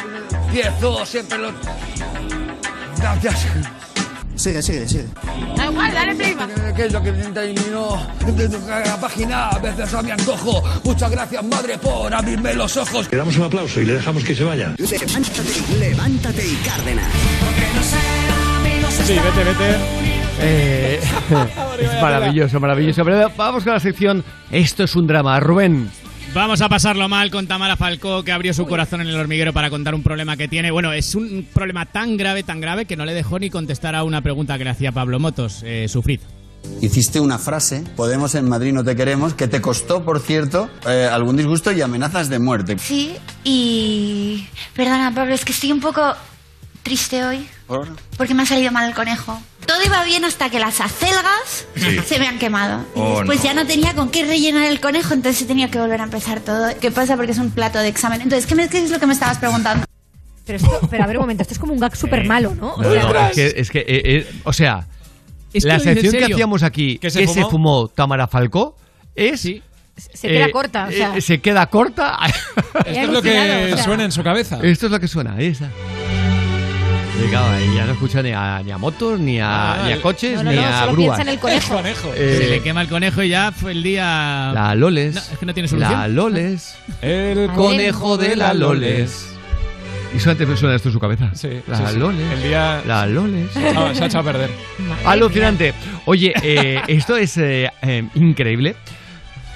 Speaker 83: Empiezo siempre los. Gracias.
Speaker 84: Sigue, sigue, sigue.
Speaker 4: Da igual, dale play.
Speaker 83: Que es lo que terminó de la página, a veces a mi antojo. Muchas gracias, madre, por abrirme los ojos.
Speaker 85: Le damos un aplauso y le dejamos que se vaya.
Speaker 12: Levántate, levántate y Cárdenas.
Speaker 2: Sí, vete, vete.
Speaker 1: Eh, es maravilloso, maravilloso. Pero vamos con la sección Esto es un drama. Rubén.
Speaker 9: Vamos a pasarlo mal con Tamara Falcó, que abrió su corazón en el hormiguero para contar un problema que tiene. Bueno, es un problema tan grave, tan grave, que no le dejó ni contestar a una pregunta que le hacía Pablo Motos. Eh, sufrid.
Speaker 86: Hiciste una frase, Podemos en Madrid no te queremos, que te costó, por cierto, eh, algún disgusto y amenazas de muerte.
Speaker 87: Sí, y... Perdona, Pablo, es que estoy un poco triste hoy
Speaker 86: ¿Por?
Speaker 87: porque me ha salido mal el conejo. Todo iba bien hasta que las acelgas
Speaker 86: Sí.
Speaker 87: se me han quemado. Y
Speaker 86: Oh,
Speaker 87: después
Speaker 86: no.
Speaker 87: ya no tenía con qué rellenar el conejo, entonces tenido que volver a empezar todo. ¿Qué pasa? Porque es un plato de examen. Entonces, ¿qué, me- qué es lo que me estabas preguntando?
Speaker 4: Pero, esto, pero a ver un momento, esto es como un gag súper malo, ¿no? O sea,
Speaker 1: no, es que, es que, eh, eh, o sea,
Speaker 4: Es que
Speaker 1: la sección que hacíamos aquí,
Speaker 4: ¿Que se
Speaker 1: se,
Speaker 4: fumó?
Speaker 1: fumó Tamara Falcó, es.
Speaker 4: se queda corta, o sea.
Speaker 1: eh, se queda corta.
Speaker 4: Esto es lo que o sea. suena
Speaker 2: en su cabeza.
Speaker 1: Esto es lo que suena, esa. Claro, ya no escucha ni a, ni a motos, ni a,
Speaker 9: Ah,
Speaker 1: ni a coches,
Speaker 9: no, no,
Speaker 1: ni
Speaker 9: no,
Speaker 1: a
Speaker 9: solo
Speaker 1: grúas.
Speaker 9: piensa en el conejo.
Speaker 1: Eh,
Speaker 9: Se le quema el conejo y ya fue el día.
Speaker 1: La Loles.
Speaker 9: No, es que no tiene solución.
Speaker 1: La Loles.
Speaker 2: El
Speaker 1: conejo de la Loles. Y solamente suena esto en su cabeza.
Speaker 2: Sí,
Speaker 1: La
Speaker 2: sí, sí.
Speaker 1: Loles.
Speaker 2: El día-
Speaker 1: La Loles.
Speaker 2: No, se ha echado a perder.
Speaker 1: Alucinante. Oye, eh, esto es eh, eh, increíble.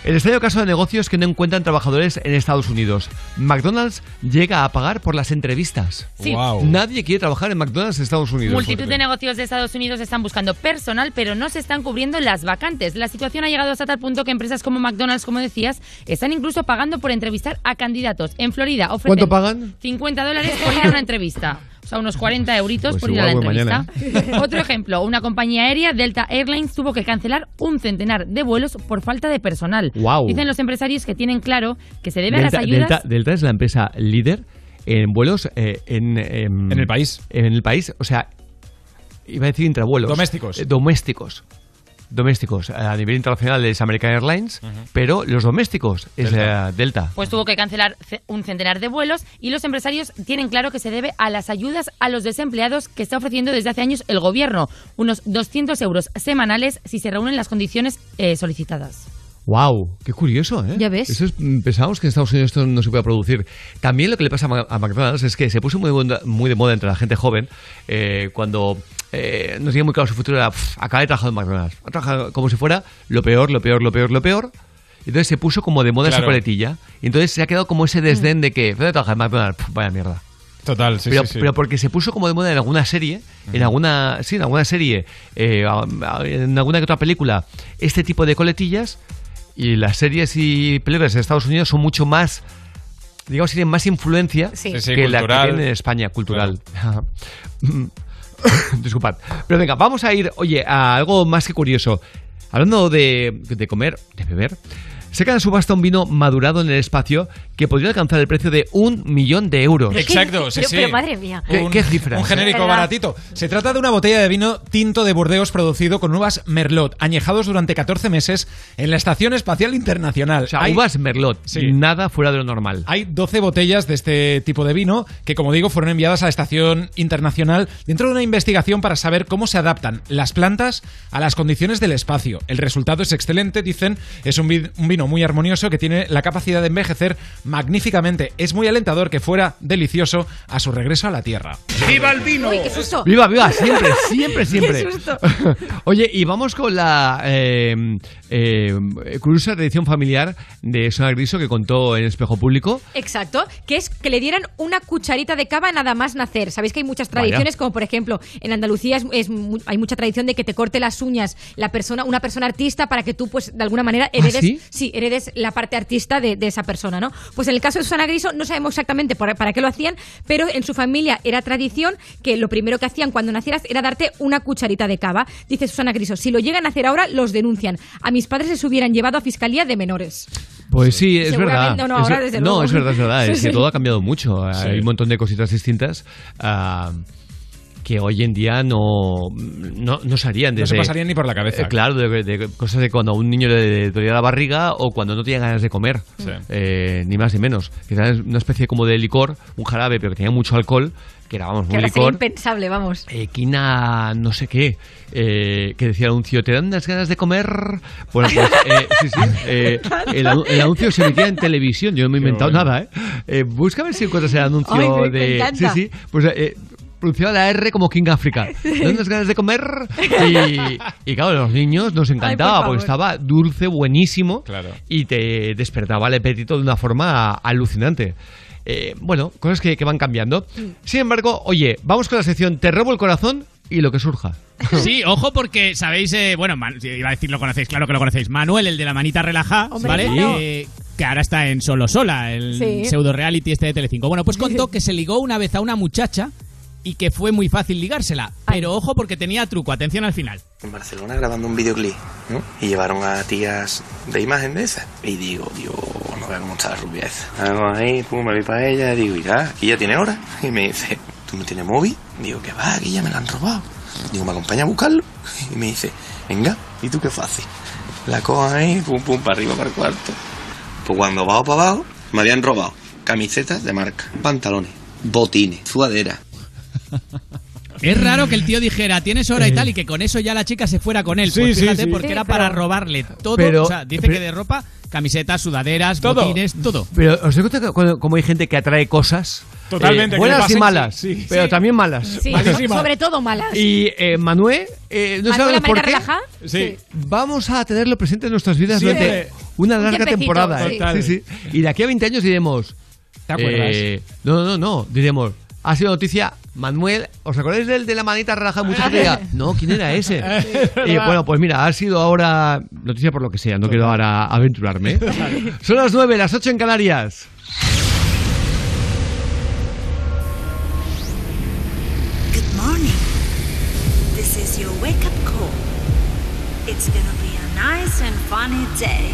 Speaker 1: El extraño caso de negocios que no encuentran trabajadores en Estados Unidos. McDonald's llega a pagar por las entrevistas.
Speaker 86: Sí.
Speaker 1: Nadie quiere trabajar en McDonald's en Estados Unidos.
Speaker 86: Multitud de negocios de Estados Unidos están buscando personal, pero no se están cubriendo las vacantes. La situación ha llegado hasta tal punto que empresas como McDonald's, como decías, están incluso pagando por entrevistar a candidatos. En Florida ofrecen
Speaker 1: ¿Cuánto pagan?
Speaker 86: 50 dólares por ir a una entrevista. O sea, unos 40 euritos
Speaker 1: Pues
Speaker 86: por ir a la entrevista.
Speaker 1: mañana,
Speaker 86: Otro ejemplo, una compañía aérea, Delta Airlines, tuvo que cancelar un centenar de vuelos por falta de personal.
Speaker 1: Guau.
Speaker 86: Dicen los empresarios que tienen claro que se debe a
Speaker 1: Delta,
Speaker 86: las ayudas...
Speaker 1: Delta- Delta es la empresa líder en vuelos eh, en, en el
Speaker 2: país.
Speaker 1: En el país, o sea, iba a decir intravuelos.
Speaker 2: Domésticos.
Speaker 1: Eh, domésticos. Domésticos. A nivel internacional es American Airlines, pero los domésticos es
Speaker 86: Delta.
Speaker 1: eh, Delta.
Speaker 86: Pues tuvo que cancelar ce- un centenar de vuelos y los empresarios tienen claro que se debe a las ayudas a los desempleados que está ofreciendo desde hace años el gobierno, unos 200 euros semanales si se reúnen las condiciones eh, solicitadas.
Speaker 1: ¡Wow! ¡Qué curioso, eh!
Speaker 86: Ya ves.
Speaker 1: Eso es- mm, pensábamos que en Estados Unidos esto no se puede producir. También lo que le pasa a McDonald's es que se puso muy, de moda- muy de moda entre la gente joven eh, cuando eh, no tenía muy claro su futuro. Era, "Pff, acaba de trabajar en McDonald's. Ha trabajado como si fuera lo peor, lo peor, lo peor, lo peor. Y entonces se puso como de moda esa
Speaker 2: Claro.
Speaker 1: coletilla. Y entonces se ha quedado como ese desdén de que, ¿dónde trabajar en McDonald's? Pff, vaya mierda.
Speaker 2: Total, sí,
Speaker 1: pero,
Speaker 2: sí, sí.
Speaker 1: pero porque se puso como de moda en alguna serie, en alguna, sí, en alguna serie, eh, en alguna que otra película, este tipo de coletillas y las series y películas en Estados Unidos son mucho más, digamos, tienen más influencia
Speaker 2: Sí. Sí, sí,
Speaker 1: que la que tienen en España, cultural. Disculpad. Pero venga, vamos a ir, oye, a algo más que curioso. Hablando de, de comer, de beber, saca en subasta un vino madurado en el espacio que podría alcanzar el precio de un millón de euros.
Speaker 2: Exacto, sí,
Speaker 4: pero,
Speaker 2: sí.
Speaker 4: pero madre mía.
Speaker 1: ¿Qué, qué cifras?
Speaker 2: Un genérico
Speaker 4: ¿Verdad?
Speaker 2: baratito. Se trata de una botella de vino tinto de Burdeos producido con uvas Merlot, añejados durante 14 meses en la Estación Espacial Internacional.
Speaker 1: O sea, uvas Merlot, nada fuera de lo normal.
Speaker 2: Hay 12 botellas de este tipo de vino que, como digo, fueron enviadas a la Estación Internacional dentro de una investigación para saber cómo se adaptan las plantas a las condiciones del espacio. El resultado es excelente, dicen. Es un, vi- un vino muy armonioso que tiene la capacidad de envejecer magníficamente. Es muy alentador que fuera delicioso a su regreso a la Tierra.
Speaker 85: ¡Viva el vino!
Speaker 4: Uy, qué susto.
Speaker 1: Viva, viva, siempre, siempre, siempre.
Speaker 4: Qué susto.
Speaker 1: Oye, y vamos con la eh, eh, curiosa tradición familiar de Sona Griso que contó en Espejo Público.
Speaker 4: Exacto, que es que le dieran una cucharita de cava nada más nacer. Sabéis que hay muchas
Speaker 1: Vaya.
Speaker 4: tradiciones, como por ejemplo en Andalucía es, es mu- hay mucha tradición de que te corte las uñas la persona, una persona artista para que tú, pues, de alguna manera heredes,
Speaker 1: ¿Ah, sí?
Speaker 4: heredes la parte artista de, de esa persona, ¿no? Pues en el caso de Susana Griso no sabemos exactamente para qué lo hacían, pero en su familia era tradición que lo primero que hacían cuando nacieras era darte una cucharita de cava. Dice Susana Griso, si lo llegan a hacer ahora, los denuncian. A mis padres les hubieran llevado a fiscalía de menores.
Speaker 1: Pues sí, es verdad.
Speaker 4: No, no,
Speaker 1: Es-
Speaker 4: ahora desde
Speaker 1: no,
Speaker 4: luego.
Speaker 1: es verdad, es verdad. Es
Speaker 4: Sí,
Speaker 1: que
Speaker 4: sí.
Speaker 1: todo ha cambiado mucho.
Speaker 2: Sí.
Speaker 1: Hay un montón de cositas distintas. Ah, que hoy en día no, no, no se harían.
Speaker 2: No se pasarían ni por la cabeza.
Speaker 1: Eh, claro, de, de cosas de cuando a un niño le dolía la barriga o cuando no tenía ganas de comer.
Speaker 2: Sí.
Speaker 1: Eh, ni más ni menos. Que era una especie como de licor, un jarabe, pero que tenía mucho alcohol, que era, vamos,
Speaker 4: Que
Speaker 1: un
Speaker 4: ahora sería
Speaker 1: licor.
Speaker 4: impensable, vamos.
Speaker 1: Eh, quina no sé qué, eh, que decía el anuncio, ¿te dan unas ganas de comer? Bueno, pues eh, sí, sí, eh, el, anu- el anuncio se emitía en televisión, yo no me he inventado
Speaker 2: bueno.
Speaker 1: nada, ¿eh? Eh, Busca a ver si encuentras el anuncio
Speaker 4: Ay, me-
Speaker 1: de...
Speaker 4: encanta.
Speaker 1: sí, sí, pues eh, pronunciaba la R como King. ¿Te dan unas ganas de comer? Y, y claro, a los niños nos encantaba porque estaba dulce, buenísimo
Speaker 2: Claro.
Speaker 1: y te despertaba el apetito de una forma alucinante. Eh, bueno, cosas que, que van cambiando. Sin embargo, oye, vamos con la sección Te robo el corazón y lo que surja.
Speaker 9: Sí, ojo porque sabéis, eh, bueno, Man- iba a decir lo conocéis, claro que lo conocéis. Manuel, el de la manita relaja,
Speaker 4: Hombre,
Speaker 9: ¿vale? Eh, que ahora está en Solo Sola, el
Speaker 4: Sí.
Speaker 9: pseudo reality este de Telecinco. Bueno, pues contó que se ligó una vez a una muchacha y que fue muy fácil ligársela. Pero ojo porque tenía truco, atención al final.
Speaker 88: en Barcelona grabando un videoclip, ¿no? Y llevaron a tías de imagen de esas. Y digo, Dios, no veo cómo está la rubia esa. Hago ahí, pum, me voy para ella, digo, irá, aquí ya tiene hora. Y me dice, ¿tú no tienes móvil? Digo, que va, aquí ya me la han robado. Digo, ¿me acompaña a buscarlo? Y me dice, venga, ¿y tú qué fácil? La cojo ahí, pum, pum, para arriba, para el cuarto. Pues cuando bajo para abajo, me habían robado camisetas de marca, pantalones, botines, sudadera,
Speaker 9: Es raro que el tío dijera, tienes hora y tal, y que con eso ya la chica se fuera con él.
Speaker 2: Sí,
Speaker 9: pues fíjate,
Speaker 2: sí.
Speaker 9: porque
Speaker 4: Sí,
Speaker 9: era
Speaker 4: pero-
Speaker 9: para robarle todo.
Speaker 1: Pero-
Speaker 9: o sea, dice
Speaker 1: pero-
Speaker 9: que de ropa, camisetas, sudaderas,
Speaker 2: Todo.
Speaker 9: botines, todo.
Speaker 1: Pero os doy cuenta que cuando- como hay gente que atrae cosas
Speaker 2: Totalmente,
Speaker 1: eh, buenas y malas,
Speaker 2: sí,
Speaker 1: pero
Speaker 2: sí.
Speaker 1: también malas.
Speaker 4: Sí, sobre todo malas.
Speaker 1: Y eh, Manuel, eh, no
Speaker 4: Manuel,
Speaker 1: por qué.
Speaker 2: Sí.
Speaker 1: Vamos a tenerlo presente en nuestras vidas durante una larga temporada.
Speaker 4: sí.
Speaker 1: ¿eh?
Speaker 2: Total.
Speaker 1: Sí, sí. Y de aquí a 20 años diremos.
Speaker 2: ¿Te acuerdas?
Speaker 1: eh, no, no, no. Diremos. Ha sido noticia. Manuel, ¿os acordáis del de la manita relajada? Mucha no, ¿quién era ese? y bueno, pues mira, ha sido ahora noticia por lo que sea, no quiero ahora aventurarme. ¿eh? Son las 9, las 8 en Canarias.
Speaker 89: Good morning. This is your wake up call. It's gonna be a nice and funny day.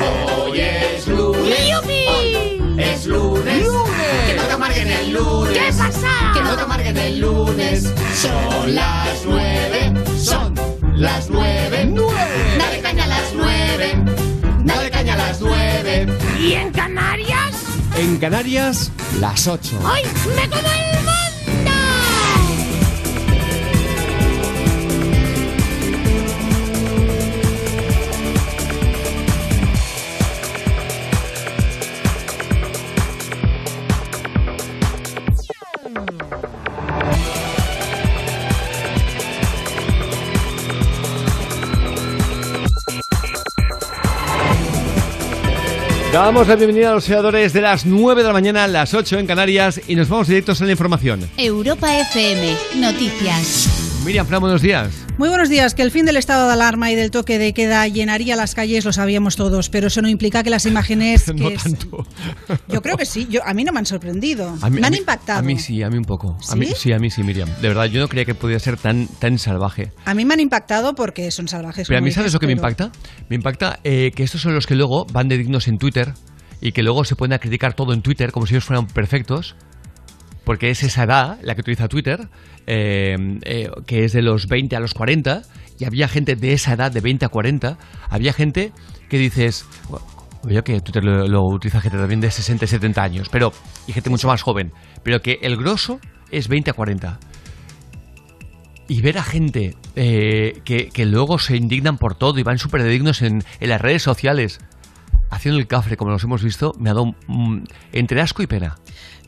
Speaker 83: Hoy es lunes. Es lunes. Que no te amarguen el lunes.
Speaker 4: ¿Qué pasa?
Speaker 83: Que no te amarguen el lunes. Son las nueve. Son las nueve. Dale caña a las nueve. Dale caña a las nueve.
Speaker 4: ¿Y en Canarias?
Speaker 1: En Canarias, las 8.
Speaker 4: ¡Ay, me como el mundo!
Speaker 1: Damos la bienvenida a los seguidores de las 9 de la mañana, las 8 en Canarias y nos vamos directos a la información.
Speaker 90: Europa FM, noticias.
Speaker 1: Miriam Fran, buenos días.
Speaker 91: Muy buenos días. Que el fin del estado de alarma y del toque de queda llenaría las calles lo sabíamos todos, pero eso no implica que las imágenes. que
Speaker 1: No
Speaker 91: es-
Speaker 1: tanto.
Speaker 91: Yo creo que sí. Yo, a mí no me han sorprendido.
Speaker 1: Mí-
Speaker 91: me
Speaker 1: a
Speaker 91: han
Speaker 1: mí-
Speaker 91: impactado.
Speaker 1: A mí sí, a mí un poco. A mí,
Speaker 91: ¿Sí?
Speaker 1: a mí sí, Miriam. De verdad, yo no creía que pudiera ser tan, tan salvaje.
Speaker 91: A mí me han impactado porque son salvajes.
Speaker 1: Pero a mí, ¿sabes lo que me impacta? Me impacta eh, que estos son los que luego van de dignos en Twitter y que luego se pueden a criticar todo en Twitter como si ellos fueran perfectos. Porque es esa edad la que utiliza Twitter, eh, eh, que es de los 20 a los 40, y había gente de esa edad, de 20 a 40, había gente que dices, oye, que Twitter lo, utiliza gente también de 60 y 70 años, pero, y gente mucho más joven, pero que el grosso es 20 a 40 y ver a gente eh, que, luego se indignan por todo y van súper dignos en, en las redes sociales haciendo el cafre como los hemos visto, me ha dado mm, entre asco y pena.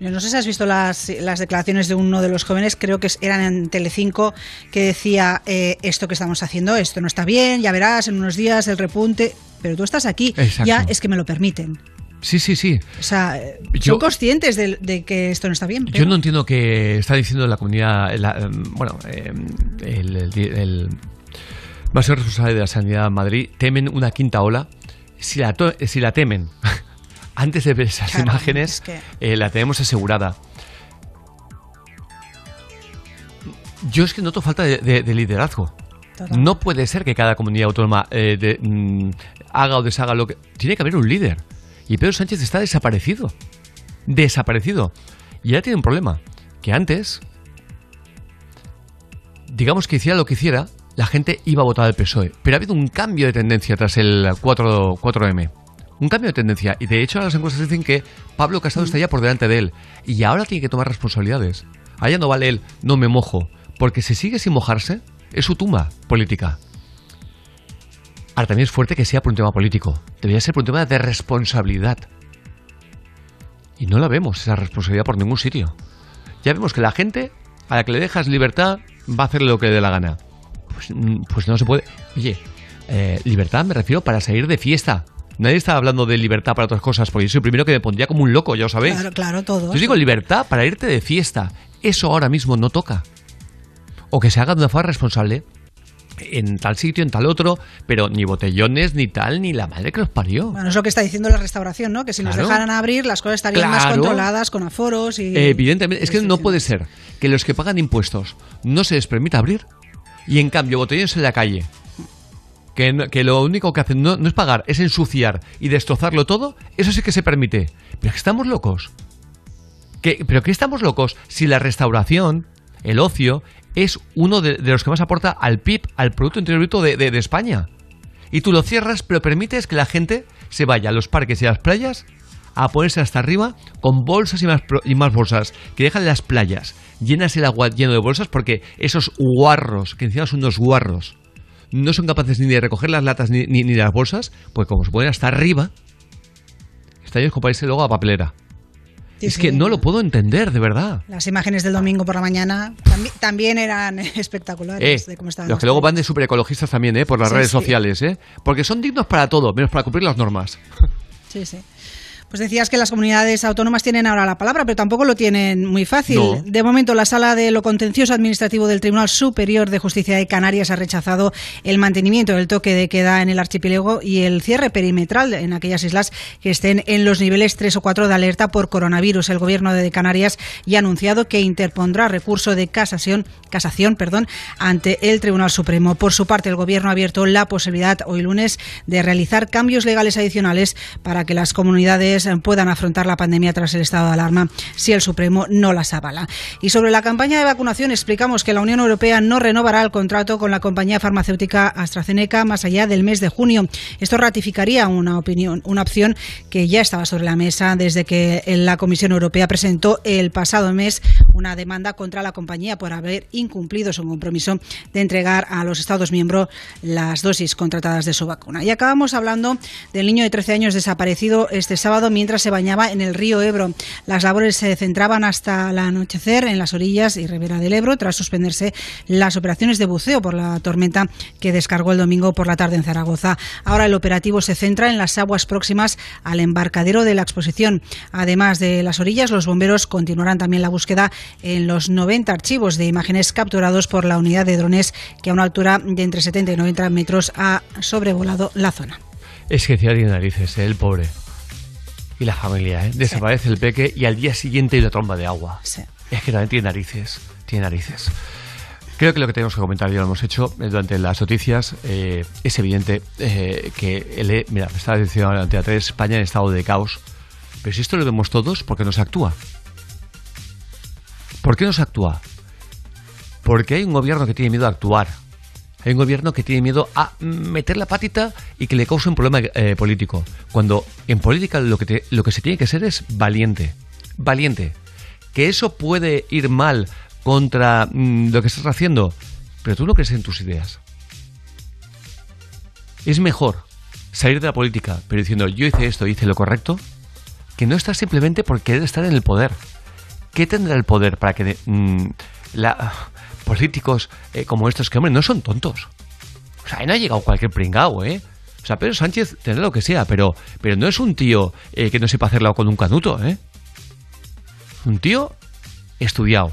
Speaker 91: Yo no sé si has visto las, las declaraciones de uno de los jóvenes, creo que eran en Telecinco, que decía eh, esto que estamos haciendo, esto no está bien, ya verás en unos días el repunte, pero tú estás aquí,
Speaker 1: Exacto.
Speaker 91: ya es que me lo permiten.
Speaker 1: Sí, sí, sí.
Speaker 91: O sea, eh,
Speaker 1: Yo-
Speaker 91: son conscientes de, de que esto no está bien.
Speaker 1: Yo no entiendo que está diciendo la comunidad, la, em, bueno, em, el, el, el responsable de la sanidad en Madrid, temen una quinta ola. Si la, si la temen, antes de ver esas
Speaker 91: Claro,
Speaker 1: imágenes,
Speaker 91: es que-
Speaker 1: eh, la tenemos asegurada. Yo es que noto falta de, de- de liderazgo. No puede ser que cada comunidad autónoma eh, de- mm, haga o deshaga lo que... Tiene que haber un líder. Y Pedro Sánchez está desaparecido. Desaparecido. Y ya tiene un problema. Que antes, digamos que hiciera lo que hiciera, la gente iba a votar al PSOE. Pero ha habido un cambio de tendencia tras el 4, 4M. Un cambio de tendencia. Y de hecho las encuestas dicen que Pablo Casado está ya por delante de él. Y ahora tiene que tomar responsabilidades. Allá no vale él, no me mojo. Porque si sigue sin mojarse, es su tumba política. Ahora también es fuerte que sea por un tema político. Debería ser por un tema de responsabilidad. Y no la vemos, esa responsabilidad por ningún sitio. Ya vemos que la gente, a la que le dejas libertad, va a hacer lo que le dé la gana. Pues, mm, pues no se puede. Oye, eh, libertad me refiero para salir de fiesta. Nadie está hablando de libertad para otras cosas, porque yo soy el primero que me pondría como un loco, ya lo sabéis.
Speaker 91: Claro, claro, todo.
Speaker 1: Yo digo libertad para irte de fiesta. Eso ahora mismo no toca. O que se haga de una forma responsable en tal sitio, en tal otro, pero ni botellones, ni tal, ni la madre que los parió.
Speaker 91: Bueno, es lo que está diciendo la restauración, ¿no? Que si nos dejaran abrir, las cosas estarían más controladas, con aforos y...
Speaker 1: Evidentemente, es que no puede ser que los que pagan impuestos no se les permita abrir y en cambio botellones en la calle. Que, que lo único que hacen no, es pagar, es ensuciar y destrozarlo todo, eso sí que se permite. Pero que estamos locos. ¿Qué- ¿Pero qué estamos locos si la restauración, el ocio, es uno de, los que más aporta al PIB, al Producto Interior Bruto de, de- España? Y tú lo cierras, pero permites que la gente se vaya a los parques y a las playas a ponerse hasta arriba con bolsas y más, y más bolsas, que dejan las playas llenas el agua lleno de bolsas porque esos guarros, que encima son unos guarros, no son capaces ni de recoger las latas ni, ni, ni las bolsas, pues como se ponen hasta arriba, está ellos irse luego a papelera.
Speaker 91: Sí,
Speaker 1: es
Speaker 91: sí.
Speaker 1: que no lo puedo entender, de verdad.
Speaker 91: Las imágenes del domingo por la mañana tambi- también eran espectaculares
Speaker 1: Eh,
Speaker 91: de cómo estaban
Speaker 1: los que luego van de superecologistas también, ¿eh? Por las
Speaker 91: Sí,
Speaker 1: redes sociales, ¿eh? Porque son dignos para todo, menos para cumplir las normas.
Speaker 91: Sí, sí. Pues decías que las comunidades autónomas tienen ahora la palabra, pero tampoco lo tienen muy fácil.
Speaker 1: No.
Speaker 91: De momento, la Sala de lo Contencioso Administrativo del Tribunal Superior de Justicia de Canarias ha rechazado el mantenimiento del toque de queda en el archipiélago y el cierre perimetral en aquellas islas que estén en los niveles 3 o 4 de alerta por coronavirus. El Gobierno de Canarias ya ha anunciado que interpondrá recurso de casación, casación perdón, ante el Tribunal Supremo. Por su parte, el Gobierno ha abierto la posibilidad hoy lunes de realizar cambios legales adicionales para que las comunidades puedan afrontar la pandemia tras el estado de alarma si el Supremo no las avala. Y sobre la campaña de vacunación explicamos que la Unión Europea no renovará el contrato con la compañía farmacéutica AstraZeneca más allá del mes de junio. Esto ratificaría una opinión, una opción que ya estaba sobre la mesa desde que la Comisión Europea presentó el pasado mes una demanda contra la compañía por haber incumplido su compromiso de entregar a los Estados miembros las dosis contratadas de su vacuna. Y acabamos hablando del niño de 13 años desaparecido este sábado mientras se bañaba en el río Ebro. Las labores se centraban hasta el anochecer en las orillas y ribera del Ebro tras suspenderse las operaciones de buceo por la tormenta que descargó el domingo por la tarde en Zaragoza. Ahora el operativo se centra en las aguas próximas al embarcadero de la exposición. Además de las orillas, los bomberos continuarán también la búsqueda en los 90 archivos de imágenes capturados por la unidad de drones que a una altura de entre 70 y 90 metros ha sobrevolado la zona.
Speaker 1: Es que tiene narices, ¿eh? el pobre. Y la familia, ¿eh? Desaparece el peque y al día siguiente hay una tromba de agua.
Speaker 91: Sí.
Speaker 1: Es que también tiene narices, tiene narices. Creo que lo que tenemos que comentar ya lo hemos hecho eh, durante las noticias. eh, es evidente eh, que, el, E- mira, me estaba diciendo la Antena 3, España en estado de caos. Pero si esto lo vemos todos, ¿por qué no se actúa? ¿Por qué no se actúa? Porque hay un gobierno que tiene miedo a actuar. Hay un gobierno que tiene miedo a meter la patita y que le cause un problema eh, político. Cuando en política lo que, te- lo que se tiene que ser es valiente. Valiente. Que eso puede ir mal contra mm, lo que estás haciendo, pero tú no crees en tus ideas. Es mejor salir de la política, pero diciendo yo hice esto, hice lo correcto, que no estar simplemente por querer estar en el poder. ¿Qué tendrá el poder para que mm, la, políticos eh, como estos, que hombre, no son tontos? O sea, no ha llegado cualquier pringao, ¿eh? O sea, Pedro Sánchez tendrá lo que sea, pero, pero no es un tío eh, que no sepa hacerlo con un canuto, ¿eh? Un tío estudiado.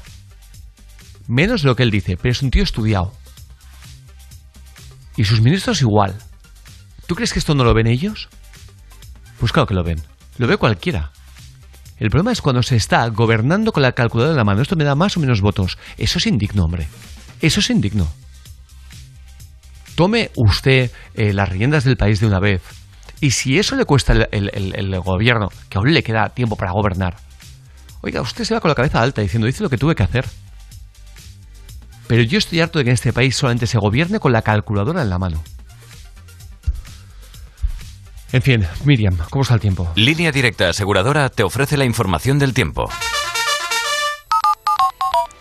Speaker 1: Menos lo que él dice, pero es un tío estudiado. Y sus ministros igual. ¿Tú crees que esto no lo ven ellos? Pues claro que lo ven. Lo ve cualquiera. El problema es cuando se está gobernando con la calculadora en la mano. Esto me da más o menos votos. Eso es indigno, hombre. Eso es indigno. Tome usted eh, las riendas del país de una vez. Y si eso le cuesta el, el- gobierno, que aún le queda tiempo para gobernar, oiga, usted se va con la cabeza alta diciendo, hice lo que tuve que hacer. Pero yo estoy harto de que en este país solamente se gobierne con la calculadora en la mano. En fin, Miriam, ¿cómo está el tiempo?
Speaker 92: Línea Directa Aseguradora te ofrece la información del tiempo.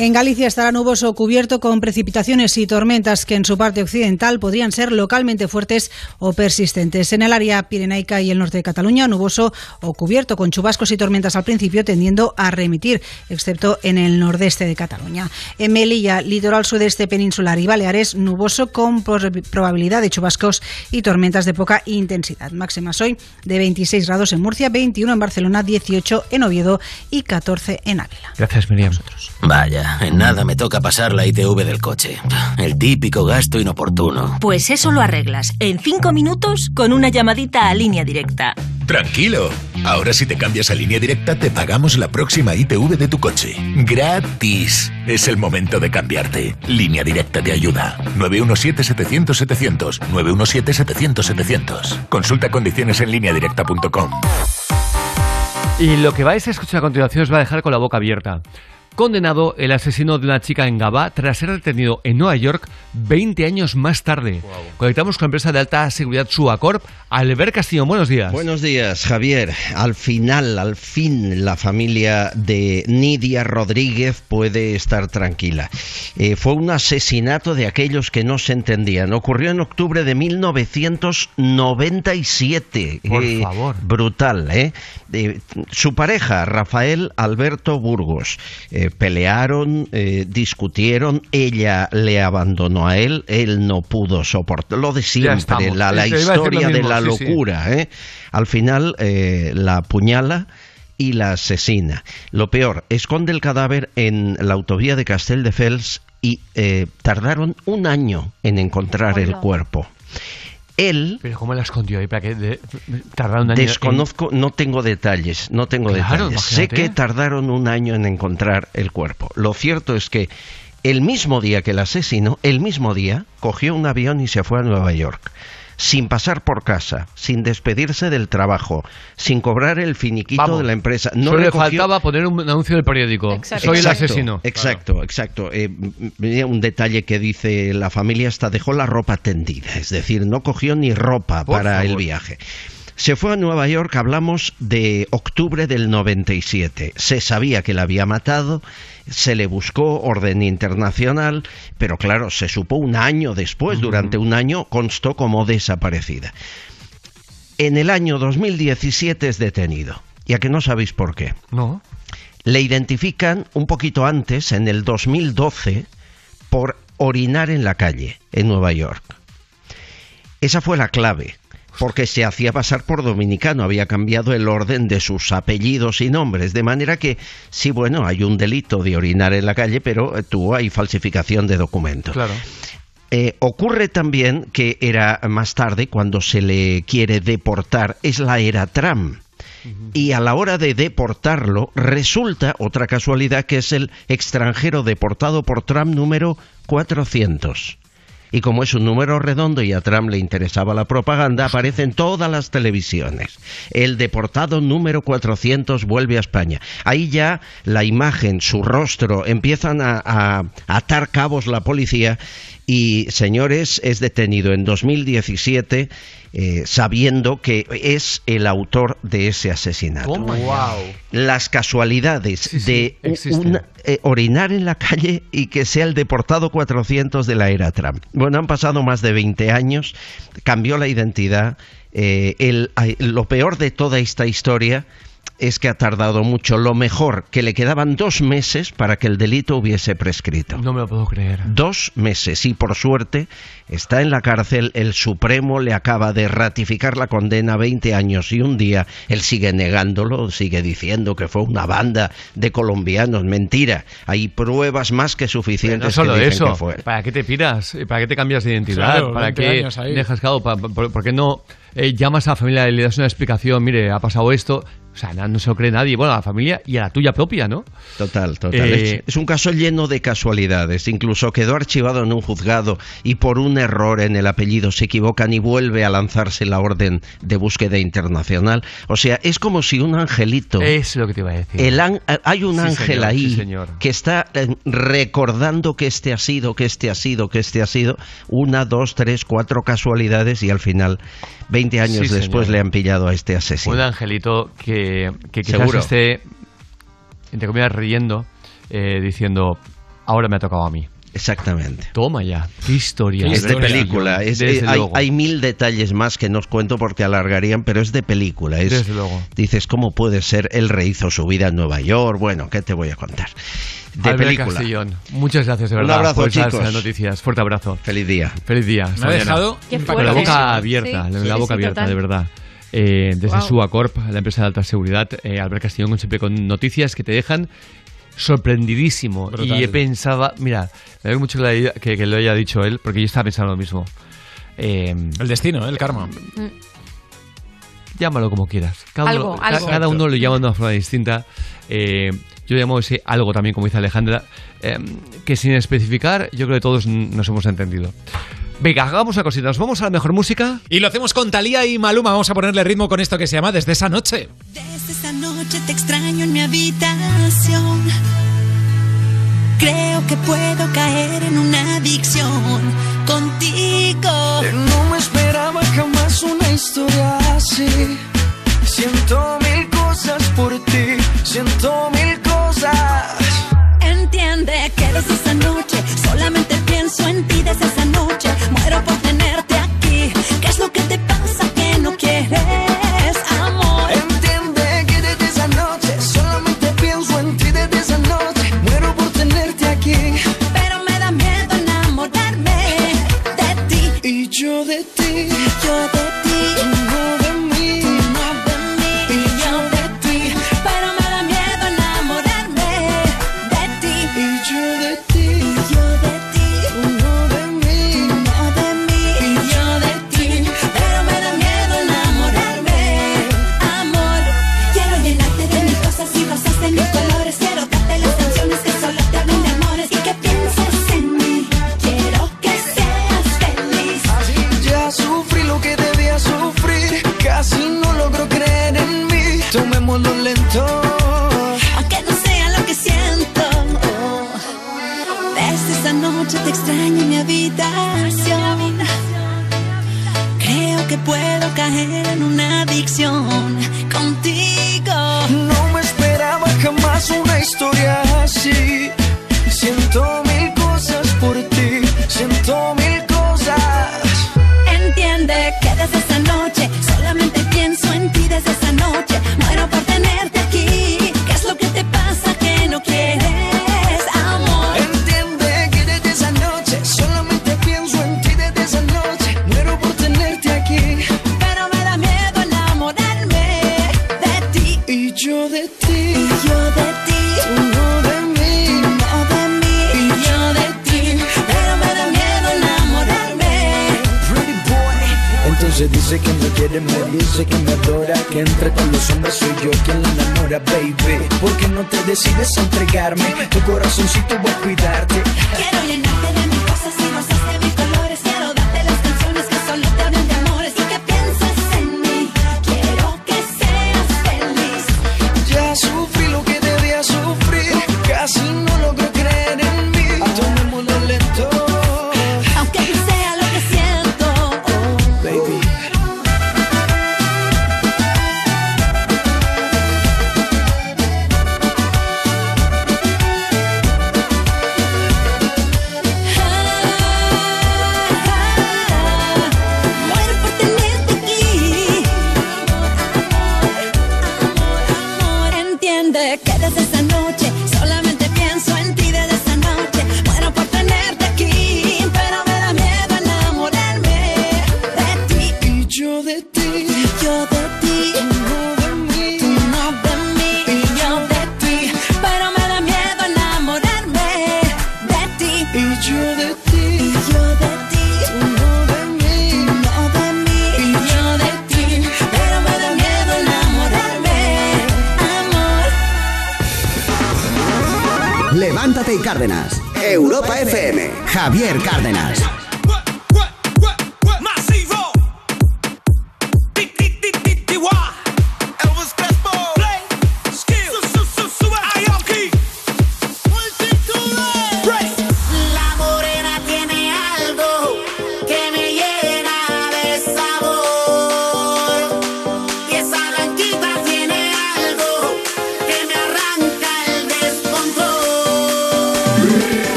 Speaker 91: En Galicia estará nuboso cubierto con precipitaciones y tormentas que en su parte occidental podrían ser localmente fuertes o persistentes. En el área pirenaica y el norte de Cataluña, nuboso o cubierto con chubascos y tormentas al principio tendiendo a remitir, excepto en el nordeste de Cataluña. En Melilla, litoral sudeste peninsular y Baleares, nuboso con probabilidad de chubascos y tormentas de poca intensidad. Máximas hoy de 26 grados en Murcia, 21 en Barcelona, 18 en Oviedo y 14 en Ávila.
Speaker 1: Gracias, Miriam.
Speaker 22: Vaya, en nada me toca pasar la ITV del coche. El típico gasto inoportuno.
Speaker 15: Pues eso lo arreglas en cinco minutos con una llamadita a línea directa.
Speaker 17: Tranquilo. Ahora si te cambias a línea directa te pagamos la próxima ITV de tu coche. Gratis. Es el momento de cambiarte. Línea directa te ayuda. 917-700-700. 917-700-700. Consulta condiciones en lineadirecta.com.
Speaker 1: Y lo que vais a escuchar a continuación os va a dejar con la boca abierta. Condenado el asesino de una chica en Gabá tras ser detenido en Nueva York 20 años más tarde. Conectamos con la empresa de alta seguridad Suacorp. Albert Castillo, buenos días.
Speaker 45: Buenos días, Javier. Al final, al fin, la familia de Nidia Rodríguez puede estar tranquila. Eh, fue un asesinato de aquellos que no se entendían. Ocurrió en octubre de 1997.
Speaker 1: Por
Speaker 45: Eh,
Speaker 1: favor.
Speaker 45: Brutal, ¿eh? Eh, Su pareja, Rafael Alberto Burgos, eh, pelearon, eh, discutieron, ella le abandonó a él, él no pudo soportar. Lo de siempre, la, historia de la
Speaker 1: sí, sí.
Speaker 45: locura. ¿eh? Al final eh, la apuñala y la asesina. Lo peor, esconde el cadáver en la autovía de Castelldefels y eh, tardaron un año en encontrar el cuerpo. Él
Speaker 1: Pero ¿cómo la escondió ahí para que de- tardara un año? en-
Speaker 45: Desconozco, no tengo detalles, no tengo
Speaker 1: Claro,
Speaker 45: detalles. Sé que tardaron un año en encontrar el cuerpo. Lo cierto es que el mismo día que el asesino, el mismo día, cogió un avión y se fue a Nueva York. Sin pasar por casa, sin despedirse del trabajo, sin cobrar el finiquito
Speaker 1: Vamos,
Speaker 45: de la empresa. No
Speaker 1: Solo le faltaba poner un anuncio del periódico. Soy el
Speaker 45: Exacto,
Speaker 1: asesino.
Speaker 45: Exacto, exacto. Eh, un detalle que dice la familia hasta dejó la ropa tendida, es decir, no cogió ni ropa
Speaker 1: Por
Speaker 45: para el viaje. Se fue a Nueva York, hablamos de octubre del 97. Se sabía que la había matado, se le buscó orden internacional, pero claro, se supo un año después, durante un año constó como desaparecida. En el año 2017 es detenido. ¿Y a que no sabéis por qué?
Speaker 1: No.
Speaker 45: Le identifican un poquito antes, en el 2012, por orinar en la calle, en Nueva York. Esa fue la clave, porque se hacía pasar por dominicano, había cambiado el orden de sus apellidos y nombres, de manera que sí, bueno, hay un delito de orinar en la calle, pero eh, tú hay falsificación de documentos.
Speaker 1: Claro.
Speaker 45: Eh, ocurre también que era más tarde, cuando se le quiere deportar, es la era Trump. Y a la hora de deportarlo, resulta, otra casualidad, que es el extranjero deportado por Trump número 400. Y como es un número redondo y a Trump le interesaba la propaganda, aparece en todas las televisiones. El deportado número 400 vuelve a España. Ahí ya la imagen, su rostro, empiezan a, a atar cabos la policía y, señores, es detenido en 2017 eh, sabiendo que es el autor de ese asesinato.
Speaker 1: Wow.
Speaker 45: Las casualidades de una- eh, orinar en la calle y que sea el deportado 400 de la era Trump. Bueno, han pasado más de 20 años, cambió la identidad. eh, el- lo peor de toda esta historia es que ha tardado mucho. Lo mejor, que le quedaban dos meses para que el delito hubiese prescrito.
Speaker 1: No me lo puedo creer.
Speaker 45: Dos meses y por suerte está en la cárcel. El Supremo le acaba de ratificar la condena 20 años y un día. Él sigue negándolo, sigue diciendo que fue una banda de colombianos. Mentira. Hay pruebas más que
Speaker 1: Pero
Speaker 45: suficientes
Speaker 1: no solo
Speaker 45: que dicen
Speaker 1: eso.
Speaker 45: que fue.
Speaker 1: ¿Para qué te piras? ¿Para qué te cambias de identidad?
Speaker 45: Claro,
Speaker 1: ¿Para
Speaker 45: 20
Speaker 1: qué dejas claro? ¿Por, por- por qué no eh, llamas a la familia y le das una explicación, mire, ha pasado esto. O sea, no se lo cree nadie. Bueno, a la familia y a la tuya propia, ¿no?
Speaker 45: Total, total.
Speaker 1: Eh,
Speaker 45: es, un caso lleno de casualidades. Incluso quedó archivado en un juzgado y por un error en el apellido se equivocan y vuelve a lanzarse la orden de búsqueda internacional. O sea, es como si un angelito.
Speaker 1: Es lo que te iba a decir.
Speaker 45: El an- hay un
Speaker 1: Sí,
Speaker 45: ángel
Speaker 1: señor,
Speaker 45: ahí
Speaker 1: sí, señor.
Speaker 45: que está eh, recordando que este ha sido, que este ha sido, que este ha sido. Una, dos, tres, cuatro casualidades y al final, 20 años
Speaker 1: Sí,
Speaker 45: después,
Speaker 1: señor.
Speaker 45: le han pillado a este asesino.
Speaker 1: Un angelito que, que quizás
Speaker 45: Seguro.
Speaker 1: esté, entre comillas, riendo, eh, diciendo, ahora me ha tocado a mí.
Speaker 45: Exactamente.
Speaker 1: Toma ya, qué historia.
Speaker 45: Es de película. es- eh, hay, hay mil detalles más que no os cuento porque alargarían, pero es de película. Es,
Speaker 1: Desde luego.
Speaker 45: Dices, ¿cómo puede ser? Él rehizo su vida en Nueva York. Bueno, ¿qué te voy a contar? De
Speaker 1: Albert
Speaker 45: película.
Speaker 1: Castellón, muchas gracias de
Speaker 45: Un abrazo,
Speaker 1: por
Speaker 45: chicos.
Speaker 1: noticias. Fuerte abrazo.
Speaker 45: Feliz día.
Speaker 1: Feliz día.
Speaker 2: Me ha dejado
Speaker 1: con la boca abierta,
Speaker 2: Sí,
Speaker 1: la,
Speaker 2: sí,
Speaker 1: la boca
Speaker 2: sí,
Speaker 1: abierta,
Speaker 2: total.
Speaker 1: de verdad. Eh, desde
Speaker 2: Guau.
Speaker 1: Suacorp, la empresa de alta seguridad, eh, Albert Castellón con- siempre con noticias que te dejan sorprendidísimo.
Speaker 2: Brutal.
Speaker 1: Y he pensado, mira, me alegro mucho que, lo haya- que- que lo haya dicho él, porque yo estaba pensando lo mismo. Eh,
Speaker 2: El destino, ¿eh? el karma.
Speaker 1: llámalo como quieras. Cada
Speaker 2: Algo,
Speaker 1: uno, ca-
Speaker 2: algo.
Speaker 1: cada uno lo llama de una forma distinta. Eh, yo llamo ese algo también, como dice Alejandra, eh, que sin especificar, yo creo que todos nos hemos entendido. Venga, hagamos una cosita. Nos vamos a la mejor música.
Speaker 2: Y lo hacemos con Talía y Maluma. Vamos a ponerle ritmo con esto que se llama Desde esa noche.
Speaker 13: Desde esa noche te extraño en mi habitación. Creo que puedo caer en una adicción contigo.
Speaker 6: No me esperaba jamás una historia así. Siento mil cosas por ti, siento mil cosas.
Speaker 13: Entiende que desde esa noche solamente pienso en ti desde esa noche. Muero por tenerte aquí. ¿Qué es lo que te pasa que no quieres amor?
Speaker 6: Entiende que desde esa noche solamente pienso en ti desde esa noche. Muero por tenerte aquí.
Speaker 13: Pero me da miedo enamorarme de ti.
Speaker 6: Y yo de ti.
Speaker 13: Yo de ti.
Speaker 6: Lento.
Speaker 13: Aunque no sea lo que siento. Desde esa noche te extraño en mi habitación. Creo que puedo caer en una adicción contigo.
Speaker 6: No me esperaba jamás una historia así. Siento corazoncito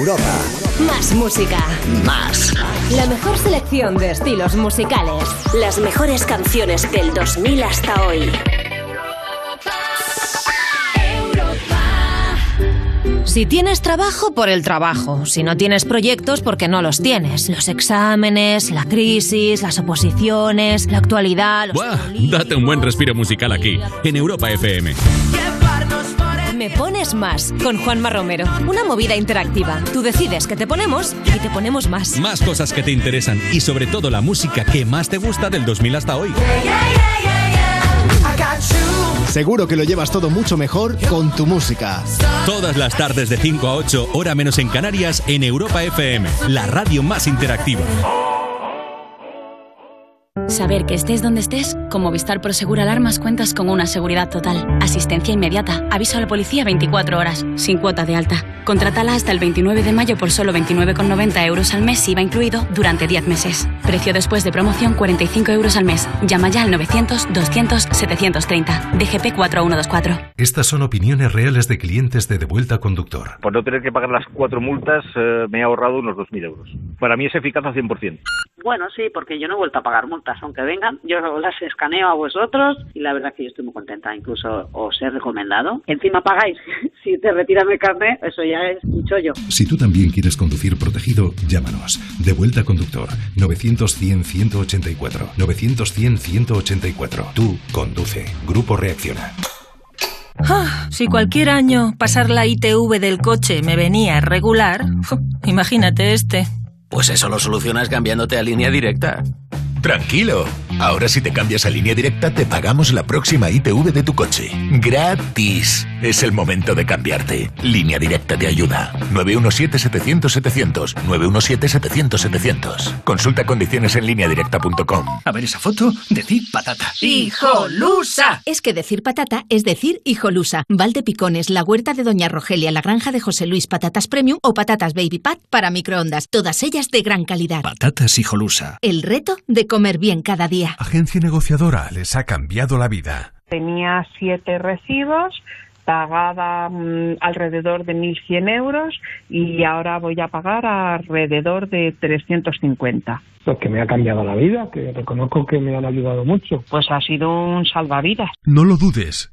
Speaker 12: Europa.
Speaker 93: Más
Speaker 15: música.
Speaker 12: Más.
Speaker 15: La mejor selección de estilos musicales. Las mejores canciones del 2000 hasta hoy. Europa, Europa.
Speaker 94: Si tienes trabajo, por el trabajo. Si no tienes proyectos, porque no los tienes. Los exámenes, la crisis, las oposiciones, la actualidad. Los
Speaker 95: Buah, date un buen respiro musical aquí, en Europa FM.
Speaker 15: Me Pones Más con Juanma Romero. Una movida interactiva. Tú decides que te ponemos y te ponemos más.
Speaker 95: Más cosas que te interesan y sobre todo la música que más te gusta del 2000 hasta hoy.
Speaker 96: Seguro que lo llevas todo mucho mejor con tu música.
Speaker 95: Todas las tardes de 5 a 8, hora menos en Canarias, en Europa FM, la radio más interactiva. Saber que estés donde estés, con Movistar Prosegur Alarmas cuentas con una seguridad total. Asistencia inmediata, aviso a la policía 24 horas, sin cuota de alta. Contrátala hasta el 29 de mayo por solo 29,90 euros al mes, IVA incluido, durante 10 meses. Precio después de promoción 45 euros al mes. Llama ya al 900-200-730. DGP 4124.
Speaker 97: Estas son opiniones reales de clientes de Devuelta Conductor.
Speaker 8: Por no tener que pagar las cuatro multas, eh, me he ahorrado unos 2.000 euros. Para mí es eficaz al 100%.
Speaker 98: Bueno, sí, porque yo no he vuelto a pagar multas aunque vengan, yo las escaneo a vosotros y la verdad que yo estoy muy contenta, incluso os he recomendado. Encima pagáis, si te retiran el carnet, eso ya es un chollo.
Speaker 97: Si tú también quieres conducir protegido, llámanos. Devuelta Conductor 900-100-184. 900-100-184. Tú conduce. Grupo Reacciona.
Speaker 99: Ah, si cualquier año pasar la ITV del coche me venía regular, imagínate este.
Speaker 22: Pues eso lo solucionas cambiándote a línea directa.
Speaker 17: Tranquilo. Ahora si te cambias a línea directa te pagamos la próxima ITV de tu coche. Gratis. Es el momento de cambiarte. Línea directa te ayuda. 917-700-700. 917-700-700. Consulta condiciones en lineadirecta.com.
Speaker 100: A ver esa foto, decir patata.
Speaker 101: ¡Hijolusa! Es que decir patata es decir hijolusa. Valde Picones, la huerta de Doña Rogelia, la granja de José Luis, patatas premium o patatas baby pat para microondas. Todas ellas de gran calidad.
Speaker 100: Patatas hijolusa.
Speaker 101: El reto de comer bien cada día.
Speaker 102: Agencia negociadora les ha cambiado la vida.
Speaker 103: Tenía siete recibos, pagaba mm, alrededor de 1.100 euros y ahora voy a pagar alrededor de 350.
Speaker 104: Lo que me ha cambiado la vida, que reconozco que me han ayudado mucho.
Speaker 103: Pues ha sido un salvavidas.
Speaker 102: No lo dudes.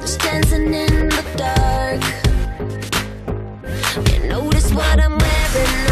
Speaker 13: The dancing in the dark. You notice what I'm wearing,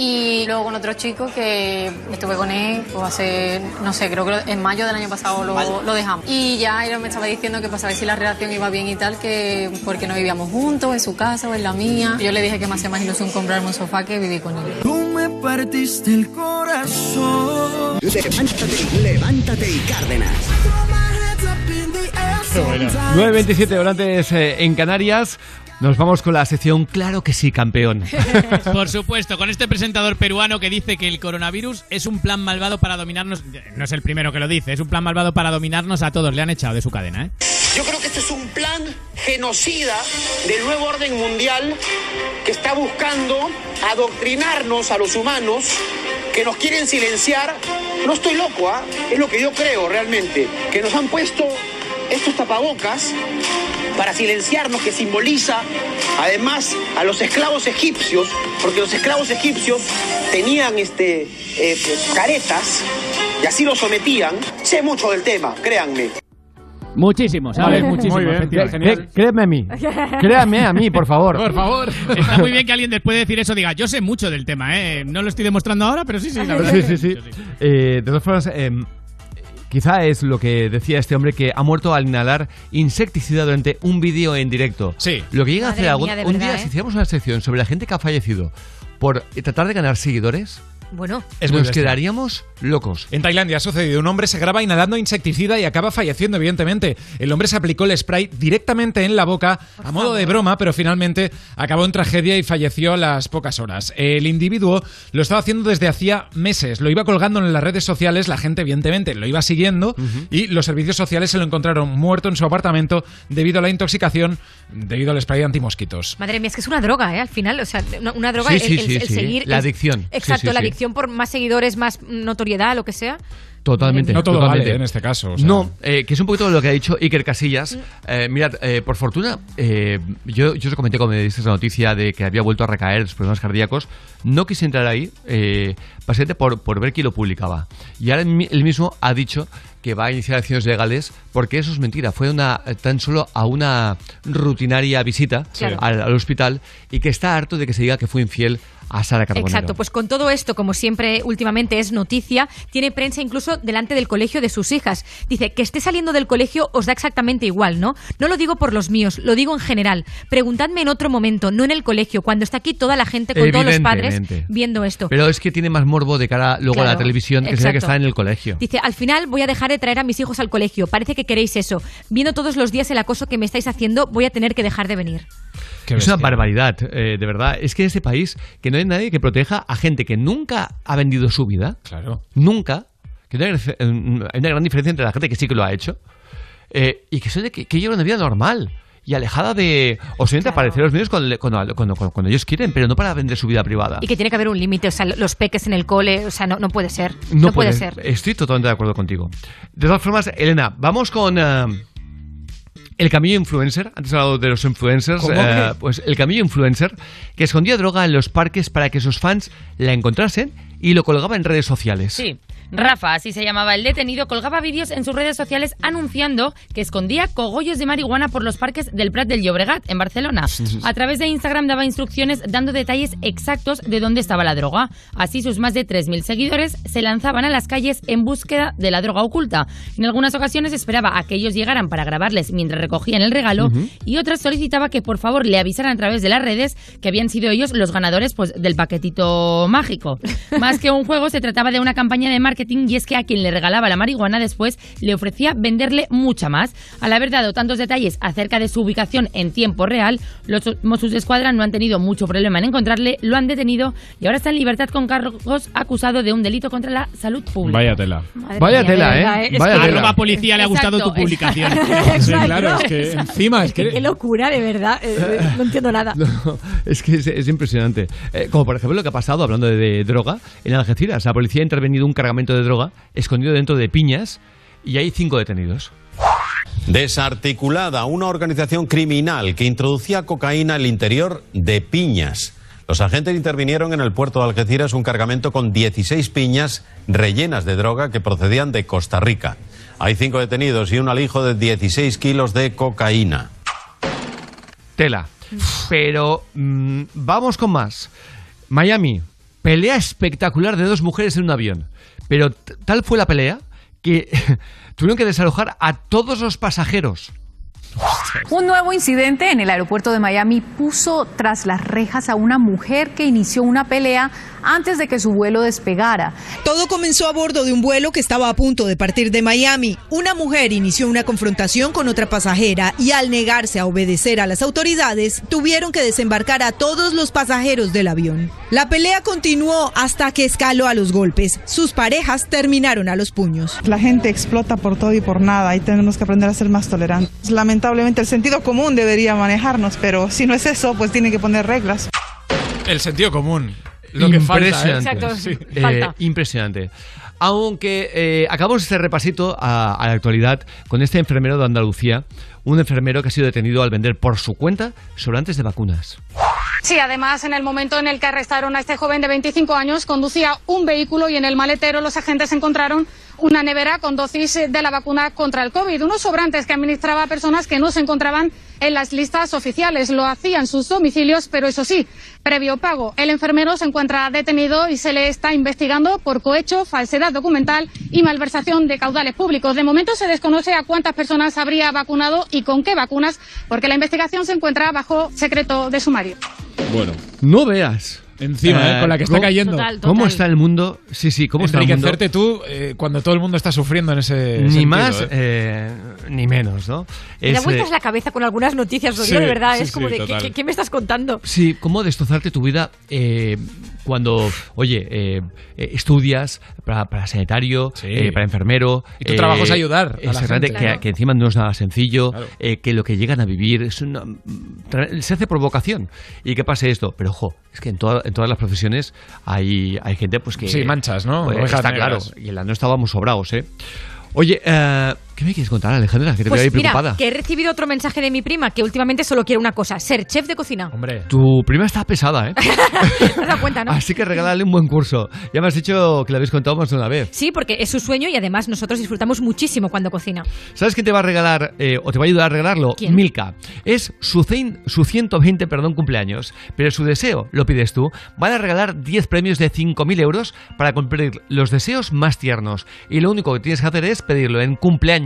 Speaker 105: Y luego con otro chico que estuve con él, pues hace, no sé, creo que en mayo del año pasado lo, lo dejamos. Y ya él me estaba diciendo que para saber si la relación iba bien y tal, que porque no vivíamos juntos, en su casa o en la mía. Yo le dije que me hacía más ilusión comprarme un sofá que vivir con él.
Speaker 6: Tú me partiste el corazón.
Speaker 12: Levántate, levántate y Cárdenas.
Speaker 1: 9.27 horas antes eh, en Canarias. Nos vamos con la sección Claro que sí, campeón.
Speaker 9: Por supuesto, con este presentador peruano que dice que el coronavirus es un plan malvado para dominarnos. No es el primero que lo dice, es un plan malvado para dominarnos a todos. Le han echado de su cadena, ¿eh?
Speaker 52: Yo creo que este es un plan genocida del nuevo orden mundial que está buscando adoctrinarnos a los humanos, que nos quieren silenciar. No estoy loco, ¿ah? es lo que yo creo realmente, que nos han puesto estos tapabocas para silenciarnos, que simboliza además a los esclavos egipcios, porque los esclavos egipcios tenían este, eh, caretas y así los sometían. Sé mucho del tema, créanme.
Speaker 9: Muchísimo, ¿sabes?
Speaker 1: Vale,
Speaker 9: Muchísimo.
Speaker 1: créeme a mí. Créame a mí, por favor.
Speaker 9: Por favor. Está muy bien que alguien después de decir eso diga, yo sé mucho del tema, ¿eh? No lo estoy demostrando ahora, pero sí, sí, la verdad.
Speaker 1: Sí, sí, sí. Eh, de todas formas, eh, quizá es lo que decía este hombre que ha muerto al inhalar insecticida durante un vídeo en directo.
Speaker 9: Sí.
Speaker 1: Lo que llega a hacer algún,
Speaker 4: mía,
Speaker 1: un
Speaker 4: verdad,
Speaker 1: día,
Speaker 4: ¿eh?
Speaker 1: si hiciéramos una sección sobre la gente que ha fallecido por tratar de ganar seguidores,
Speaker 4: Bueno,
Speaker 2: Es
Speaker 1: nos
Speaker 2: bestia.
Speaker 1: quedaríamos locos.
Speaker 2: En Tailandia ha sucedido. Un hombre se graba inhalando insecticida y acaba falleciendo, evidentemente. El hombre se aplicó el spray directamente en la boca a modo de broma, pero finalmente acabó en tragedia y falleció a las pocas horas. El individuo lo estaba haciendo desde hacía meses. Lo iba colgando en las redes sociales, la gente, evidentemente, lo iba siguiendo y los servicios sociales se lo encontraron muerto en su apartamento debido a la intoxicación debido al spray antimosquitos.
Speaker 4: madre mía, es que es una droga, ¿eh? Al final, o sea, una, una droga,
Speaker 1: Sí,
Speaker 4: el,
Speaker 1: sí,
Speaker 4: el-
Speaker 1: sí,
Speaker 4: el
Speaker 1: sí.
Speaker 4: seguir...
Speaker 1: La adicción.
Speaker 4: Exacto,
Speaker 1: sí,
Speaker 4: la
Speaker 1: sí.
Speaker 4: Por más seguidores, más notoriedad, lo que sea.
Speaker 1: Totalmente.
Speaker 2: No todo
Speaker 1: totalmente.
Speaker 2: vale en este caso. o sea.
Speaker 1: No, eh, que es un poquito lo que ha dicho Iker Casillas. Eh, mirad, eh, por fortuna, eh, yo, yo os comenté cuando me diste esa noticia de que había vuelto a recaer los problemas cardíacos. No quise entrar ahí, eh, básicamente por, por ver quién lo publicaba. Y ahora él mi- él mismo ha dicho que va a iniciar acciones legales porque eso es mentira. Fue una eh, tan solo a una rutinaria visita
Speaker 4: Claro.
Speaker 1: al, al hospital y que está harto de que se diga que fue infiel a Sara Carbonero.
Speaker 4: Exacto, pues con todo esto, como siempre últimamente es noticia, tiene prensa incluso delante del colegio de sus hijas. Dice que esté saliendo del colegio os da exactamente igual, ¿no? No lo digo por los míos, lo digo en general. Preguntadme en otro momento, no en el colegio, cuando está aquí toda la gente con todos los padres viendo esto.
Speaker 1: Pero es que tiene más morbo de cara luego a la televisión que sería que está en el colegio.
Speaker 4: Dice, al final voy a dejar de traer a mis hijos al colegio. Parece que queréis eso. Viendo todos los días el acoso que me estáis haciendo, voy a tener que dejar de venir.
Speaker 1: es una barbaridad, eh, de verdad. Es que en este país que no hay nadie que proteja a gente que nunca ha vendido su vida.
Speaker 2: Claro.
Speaker 1: Nunca. Que no hay, una gran diferencia entre la gente que sí que lo ha hecho eh, y que, son- que, que lleva una vida normal y alejada de. O simplemente aparecer en los medios cuando, cuando, cuando- cuando ellos quieren, pero no para vender su vida privada.
Speaker 4: Y que tiene que haber un límite. O sea, los peques en el cole, o sea, no, no puede ser.
Speaker 1: No,
Speaker 4: puede
Speaker 1: pueden.
Speaker 4: ser.
Speaker 1: Estoy totalmente de acuerdo contigo. De todas formas, Elena, vamos con eh, el camillo influencer. Antes he hablado de los influencers.
Speaker 2: ¿Cómo
Speaker 1: eh,
Speaker 2: que?
Speaker 1: pues el camillo influencer que escondía droga en los parques para que sus fans la encontrasen y lo colgaba en redes sociales.
Speaker 3: Sí. Rafa, así se llamaba el detenido, colgaba vídeos en sus redes sociales anunciando que escondía cogollos de marihuana por los parques del Prat del Llobregat, en Barcelona. A través de Instagram daba instrucciones dando detalles exactos de dónde estaba la droga. Así sus más de 3.000 seguidores se lanzaban a las calles en búsqueda de la droga oculta. En algunas ocasiones esperaba a que ellos llegaran para grabarles mientras recogían el regalo y otras solicitaba que por favor le avisaran a través de las redes que habían sido ellos los ganadores pues, del paquetito mágico. Más que un juego, se trataba de una campaña de marketing y es que a quien le regalaba la marihuana después le ofrecía venderle mucha más. Al haber dado tantos detalles acerca de su ubicación en tiempo real, los Mossos de Escuadra no han tenido mucho problema en encontrarle, lo han detenido y ahora está en libertad con cargos acusado de un delito contra la salud pública.
Speaker 2: Vaya tela.
Speaker 4: Madre
Speaker 1: Vaya
Speaker 4: mía,
Speaker 1: tela,
Speaker 4: verdad,
Speaker 1: ¿eh?
Speaker 4: Es
Speaker 1: Vaya
Speaker 4: que-
Speaker 1: tela.
Speaker 9: Arroba policía le ha gustado tu
Speaker 3: Exacto.
Speaker 9: publicación.
Speaker 2: Sí, claro, es que encima es que...
Speaker 4: Qué locura, de verdad. Eh, no entiendo nada.
Speaker 1: No, es que es, es impresionante. Eh, como por ejemplo lo que ha pasado, hablando de, de droga, en Algeciras. La policía ha intervenido un cargamento de droga escondido dentro de piñas y hay cinco detenidos.
Speaker 106: Desarticulada una organización criminal que introducía cocaína al interior de piñas. Los agentes intervinieron en el puerto de Algeciras un cargamento con 16 piñas rellenas de droga que procedían de Costa Rica. Hay cinco detenidos y un alijo de 16 kilos de cocaína.
Speaker 1: Tela. Pero mm, vamos con más. Miami. Pelea espectacular de dos mujeres en un avión. Pero tal fue la pelea que tuvieron que desalojar a todos los pasajeros.
Speaker 105: Un nuevo incidente en el aeropuerto de Miami puso tras las rejas a una mujer que inició una pelea
Speaker 107: antes de que su vuelo despegara.
Speaker 108: Todo comenzó a bordo de un vuelo que estaba a punto de partir de Miami. Una mujer inició una confrontación con otra pasajera y al negarse a obedecer a las autoridades, tuvieron que desembarcar a todos los pasajeros del avión. La pelea continuó hasta que escaló a los golpes. Sus parejas terminaron a los puños.
Speaker 109: La gente explota por todo y por nada y tenemos que aprender a ser más tolerantes. Lamentablemente el sentido común debería manejarnos, pero si no es eso, pues tiene que poner reglas.
Speaker 2: El sentido común. Lo que falta, ¿eh?
Speaker 1: impresionante.
Speaker 2: Sí.
Speaker 1: Eh, impresionante. Aunque eh, acabamos este repasito a, a la actualidad con este enfermero de Andalucía, un enfermero que ha sido detenido al vender por su cuenta sobrantes de vacunas.
Speaker 43: Sí, además, en el momento en el que arrestaron a este joven de 25 años, conducía un vehículo y en el maletero los agentes encontraron una nevera con dosis de la vacuna contra el COVID, unos sobrantes que administraba a personas que no se encontraban en las listas oficiales. Lo hacían sus domicilios, pero eso sí, previo pago. El enfermero se encuentra detenido y se le está investigando por cohecho, falsedad documental y malversación de caudales públicos. De momento se desconoce a cuántas personas habría vacunado y con qué vacunas, porque la investigación se encuentra bajo secreto de sumario.
Speaker 1: Bueno. No veas.
Speaker 2: Encima, ¿eh? con la que está
Speaker 1: ¿cómo-
Speaker 2: cayendo.
Speaker 1: ¿Cómo está el mundo? Sí, sí, ¿cómo está el mundo?
Speaker 2: Enriquecerte tú eh, cuando todo el mundo está sufriendo en ese
Speaker 1: Ni
Speaker 2: sentido,
Speaker 1: más
Speaker 2: ¿eh?
Speaker 1: eh, ni menos, ¿no?
Speaker 4: Me da vueltas
Speaker 1: eh,
Speaker 4: la cabeza con algunas noticias, lo
Speaker 1: sí,
Speaker 4: digo de verdad.
Speaker 1: sí,
Speaker 4: es como
Speaker 1: sí,
Speaker 4: de, ¿qué,
Speaker 1: total.
Speaker 4: qué- qué me estás contando?
Speaker 1: Sí, cómo destrozarte tu vida eh, cuando, oye, eh, eh, estudias para, para sanitario, eh, para enfermero.
Speaker 2: Y tu trabajo es ayudar a la
Speaker 1: exactamente,
Speaker 2: gente.
Speaker 1: que,
Speaker 2: Claro.
Speaker 1: que encima no es nada sencillo, eh, que lo que llegan a vivir es una, se hace por vocación y que pase esto. Pero ojo, es que en, toda- en todas las profesiones hay, hay gente pues que...
Speaker 2: Sí, manchas, ¿no?
Speaker 1: Pues, está claro,
Speaker 2: negras.
Speaker 1: y en la no estábamos sobrados, ¿eh? Oye, eh, ¿qué me quieres contar, Alejandra? Que te veo ahí
Speaker 4: Pues mira,
Speaker 1: preocupada.
Speaker 4: que he recibido otro mensaje de mi prima que últimamente solo quiere una cosa, ser chef de cocina.
Speaker 2: Hombre.
Speaker 1: Tu prima está pesada, ¿eh?
Speaker 4: ¿Te has dado cuenta, no?
Speaker 1: Así que regálale un buen curso. Ya me has dicho que le habéis contado más de una vez.
Speaker 4: Sí, porque es su sueño y además nosotros disfrutamos muchísimo cuando cocina.
Speaker 1: ¿Sabes quién te va a regalar eh, o te va a ayudar a regalarlo?
Speaker 4: ¿Quién?
Speaker 1: Milka. Es su, cein- su 120 perdón, cumpleaños, pero su deseo lo pides tú. Van a regalar 10 premios de 5.000 euros para cumplir los deseos más tiernos. Y lo único que tienes que hacer es pedirlo en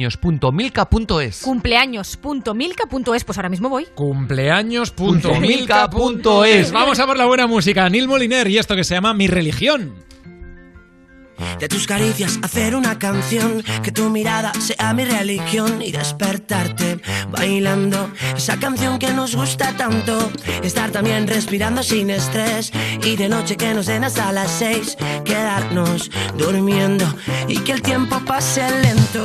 Speaker 1: cumpleaños.milka.es.
Speaker 4: Cumpleaños.milka.es, pues ahora mismo voy.
Speaker 2: Cumpleaños.milka.es. Vamos a por la buena música. Neil Moliner y esto que se llama Mi Religión.
Speaker 6: De tus caricias hacer una canción, que tu mirada sea mi religión y despertarte bailando esa canción que nos gusta tanto. Estar también respirando sin estrés y de noche que nos den hasta las seis, quedarnos durmiendo y que el tiempo pase lento.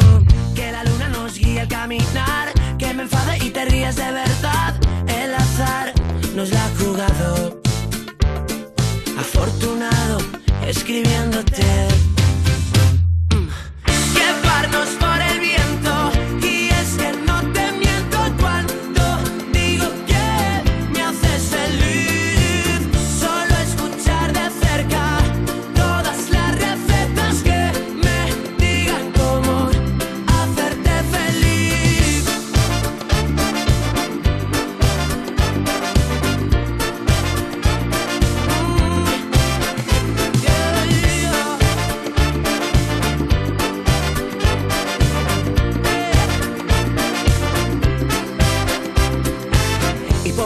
Speaker 6: Que la luna nos guíe al caminar, que me enfade y te ríes de verdad. El azar nos la ha jugado. Afortunado escribiéndote. Por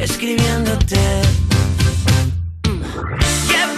Speaker 6: escribiéndote. Por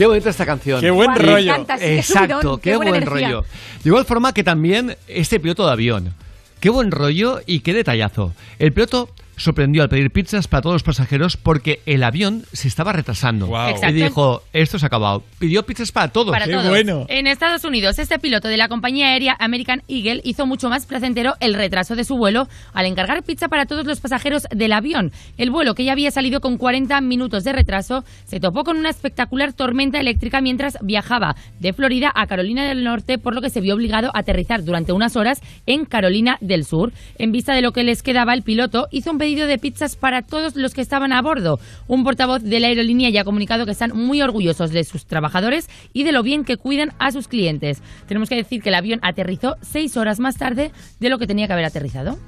Speaker 1: Qué bonita esta canción.
Speaker 2: Qué buen rollo. Me encanta,
Speaker 4: sí, qué
Speaker 1: Exacto, qué, buen
Speaker 4: energía.
Speaker 1: rollo. De igual forma que también este piloto de avión. Qué buen rollo y qué detallazo. El piloto sorprendió al pedir pizzas para todos los pasajeros porque el avión se estaba retrasando.
Speaker 3: Exacto.
Speaker 1: Y dijo, esto se ha acabado. Pidió pizzas para todos.
Speaker 3: Para todos. En Estados Unidos, este piloto de la compañía aérea American Eagle hizo mucho más placentero el retraso de su vuelo al encargar pizza para todos los pasajeros del avión. El vuelo, que ya había salido con 40 minutos de retraso, se topó con una espectacular tormenta eléctrica mientras viajaba de Florida a Carolina del Norte, por lo que se vio obligado a aterrizar durante unas horas en Carolina del Sur. En vista de lo que les quedaba, el piloto hizo un pedido de pizzas para todos los que estaban a bordo. Un portavoz de la aerolínea ya ha comunicado que están muy orgullosos de sus trabajadores y de lo bien que cuidan a sus clientes. Tenemos que decir que el avión aterrizó seis horas más tarde de lo que tenía que haber aterrizado.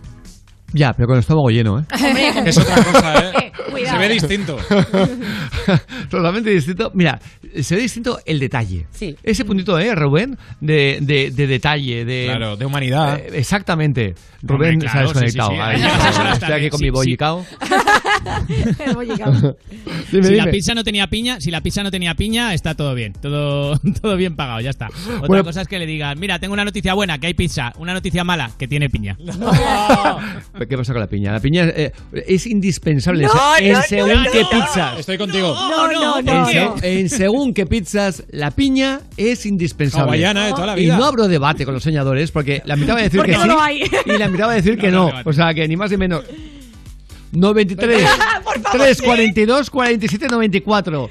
Speaker 1: Ya, pero con el estómago lleno, ¿eh?
Speaker 2: Es otra cosa, ¿eh?
Speaker 3: Cuidado.
Speaker 2: Se ve distinto.
Speaker 1: Totalmente distinto. Mira, se ve distinto el detalle.
Speaker 3: Sí.
Speaker 1: Ese puntito, ¿eh, Rubén? De, de, de detalle, de...
Speaker 2: Claro, de humanidad.
Speaker 1: Eh, exactamente. Rubén
Speaker 9: Hombre,
Speaker 1: se ha
Speaker 9: claro, sí,
Speaker 1: desconectado.
Speaker 9: sí, sí.
Speaker 1: Ahí, estoy aquí con
Speaker 9: sí,
Speaker 1: mi bollicao.
Speaker 9: si
Speaker 1: Dime,
Speaker 9: la
Speaker 1: dime.
Speaker 9: pizza no tenía piña, si la pizza no tenía piña, está todo bien, todo, todo bien pagado, ya está. Otra
Speaker 1: Bueno.
Speaker 9: cosa es que le digan, mira, tengo una noticia buena, que hay pizza, una noticia mala, que tiene piña.
Speaker 1: ¿Qué pasa con la piña? La piña eh, es indispensable
Speaker 9: No,
Speaker 1: en
Speaker 9: no,
Speaker 1: según
Speaker 9: no,
Speaker 1: qué
Speaker 9: no.
Speaker 1: pizzas.
Speaker 2: Estoy contigo.
Speaker 9: No, no,
Speaker 1: En,
Speaker 9: no.
Speaker 1: se- en según qué pizzas, la piña es indispensable.
Speaker 2: Hawaiana de toda la
Speaker 1: Y
Speaker 2: vida.
Speaker 1: no abro debate con los soñadores porque la mitad va a decir
Speaker 4: Porque
Speaker 1: que
Speaker 4: no
Speaker 1: sí
Speaker 4: lo hay.
Speaker 1: y la mitad va a decir que no. O sea, que ni más ni menos. 93, 342, 47, 94.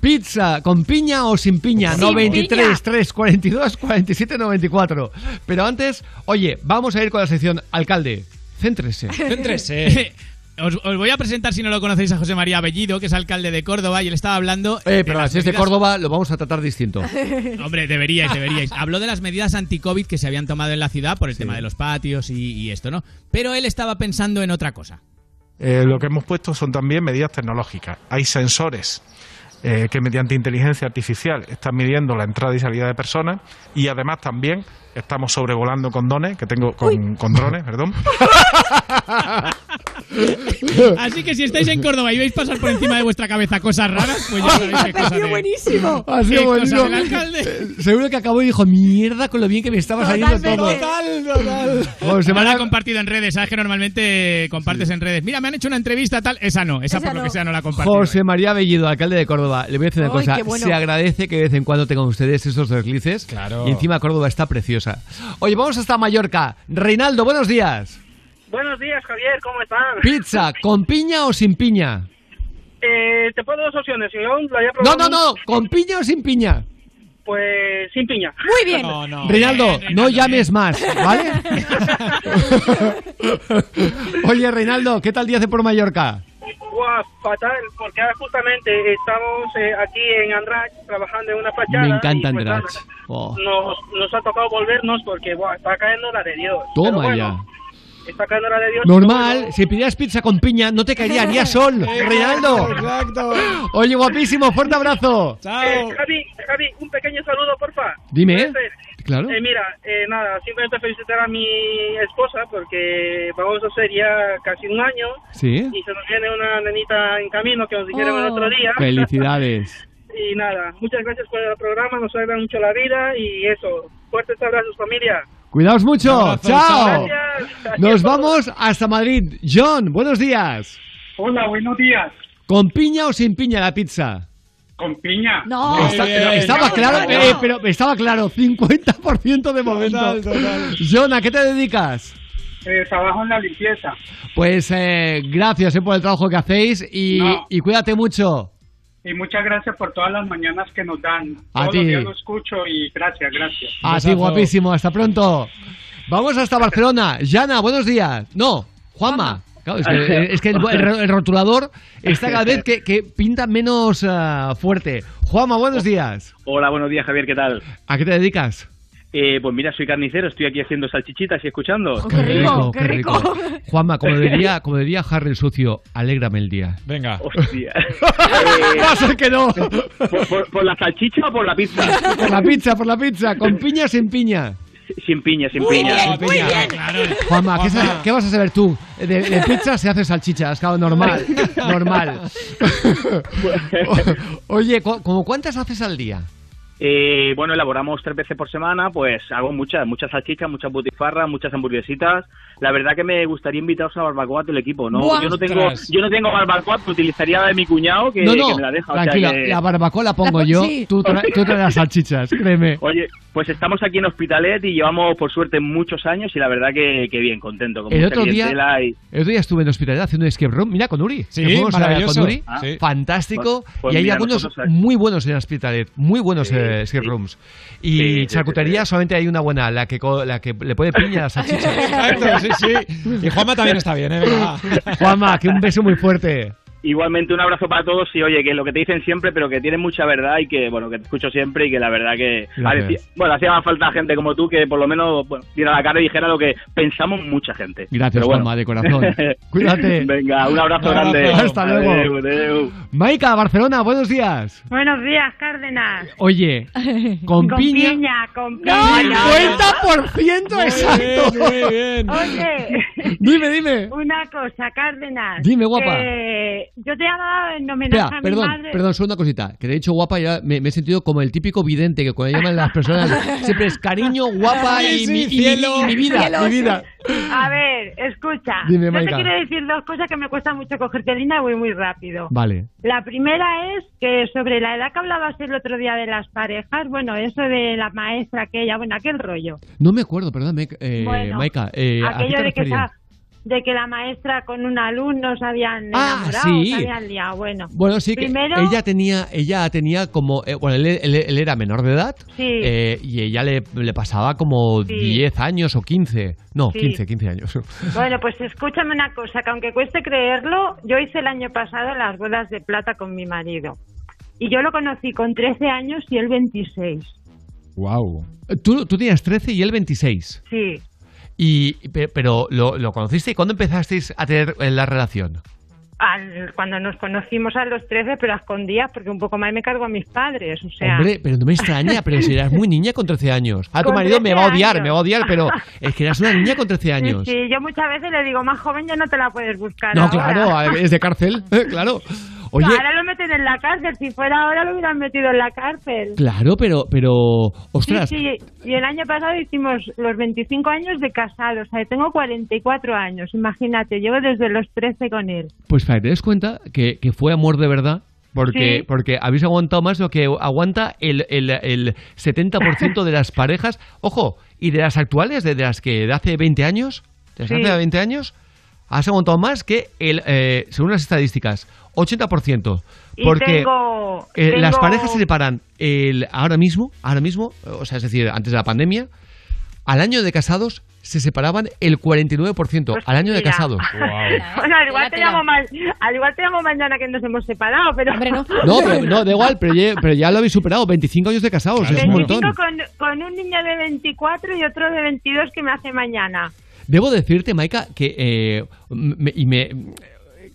Speaker 1: Pizza con piña o sin piña.
Speaker 4: Sin
Speaker 1: 93,
Speaker 4: piña.
Speaker 1: 3, 42, 47, 94. Pero antes, oye, vamos a ir con la sección alcalde. Céntrese.
Speaker 2: Céntrese.
Speaker 9: Os, os voy a presentar, si no lo conocéis, a José María Bellido, que es alcalde de Córdoba, y él estaba hablando...
Speaker 1: Eh,
Speaker 9: de
Speaker 1: pero si es de
Speaker 9: medidas-
Speaker 1: Córdoba, lo vamos a tratar distinto.
Speaker 9: Hombre, deberíais, deberíais. Habló de las medidas anti-COVID que se habían tomado en la ciudad por el tema de los patios y, y esto, ¿no? Pero él estaba pensando en otra cosa.
Speaker 106: Eh, lo que hemos puesto son también medidas tecnológicas. Hay sensores eh, que mediante inteligencia artificial están midiendo la entrada y salida de personas y además también estamos sobrevolando con drones, que tengo con, con drones, perdón.
Speaker 9: Así que si estáis en Córdoba y veis pasar por encima de vuestra cabeza cosas raras, pues ya sabéis qué cosa de...
Speaker 4: buenísimo.
Speaker 1: Ha sido
Speaker 9: ¿Qué cosa
Speaker 1: buenísimo.
Speaker 9: del alcalde?
Speaker 1: Eh, Seguro que acabó y dijo, mierda con lo bien que me estaba saliendo todo.
Speaker 2: Total, total.
Speaker 1: José
Speaker 9: No la
Speaker 1: María-
Speaker 9: he compartido en redes, sabes que normalmente compartes en redes. Mira, me han hecho una entrevista tal, esa no, esa,
Speaker 4: Esa
Speaker 9: por lo
Speaker 4: no.
Speaker 9: que sea no la he compartido.
Speaker 1: José María Bellido, alcalde de Córdoba. Le voy a decir una
Speaker 4: Ay,
Speaker 1: cosa.
Speaker 4: bueno.
Speaker 1: Se agradece que de vez en cuando tengan ustedes esos deslices.
Speaker 2: Claro.
Speaker 1: Y encima Córdoba está preciosa. Oye, vamos hasta Mallorca. Reinaldo, buenos días.
Speaker 110: Buenos días, Javier, ¿cómo están?
Speaker 1: Pizza, ¿con piña o sin piña?
Speaker 110: Eh, te puedo dos opciones, si no, lo haya
Speaker 1: No,
Speaker 110: probado.
Speaker 1: no, no. ¿Con piña o sin piña?
Speaker 110: Pues sin piña.
Speaker 4: Muy bien.
Speaker 2: No, no.
Speaker 1: Reinaldo,
Speaker 9: bien,
Speaker 1: no llames más, ¿vale? Oye, Reinaldo, ¿qué tal día hace por Mallorca?
Speaker 110: Guau, fatal, porque ahora justamente estamos eh, aquí en Andrach trabajando en una fachada.
Speaker 1: Me encanta
Speaker 110: pues,
Speaker 1: Andrach. Oh.
Speaker 110: Nos, nos ha tocado volvernos porque guau, está cayendo la de Dios.
Speaker 1: Toma
Speaker 110: bueno,
Speaker 1: ya.
Speaker 110: Está cayendo la de Dios.
Speaker 1: Normal,
Speaker 110: Pero
Speaker 1: si pidieras pizza con piña, no te caería ni a sol, Reinaldo.
Speaker 2: Exacto.
Speaker 1: Oye, guapísimo, fuerte abrazo.
Speaker 2: Chao.
Speaker 110: Eh, Javi, Javi, un pequeño saludo, porfa.
Speaker 1: Dime,
Speaker 110: ¿Puede
Speaker 1: ¿eh? Claro.
Speaker 110: Eh, mira, eh, nada, simplemente felicitar a mi esposa porque vamos a hacer ya casi un año
Speaker 1: Sí.
Speaker 110: y se nos viene una nenita en camino que nos dijeron el
Speaker 4: Oh.
Speaker 110: otro día.
Speaker 1: Felicidades.
Speaker 110: y nada, muchas gracias por el programa, nos alegra mucho la vida y eso, fuertes abrazos familia.
Speaker 1: Cuidaos mucho.
Speaker 2: Abrazo,
Speaker 1: Chao.
Speaker 110: Gracias.
Speaker 1: Nos vamos hasta Madrid. John, buenos días.
Speaker 110: Hola, buenos días.
Speaker 1: ¿Con piña o sin piña la pizza?
Speaker 111: Con piña.
Speaker 112: No.
Speaker 1: Está-
Speaker 111: bien.
Speaker 1: estaba
Speaker 111: No,
Speaker 1: claro,
Speaker 111: no,
Speaker 1: eh, pero estaba claro, 50% de momento.
Speaker 111: Total, total.
Speaker 1: John, ¿a qué te dedicas?
Speaker 111: Eh, trabajo en la limpieza.
Speaker 1: Pues eh, gracias eh, por el trabajo que hacéis y,
Speaker 111: No.
Speaker 1: y cuídate mucho.
Speaker 111: Y muchas gracias por todas las mañanas que nos dan.
Speaker 1: A ti.
Speaker 111: días lo escucho y gracias, gracias.
Speaker 1: A ti, guapísimo. Hasta pronto. Vamos hasta Barcelona. Yana, buenos días. No, Juanma. Claro, es, que, es que el, el- el rotulador está cada vez que, que pinta menos ah, fuerte. Juanma, buenos días.
Speaker 113: Hola, buenos días, Javier, ¿qué tal?
Speaker 1: ¿A qué te dedicas?
Speaker 113: Eh, pues mira, soy carnicero, estoy aquí haciendo salchichitas y escuchando.
Speaker 1: qué rico, qué rico. Juanma, como diría, como diría Harry el sucio, alégrame el día.
Speaker 114: Venga.
Speaker 113: Hostia.
Speaker 1: Va a ser que no.
Speaker 113: ¿Por, por- por la salchicha o por la pizza?
Speaker 1: Por la pizza, por la pizza, con piña o sin piña.
Speaker 113: Sin piña, sin
Speaker 1: Muy
Speaker 113: piña.
Speaker 1: bien, muy bien. Juanma, ¿qué, vas a saber tú? De, de pizza se hace salchichas, claro, normal, normal. Oye, ¿cu- ¿como cuántas haces al día?
Speaker 113: Eh, bueno, elaboramos tres veces por semana, pues hago muchas, muchas salchichas, muchas butifarras, muchas hamburguesitas. La verdad que me gustaría invitaros a la barbacoa del equipo, ¿no?
Speaker 1: Buah.
Speaker 113: Yo no tengo,
Speaker 1: Ostras.
Speaker 113: yo no tengo barbacoa, pero utilizaría la de mi cuñado que,
Speaker 1: no, no,
Speaker 113: que me la deja. o sea
Speaker 1: tranquila,
Speaker 113: que-
Speaker 1: la barbacoa la pongo
Speaker 113: La-
Speaker 1: yo,
Speaker 113: sí.
Speaker 1: tú, tra- tú traes las salchichas, créeme.
Speaker 113: Oye, pues estamos aquí en Hospitalet y llevamos por suerte muchos años y la verdad que, que bien, contento. Con
Speaker 1: El otro día,
Speaker 113: y-
Speaker 1: el otro día estuve en hospitalidad haciendo un escape room, mira con Uri.
Speaker 113: Sí,
Speaker 1: a-
Speaker 113: maravilloso.
Speaker 1: con Uri,
Speaker 113: Ah. Sí.
Speaker 1: fantástico.
Speaker 113: Pues- pues
Speaker 1: y hay
Speaker 113: mira,
Speaker 1: algunos
Speaker 113: nosotros
Speaker 1: muy buenos en Hospitalet, muy buenos eh, escape rooms. Y
Speaker 113: Sí, sí, sí,
Speaker 1: charcutería solamente hay una buena, la que, la que le pone piña a las salchichas.
Speaker 114: Exacto, sí, sí. Y Juanma también está bien, ¿eh? Venga.
Speaker 1: Juanma, que un beso muy fuerte.
Speaker 113: Igualmente un abrazo para todos y oye, que lo que te dicen siempre, pero que tienen mucha verdad y que, bueno, que te escucho siempre y que la verdad que... Bueno, hacía más falta gente como tú que por lo menos bueno, diera la cara y dijera lo que pensamos mucha gente.
Speaker 1: Gracias,
Speaker 113: Pero bueno.
Speaker 1: Juanma, de corazón. Cuídate.
Speaker 113: Venga, un abrazo
Speaker 1: Un abrazo.
Speaker 113: grande.
Speaker 1: Hasta luego.
Speaker 113: Adeu, adeu.
Speaker 1: Maika, Barcelona, buenos días.
Speaker 115: Buenos días, Cárdenas.
Speaker 1: Oye, con, piña.
Speaker 115: con piña.
Speaker 1: 50% exacto.
Speaker 115: Oye,
Speaker 1: Dime, dime.
Speaker 115: una cosa, Cárdenas.
Speaker 1: Dime, guapa.
Speaker 115: que yo te llamaba en homenaje
Speaker 1: Espera,
Speaker 115: a mi
Speaker 1: perdón,
Speaker 115: madre.
Speaker 1: perdón, solo una cosita. Que te he dicho guapa, ya me, me he sentido como el típico vidente que cuando llaman las personas siempre es cariño, guapa
Speaker 115: Sí,
Speaker 1: y,
Speaker 115: sí,
Speaker 1: mi, y
Speaker 115: cielo.
Speaker 1: y mi vida,
Speaker 115: Cielo,
Speaker 1: mi
Speaker 115: sí.
Speaker 1: vida.
Speaker 115: A ver, escucha.
Speaker 1: Dime,
Speaker 115: yo te
Speaker 1: Maika.
Speaker 115: quiero decir dos cosas que me cuesta mucho cogerte línea y voy muy rápido.
Speaker 1: Vale.
Speaker 115: La primera es que sobre la edad que hablabas el otro día de las parejas, bueno, eso de la maestra aquella, bueno, aquel rollo.
Speaker 1: No me acuerdo, perdón, eh,
Speaker 115: Bueno,
Speaker 1: Maika. Eh, ¿a qué
Speaker 115: aquello
Speaker 1: te
Speaker 115: de que, de que la maestra con un alumno se habían
Speaker 1: Ah,
Speaker 115: enamorado,
Speaker 1: sí.
Speaker 115: se habían liado. Bueno,
Speaker 1: Bueno, sí, que
Speaker 115: primero,
Speaker 1: ella tenía, ella tenía como, eh, bueno, él, él- él era menor de edad
Speaker 115: Sí.
Speaker 1: eh, y ella le, le pasaba como
Speaker 115: Sí.
Speaker 1: 10 años o 15, no,
Speaker 115: Sí.
Speaker 1: 15, 15 años.
Speaker 115: Bueno, pues escúchame una cosa, que aunque cueste creerlo, yo hice el año pasado las bodas de plata con mi marido. Y yo lo conocí con 13 años y él 26.
Speaker 1: Wow. Tú, tú tenías 13 y él 26.
Speaker 115: Sí.
Speaker 1: Y, pe- pero lo, lo conociste y cuándo empezasteis a tener eh, la relación?
Speaker 115: Al- cuando nos conocimos a los 13, pero a escondidas, porque un poco más me cargo a mis padres. O sea,
Speaker 1: Hombre, pero no me extraña, pero si eras muy niña con 13 años. Ah, tu marido me
Speaker 115: 13
Speaker 1: va a odiar,
Speaker 115: años.
Speaker 1: me va a odiar, pero es que eras una niña con 13 años.
Speaker 115: Sí, sí, yo muchas veces le digo, más joven ya no te la puedes buscar.
Speaker 1: No,
Speaker 115: ahora".
Speaker 1: claro, es de cárcel, claro. Oye,
Speaker 115: Ahora lo meten en la cárcel. Si fuera ahora lo hubieran metido en la cárcel.
Speaker 1: claro, pero, pero, ostras,
Speaker 115: Sí, sí. Y el año pasado hicimos los 25 años de casados. O sea, tengo 44 años. Imagínate, llevo desde los 13 con él.
Speaker 1: pues para que te des cuenta que, que fue amor de verdad. Porque,
Speaker 115: Sí.
Speaker 1: porque habéis aguantado más lo que aguanta el, el, el 70% de las parejas. Ojo, y de las actuales, de, de las que de hace 20 años, de hace 20 años, has aguantado más que, el, eh, según las estadísticas, 80%.
Speaker 115: Y
Speaker 1: Porque
Speaker 115: tengo-
Speaker 1: eh, las
Speaker 115: tengo-
Speaker 1: parejas se separan el, ahora mismo, ahora mismo, o sea, es decir, antes de la pandemia, al año de casados se separaban el 49% al año de
Speaker 115: Pues mira.
Speaker 1: casados.
Speaker 115: Bueno, al igual, te llamo ma- al igual te llamo mañana que nos hemos separado, pero...
Speaker 1: No, pero, no, da igual, pero ya, pero ya lo habéis superado, 25 años de casados, es un
Speaker 115: 25
Speaker 1: montón.
Speaker 115: con, con un niño de 24 y otro de 22 que me hace mañana.
Speaker 1: Debo decirte, Maika, que eh, me- y me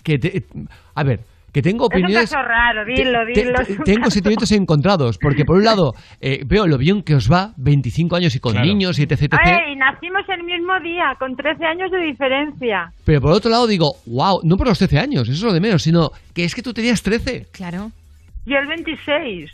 Speaker 1: que te- a ver, que tengo
Speaker 115: Es un
Speaker 1: opiniones
Speaker 115: caso raro, dilo,
Speaker 1: te-
Speaker 115: dilo.
Speaker 1: te-
Speaker 115: un
Speaker 1: tengo
Speaker 115: caso-
Speaker 1: sentimientos encontrados, porque por un lado eh, veo lo bien que os va, 25 años y con
Speaker 115: Claro.
Speaker 1: niños y etc, etc,
Speaker 115: Ey, nacimos el mismo día, con 13 años de diferencia.
Speaker 1: pero por otro lado digo, wow, no por los 13 años, eso es lo de menos, sino que es que tú tenías 13.
Speaker 112: Claro.
Speaker 115: Y el 26.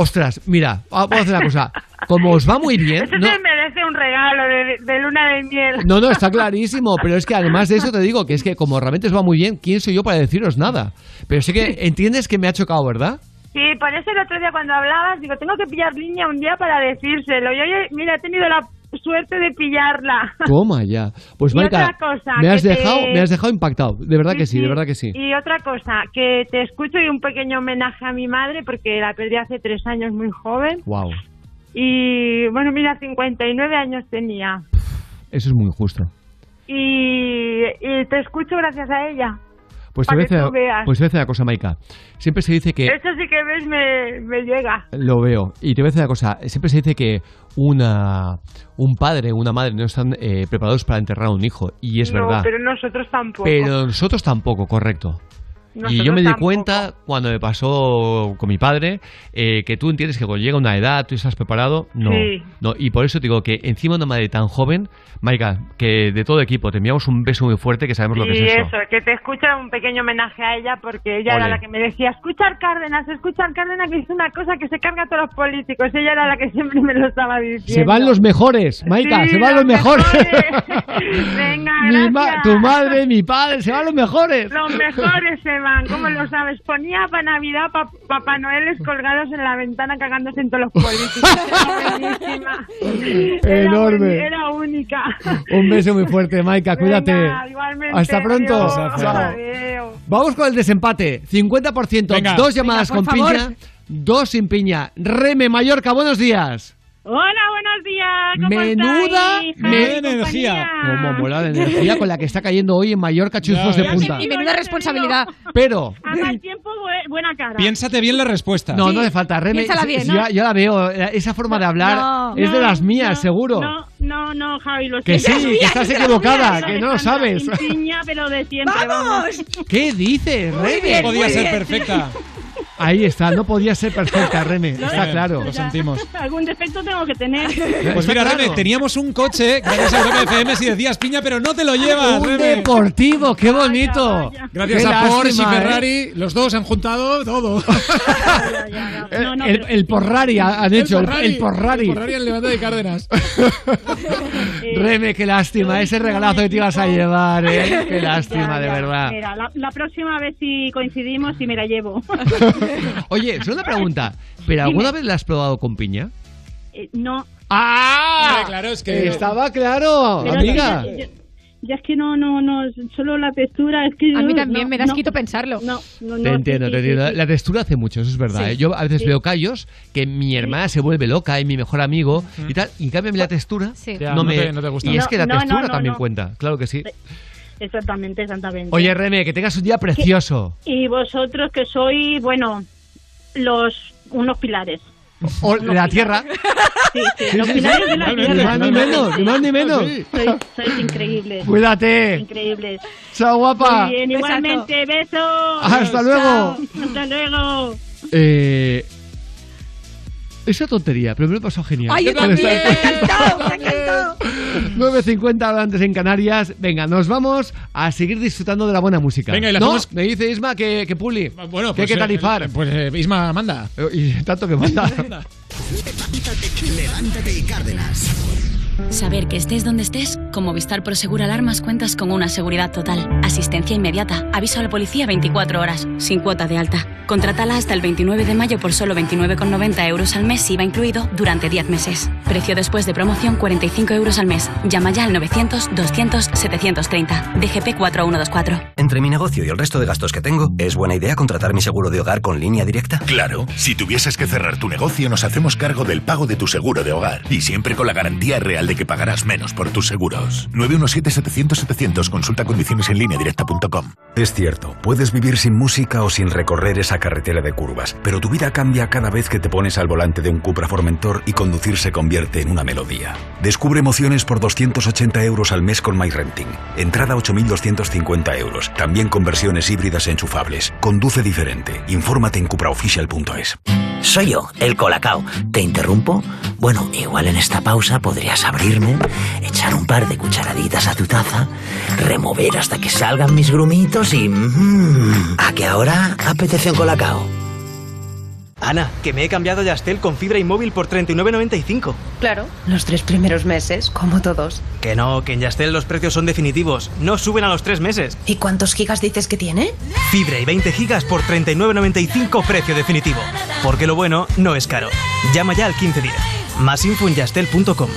Speaker 1: Ostras, mira, vamos a hacer una cosa, como os va muy bien,
Speaker 115: Eso
Speaker 1: no,
Speaker 115: te merece un regalo de, de luna de miel.
Speaker 1: No, no, está clarísimo, pero es que además de eso te digo que es que como realmente os va muy bien, ¿quién soy yo para deciros nada? Pero sí que entiendes que me ha chocado, ¿verdad?
Speaker 115: Sí, por eso el otro día cuando hablabas, digo, tengo que pillar línea un día para decírselo. Y oye, mira, he tenido la suerte de pillarla.
Speaker 1: Toma ya. Pues
Speaker 115: Y
Speaker 1: Maika,
Speaker 115: otra cosa,
Speaker 1: me has
Speaker 115: te-
Speaker 1: dejado, me has dejado impactado. De verdad que sí, de verdad que sí.
Speaker 115: Y otra cosa, que te escucho y un pequeño homenaje a mi madre porque la perdí hace tres años muy joven.
Speaker 1: Wow,
Speaker 115: Y bueno, mira, 59 años tenía.
Speaker 1: eso es muy injusto.
Speaker 115: Y, y te escucho gracias a ella.
Speaker 1: Pues te,
Speaker 115: Pa'
Speaker 1: voy a
Speaker 115: que
Speaker 1: decir-
Speaker 115: tú veas.
Speaker 1: pues te voy a decir una cosa, Maika. Siempre se dice que
Speaker 115: Eso sí que ves, me, me llega.
Speaker 1: Lo veo. Y te voy a decir una cosa. Siempre se dice que una, un padre o una madre no están eh, preparados para enterrar a un hijo. Y es
Speaker 115: no,
Speaker 1: verdad.
Speaker 115: pero nosotros tampoco.
Speaker 1: Pero nosotros tampoco, correcto. Y
Speaker 115: Nosotros
Speaker 1: yo me di
Speaker 115: tampoco.
Speaker 1: cuenta cuando me pasó con mi padre eh, que tú entiendes que cuando llega una edad tú estás preparado. No,
Speaker 115: Sí.
Speaker 1: no. Y por eso te digo que encima de una madre tan joven, Maika, que de todo equipo te enviamos un beso muy fuerte que sabemos lo que
Speaker 115: y
Speaker 1: es eso.
Speaker 115: eso, que te escucha un pequeño homenaje a ella porque ella
Speaker 1: Ole.
Speaker 115: era la que me decía, escuchar Cárdenas, escuchar Cárdenas, que es una cosa que se carga a todos los políticos. Ella era la que siempre me lo estaba diciendo.
Speaker 1: Se van los mejores, Maika,
Speaker 115: Sí,
Speaker 1: se van los
Speaker 115: los
Speaker 1: mejores.
Speaker 115: Venga,
Speaker 1: Mi ma-
Speaker 115: gracias.
Speaker 1: tu madre, mi padre, se van los mejores.
Speaker 115: Los mejores se van, ¿cómo lo sabes? Ponía para Navidad pa- Papá Noeles colgados en la ventana cagándose en todos los políticos. Era
Speaker 1: Enorme.
Speaker 115: Era única.
Speaker 1: Un beso muy fuerte, Maika, cuídate.
Speaker 115: Venga, igualmente,
Speaker 1: Hasta pronto.
Speaker 115: adiós. Adiós.
Speaker 1: Vamos con el desempate. 50%,
Speaker 2: Venga.
Speaker 1: dos llamadas
Speaker 115: Venga,
Speaker 1: con piña, dos sin piña. Reme Mallorca, buenos días.
Speaker 115: Hola, buenos días. ¿Cómo
Speaker 1: Menuda,
Speaker 115: estáis,
Speaker 1: me-
Speaker 115: compañía?
Speaker 1: Como mola la energía con la que está cayendo hoy en Mallorca, chuzos de punta.
Speaker 4: Y menuda responsabilidad.
Speaker 1: Pero,
Speaker 115: A mal tiempo, bu- buena cara.
Speaker 2: Piénsate bien la respuesta.
Speaker 1: no, no hace falta. Reme,
Speaker 4: Piénsala bien, ¿no?
Speaker 1: ya, ya la veo. eh, Esa forma de hablar
Speaker 4: No.
Speaker 1: es de
Speaker 115: No,
Speaker 1: las mías,
Speaker 115: no,
Speaker 1: seguro.
Speaker 115: No, no, no, Javi, lo
Speaker 1: Que sí, que estás equivocada, que no lo sabes.
Speaker 115: Piña, pero de siempre, vamos.
Speaker 1: ¿Qué dices, Reme?
Speaker 2: No podía ser perfecta.
Speaker 1: Ahí está, no podía ser perfecta, Reme.
Speaker 115: No,
Speaker 1: Está claro.
Speaker 2: Lo sentimos.
Speaker 115: Algún defecto tengo que tener.
Speaker 2: Pues mira,
Speaker 1: claro.
Speaker 2: Reme, teníamos un coche, gracias a Europa FM, si decías piña, pero no te lo llevas,
Speaker 1: Un
Speaker 2: Reme.
Speaker 1: deportivo, qué bonito.
Speaker 2: Gracias
Speaker 1: Qué
Speaker 2: a Porsche y
Speaker 1: ¿eh?
Speaker 2: Ferrari, los dos han juntado todo.
Speaker 1: El,
Speaker 115: No, no,
Speaker 1: el,
Speaker 115: pero-
Speaker 1: el Porrari ha- han hecho, el, el Porrari.
Speaker 2: El Porrari al levante de Cárdenas.
Speaker 1: Reme, qué lástima, ese regalazo que te ibas a llevar, ¿eh? Qué lástima, de verdad.
Speaker 115: Mira, la, la próxima vez si coincidimos y me la llevo.
Speaker 1: Oye, solo una pregunta, ¿pero alguna vez la has probado con piña?
Speaker 115: Eh, no.
Speaker 1: ¡Ah!
Speaker 2: claro, es que...
Speaker 1: Estaba claro,
Speaker 115: Pero
Speaker 1: amiga.
Speaker 115: Ya es que no, no, no, solo la textura, es que
Speaker 4: A mí también
Speaker 115: no,
Speaker 4: me das
Speaker 115: no,
Speaker 4: quito pensarlo.
Speaker 115: No, no, no.
Speaker 1: Te entiendo,
Speaker 115: sí,
Speaker 1: te
Speaker 115: sí,
Speaker 1: entiendo.
Speaker 115: sí,
Speaker 1: La textura hace mucho, eso es verdad.
Speaker 115: Sí.
Speaker 1: ¿eh? Yo a veces
Speaker 115: Sí.
Speaker 1: veo callos que mi hermana se vuelve loca y mi mejor amigo y tal, y en cambio a mí la textura
Speaker 4: Sí.
Speaker 2: Ya,
Speaker 1: no,
Speaker 2: no
Speaker 1: me...
Speaker 2: te- no te gusta.
Speaker 1: Y es que la
Speaker 115: no,
Speaker 1: textura
Speaker 115: no, no,
Speaker 1: también
Speaker 115: no.
Speaker 1: cuenta, claro que sí.
Speaker 115: Exactamente, exactamente.
Speaker 1: Oye, Reme, que tengas un día precioso.
Speaker 115: Y vosotros que sois, bueno, los unos pilares.
Speaker 1: O la tierra.
Speaker 115: Sí, sí,
Speaker 1: Sí,
Speaker 115: los
Speaker 1: sí,
Speaker 115: pilares
Speaker 1: sí.
Speaker 115: de la
Speaker 1: Ni
Speaker 115: tierra.
Speaker 1: más ni menos, ni más ni menos.
Speaker 115: Sois, sois increíbles.
Speaker 1: Cuídate.
Speaker 115: Increíbles.
Speaker 1: Chao, guapa.
Speaker 115: Muy bien, igualmente, besos.
Speaker 1: Hasta luego.
Speaker 115: Chao. Hasta luego.
Speaker 1: Eh, esa tontería, pero me lo he pasado genial.
Speaker 4: ¡Ay, yo también! ¡Me ha encantado! ¡Me ha encantado!
Speaker 1: 9.50 horas antes en Canarias. Venga, nos vamos a seguir disfrutando de la buena música.
Speaker 2: Venga, y la
Speaker 1: ¿No?
Speaker 2: hacemos-
Speaker 1: Me dice Isma que, que Puli.
Speaker 2: Bueno,
Speaker 1: que hay
Speaker 2: pues,
Speaker 1: que
Speaker 2: eh,
Speaker 1: tarifar.
Speaker 2: eh, Pues eh, Isma, manda.
Speaker 1: Y tanto que manda.
Speaker 12: Levántate y Cárdenas.
Speaker 95: Saber que estés donde estés, con Movistar Prosegur Alarmas cuentas con una seguridad total, asistencia inmediata, aviso a la policía 24 horas, sin cuota de alta. Contrátala hasta el 29 de mayo por solo 29,90 euros al mes, IVA incluido, durante 10 meses. Precio después de promoción 45 euros al mes. Llama ya al 900-200-730. DGP 4124.
Speaker 116: Entre mi negocio y el resto de gastos que tengo, ¿es buena idea contratar mi seguro de hogar con línea directa?
Speaker 17: Claro, si tuvieses que cerrar tu negocio nos hacemos cargo del pago de tu seguro de hogar y siempre con la garantía real de que pagarás menos por tus seguros. 917-700-700 consulta condiciones en línea directa.com.
Speaker 22: Es cierto, puedes vivir sin música o sin recorrer esa carretera de curvas, pero tu vida cambia cada vez que te pones al volante de un Cupra Formentor y conducir se convierte en una melodía. Descubre emociones por 280 euros al mes con MyRenting. Entrada 8.250 euros. También con versiones híbridas enchufables. Conduce diferente. Infórmate en cupraofficial.es.
Speaker 117: Soy yo, el Colacao. ¿Te interrumpo? Bueno, igual en esta pausa podrías abrirme, echar un par de cucharaditas a tu taza, remover hasta que salgan mis grumitos y... mm, ¿A que ahora apetece un Colacao?
Speaker 63: Ana, que me he cambiado a Yastel con fibra y móvil por 39.95.
Speaker 118: Claro, los tres primeros meses, como todos.
Speaker 63: Que no, que en Yastel los precios son definitivos, no suben a los tres meses.
Speaker 118: ¿Y cuántos gigas dices que tiene?
Speaker 63: Fibra y 20 gigas por 39.95 precio definitivo. Porque lo bueno no es caro. Llama ya al 1510. Más info en yastel.com.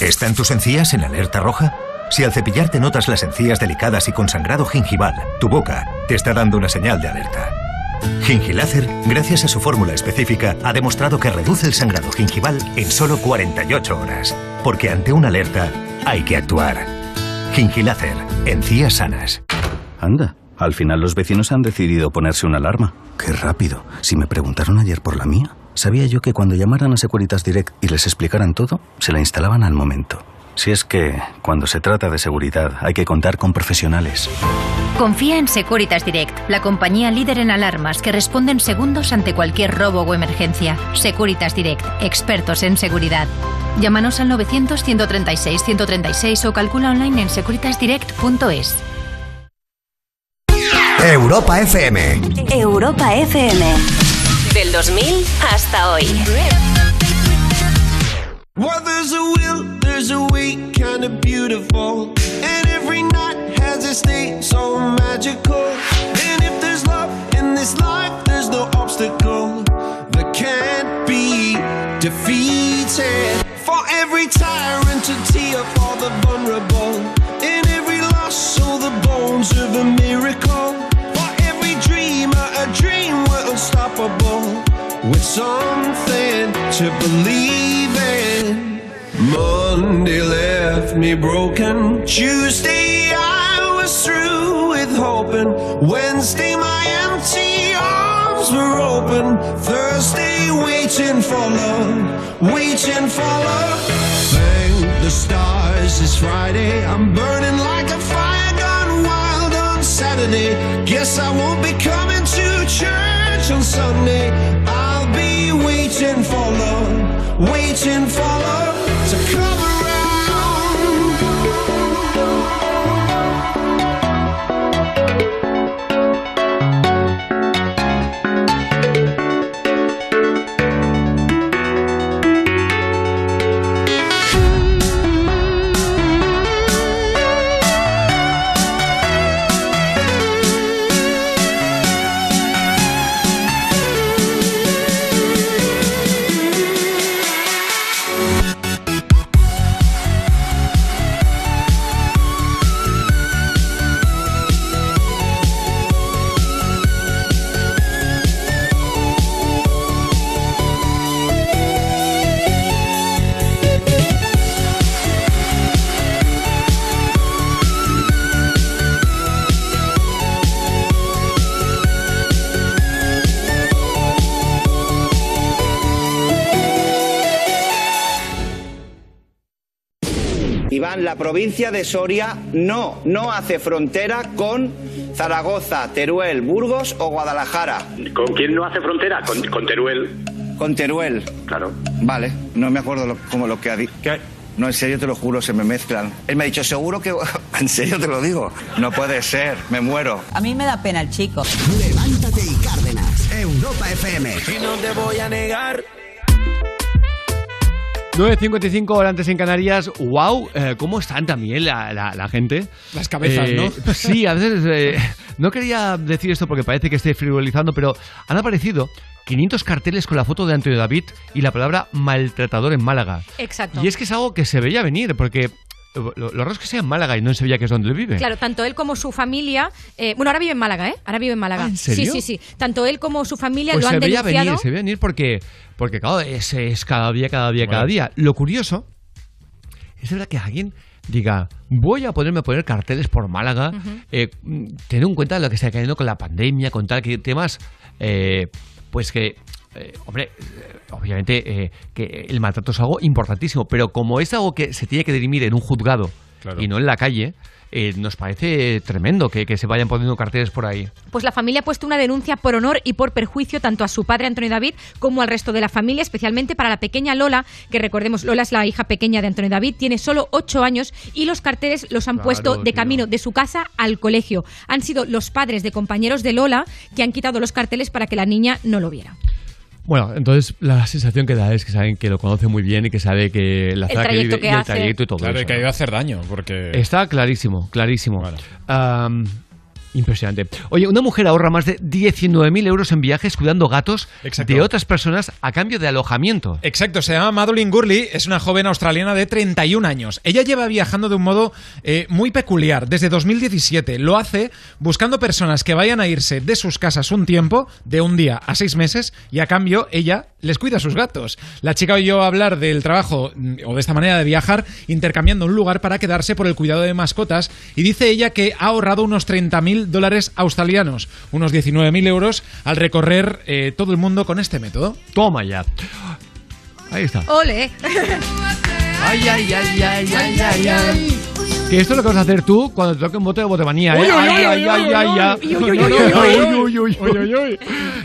Speaker 22: ¿Están tus encías en alerta roja? Si al cepillarte notas las encías delicadas y con sangrado gingival, tu boca te está dando una señal de alerta. Gingilácer, gracias a su fórmula específica, ha demostrado que reduce el sangrado gingival en solo 48 horas. Porque ante una alerta, hay que actuar. Gingilácer, encías sanas.
Speaker 119: Anda, al final los vecinos han decidido ponerse una alarma. Qué rápido. Si me preguntaron ayer por la mía, sabía yo que cuando llamaran a Securitas Direct y les explicaran todo, se la instalaban al momento. Si es que, cuando se trata de seguridad, hay que contar con profesionales.
Speaker 78: Confía en Securitas Direct, la compañía líder en alarmas que responde en segundos ante cualquier robo o emergencia. Securitas Direct, expertos en seguridad. Llámanos al 900-136-136 o calcula online en securitasdirect.es.
Speaker 12: Europa FM.
Speaker 15: Europa FM. Del 2000 hasta hoy.
Speaker 6: Well, there's a will, there's a way, kinda beautiful. And every night has a state so magical. And if there's love in this life, there's no obstacle that can't be defeated. For every tyrant to tear for the vulnerable. Every loss, so the bones of a miracle. Unstoppable. With something to believe in. Monday left me broken. Tuesday I was through with hoping. Wednesday my empty arms were open. Thursday waiting for love, waiting for love. Thank the stars it's Friday. I'm burning like a fire gone wild on Saturday. Guess I won't be coming Sunday. I'll be waiting for love, waiting for
Speaker 120: La provincia de Soria no, no hace frontera con Zaragoza, Teruel, Burgos o Guadalajara.
Speaker 121: ¿Con quién no hace frontera? Con, con Teruel.
Speaker 120: Con Teruel.
Speaker 121: Claro.
Speaker 120: Vale, no me acuerdo lo- como lo que ha dicho. No, en serio te lo juro, se me mezclan. Él me ha dicho, seguro que... En serio te lo digo. No puede ser, me muero.
Speaker 122: A mí me da pena el chico.
Speaker 12: Levántate y Cárdenas. Europa FM.
Speaker 120: Y no te voy a negar.
Speaker 1: 9.55 horas antes en Canarias. ¡Wow! eh, ¿Cómo están también la, la- la gente?
Speaker 2: Las cabezas,
Speaker 1: Eh,
Speaker 2: ¿no?
Speaker 1: Sí, a veces. eh, no quería decir esto porque parece que esté frivolizando, pero han aparecido 500 carteles con la foto de Antonio David y la palabra maltratador en Málaga.
Speaker 4: Exacto.
Speaker 1: Y es que es algo que se veía venir, porque lo, lo raro es que sea en Málaga y no en Sevilla, que es donde él vive.
Speaker 4: Claro, tanto él como su familia. eh, bueno, ahora vive en Málaga, ¿eh? Ahora vive en Málaga.
Speaker 1: Ah, ¿en serio?
Speaker 4: Sí, sí, sí. Tanto él como su familia
Speaker 1: Pues
Speaker 4: lo
Speaker 1: se
Speaker 4: han
Speaker 1: veía
Speaker 4: denunciado.
Speaker 1: venir, se veía venir porque, porque claro, es, es cada día, cada día, cada día. Lo curioso es verdad que alguien diga, voy a ponerme a poner carteles por Málaga, eh, mm, teniendo en cuenta lo que está cayendo con la pandemia, con tal que temas, eh, pues que, eh, hombre, eh, obviamente eh, que el maltrato es algo importantísimo, pero como es algo que se tiene que dirimir en un juzgado y no en la calle, eh, nos parece tremendo que, que se vayan poniendo carteles por ahí.
Speaker 4: Pues la familia ha puesto una denuncia por honor y por perjuicio tanto a su padre Antonio David como al resto de la familia, especialmente para la pequeña Lola, que recordemos, Lola es la hija pequeña de Antonio David, tiene solo ocho años y los carteles los han
Speaker 1: Claro,
Speaker 4: puesto de
Speaker 1: tío.
Speaker 4: camino de su casa al colegio. Han sido los padres de compañeros de Lola que han quitado los carteles para que la niña no lo viera.
Speaker 1: Bueno, entonces la sensación que da es que saben que lo conoce muy bien y que sabe que la
Speaker 4: El
Speaker 1: zona que
Speaker 4: trayecto
Speaker 1: vive
Speaker 4: que
Speaker 1: y el
Speaker 4: hace.
Speaker 1: trayecto y todo
Speaker 2: Claro,
Speaker 1: eso.
Speaker 2: que ha ido a hacer daño, porque...
Speaker 1: Está clarísimo, clarísimo. Impresionante. Oye, una mujer ahorra más de 19.000 euros en viajes cuidando gatos de otras personas a cambio de alojamiento.
Speaker 2: Exacto, se llama Madeline Gurley, es una joven australiana de 31 años. Ella lleva viajando de un modo eh, muy peculiar desde 2017. Lo hace buscando personas que vayan a irse de sus casas un tiempo, de un día a seis meses, y a cambio ella les cuida a sus gatos. La chica oyó hablar del trabajo mm, o de esta manera de viajar intercambiando un lugar para quedarse por el cuidado de mascotas y dice ella que ha ahorrado unos 30.000 dólares australianos, unos 19.000 euros, al recorrer eh, todo el mundo con este método.
Speaker 1: Toma ya. Ahí está.
Speaker 4: ¡Ole!
Speaker 1: Ay, ay, ay, ay, ay, ay, ay. Que esto es lo que vas a hacer tú cuando te toque un bote de botemanía, ¿eh? Ay, ay, ay.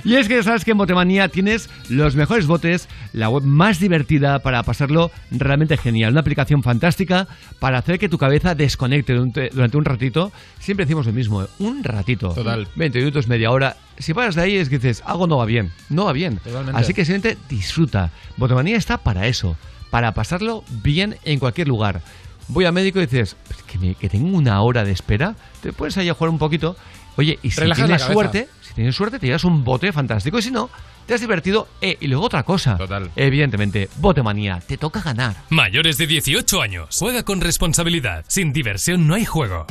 Speaker 1: Y es que sabes que en Botemanía tienes los mejores botes, la web más divertida para pasarlo realmente genial. Una aplicación fantástica para hacer que tu cabeza desconecte durante, durante un ratito. Siempre decimos lo mismo, ¿eh? un ratito.
Speaker 2: Total.
Speaker 1: 20 minutos, media hora. Si paras de ahí es que dices, algo no va bien. No va bien.
Speaker 2: Totalmente.
Speaker 1: Así que simplemente disfruta. Botemanía está para eso, para pasarlo bien en cualquier lugar. Voy al médico y dices, "Pues que, me- que tengo una hora de espera, te puedes ir a jugar un poquito. Oye, y si
Speaker 2: Relajas
Speaker 1: tienes suerte, si tienes suerte, te llevas un bote fantástico. Y si no, te has divertido. Eh, y luego otra cosa. Evidentemente, botemanía, te toca ganar.
Speaker 63: Mayores de 18 años. Juega con responsabilidad. Sin diversión no hay juego.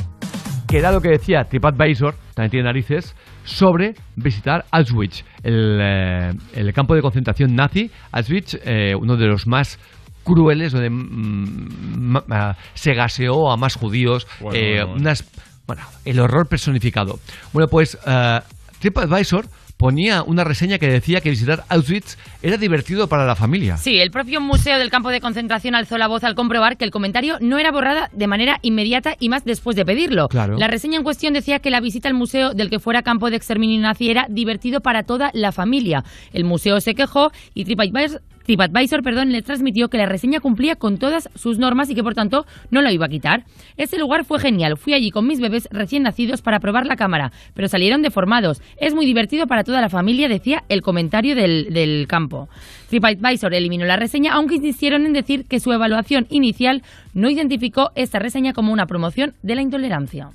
Speaker 1: que era lo que decía TripAdvisor, también tiene narices, sobre visitar Auschwitz, el, eh, el campo de concentración nazi. Auschwitz, eh, uno de los más crueles, donde mm, ma- se gaseó a más judíos,
Speaker 2: Bueno,
Speaker 1: eh,
Speaker 2: bueno, bueno.
Speaker 1: unas, bueno, el horror personificado. Bueno, pues eh, TripAdvisor ponía una reseña que decía que visitar Auschwitz era divertido para la familia.
Speaker 3: Sí, el propio Museo del Campo de Concentración alzó la voz al comprobar que el comentario no era borrada de manera inmediata y más después de pedirlo.
Speaker 1: Claro.
Speaker 3: La reseña en cuestión decía que la visita al museo del que fuera campo de exterminio nazi era divertido para toda la familia. El museo se quejó y TripAdvisor TripAdvisor perdón, le transmitió que la reseña cumplía con todas sus normas y que por tanto no lo iba a quitar. Ese lugar fue genial. Fui allí con mis bebés recién nacidos para probar la cámara, pero salieron deformados. Es muy divertido para toda la familia, decía el comentario del, del campo. TripAdvisor eliminó la reseña, aunque insistieron en decir que su evaluación inicial no identificó esta reseña como una promoción de la intolerancia.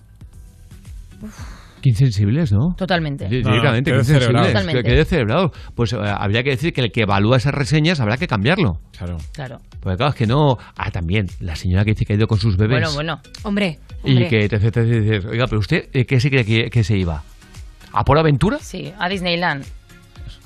Speaker 1: Qué insensibles, ¿no?
Speaker 3: Totalmente.
Speaker 2: No,
Speaker 1: Directamente,
Speaker 2: qué
Speaker 1: insensibles. Qué- descerebrados. Pues eh, habría que decir que el que evalúa esas reseñas habrá que cambiarlo.
Speaker 2: Claro.
Speaker 3: Claro.
Speaker 1: Porque claro, es que no... Ah, también, la señora que dice que ha ido con sus bebés.
Speaker 3: Bueno, bueno.
Speaker 4: Hombre,
Speaker 1: Y
Speaker 4: hombre.
Speaker 1: que te, te- te dices, oiga, pero usted, eh, ¿qué se cree que, que se iba? ¿A por aventura?
Speaker 3: Sí, a Disneyland.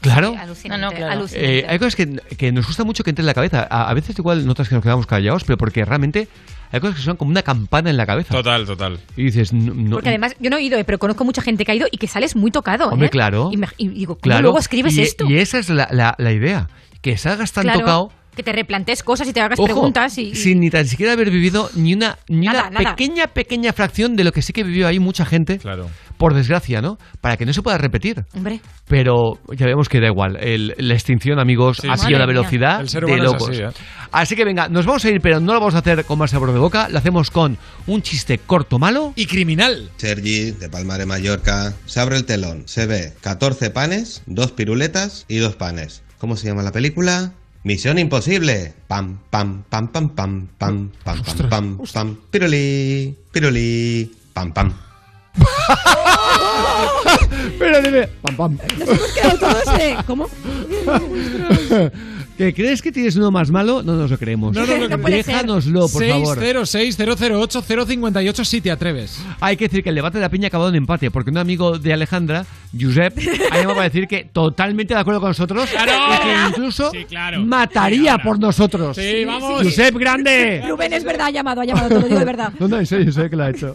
Speaker 1: Claro.
Speaker 3: No, no, claro.
Speaker 1: Eh, hay cosas que, que nos gusta mucho que entre en la cabeza. A, a veces igual notas que nos quedamos callados, pero porque realmente hay cosas que son como una campana en la cabeza.
Speaker 2: Total, total.
Speaker 1: Y dices, no, no-
Speaker 4: Porque además, yo no he ido, eh, pero conozco mucha gente que ha ido y que sales muy tocado.
Speaker 1: hombre,
Speaker 4: ¿eh?
Speaker 1: claro.
Speaker 4: Y, me- y digo, ¿cómo
Speaker 1: claro.
Speaker 4: luego escribes
Speaker 1: y,
Speaker 4: esto?
Speaker 1: Y esa es la, la- la idea. Que salgas tan
Speaker 4: Claro,
Speaker 1: tocado
Speaker 4: Que te replantees cosas y te hagas
Speaker 1: Ojo,
Speaker 4: preguntas. Y, y-
Speaker 1: sin ni tan siquiera haber vivido ni una, ni
Speaker 4: Nada,
Speaker 1: una
Speaker 4: nada.
Speaker 1: pequeña, pequeña fracción de lo que sí que vivió ahí mucha gente.
Speaker 2: Claro.
Speaker 1: Por desgracia, ¿no? Para que no se pueda repetir.
Speaker 4: Hombre.
Speaker 1: Pero ya vemos que da igual. El- la extinción, amigos,
Speaker 2: Sí,
Speaker 1: ha sido la velocidad
Speaker 2: El ser
Speaker 1: de locos.
Speaker 2: así, ¿eh?
Speaker 1: Así que venga, nos vamos a ir, pero no lo vamos a hacer con más sabor de boca. Lo hacemos con un chiste corto, malo.
Speaker 2: Y criminal.
Speaker 123: Sergi, de Palma de Mallorca. Se abre el telón. Se ve 14 panes, dos piruletas y dos panes. ¿Cómo se llama la película? Misión imposible. Pam, pam, pam, pam, pam, pam, pam, pam, pam, pam, pirulí, pirulí, pam, pam.
Speaker 1: Pero dime. Pam, pam.
Speaker 4: Nos hemos quedado todos, ¿eh? ¿Cómo?
Speaker 1: ¿Que crees que tienes uno más malo? No nos lo creemos.
Speaker 2: No, no, no, no.
Speaker 1: Déjanoslo, por favor.
Speaker 2: 606-008-058 si te atreves.
Speaker 1: Hay que decir que el debate de la piña ha acabado en empate, porque un amigo de Alejandra, Josep, ha llamado para decir que totalmente de acuerdo con nosotros
Speaker 2: ¡Claro!
Speaker 1: y que incluso
Speaker 2: Sí, claro.
Speaker 1: mataría por nosotros.
Speaker 2: Sí, vamos.
Speaker 1: Josep Grande.
Speaker 4: Rubén, es verdad, ha llamado, ha llamado, te lo digo de verdad.
Speaker 1: No, no, en serio, sé que lo ha hecho.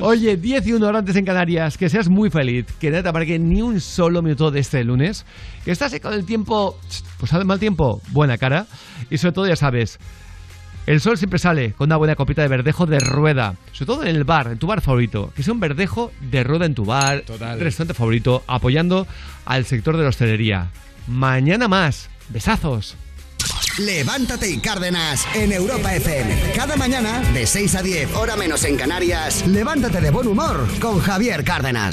Speaker 1: Oye, 10 y 1 horas antes en Canarias, que seas muy feliz, que no te aparque ni un solo minuto de este lunes, que estás con el tiempo, pues sale mal tiempo, buena cara, y sobre todo ya sabes, el sol siempre sale con una buena copita de verdejo de rueda, sobre todo en el bar, en tu bar favorito, que sea un verdejo de rueda en tu bar, restaurante favorito, apoyando al sector de la hostelería. Mañana más, besazos.
Speaker 12: Levántate y Cárdenas en Europa FM. Cada mañana, de 6 a 10, hora menos en Canarias, levántate de buen humor con Javier Cárdenas.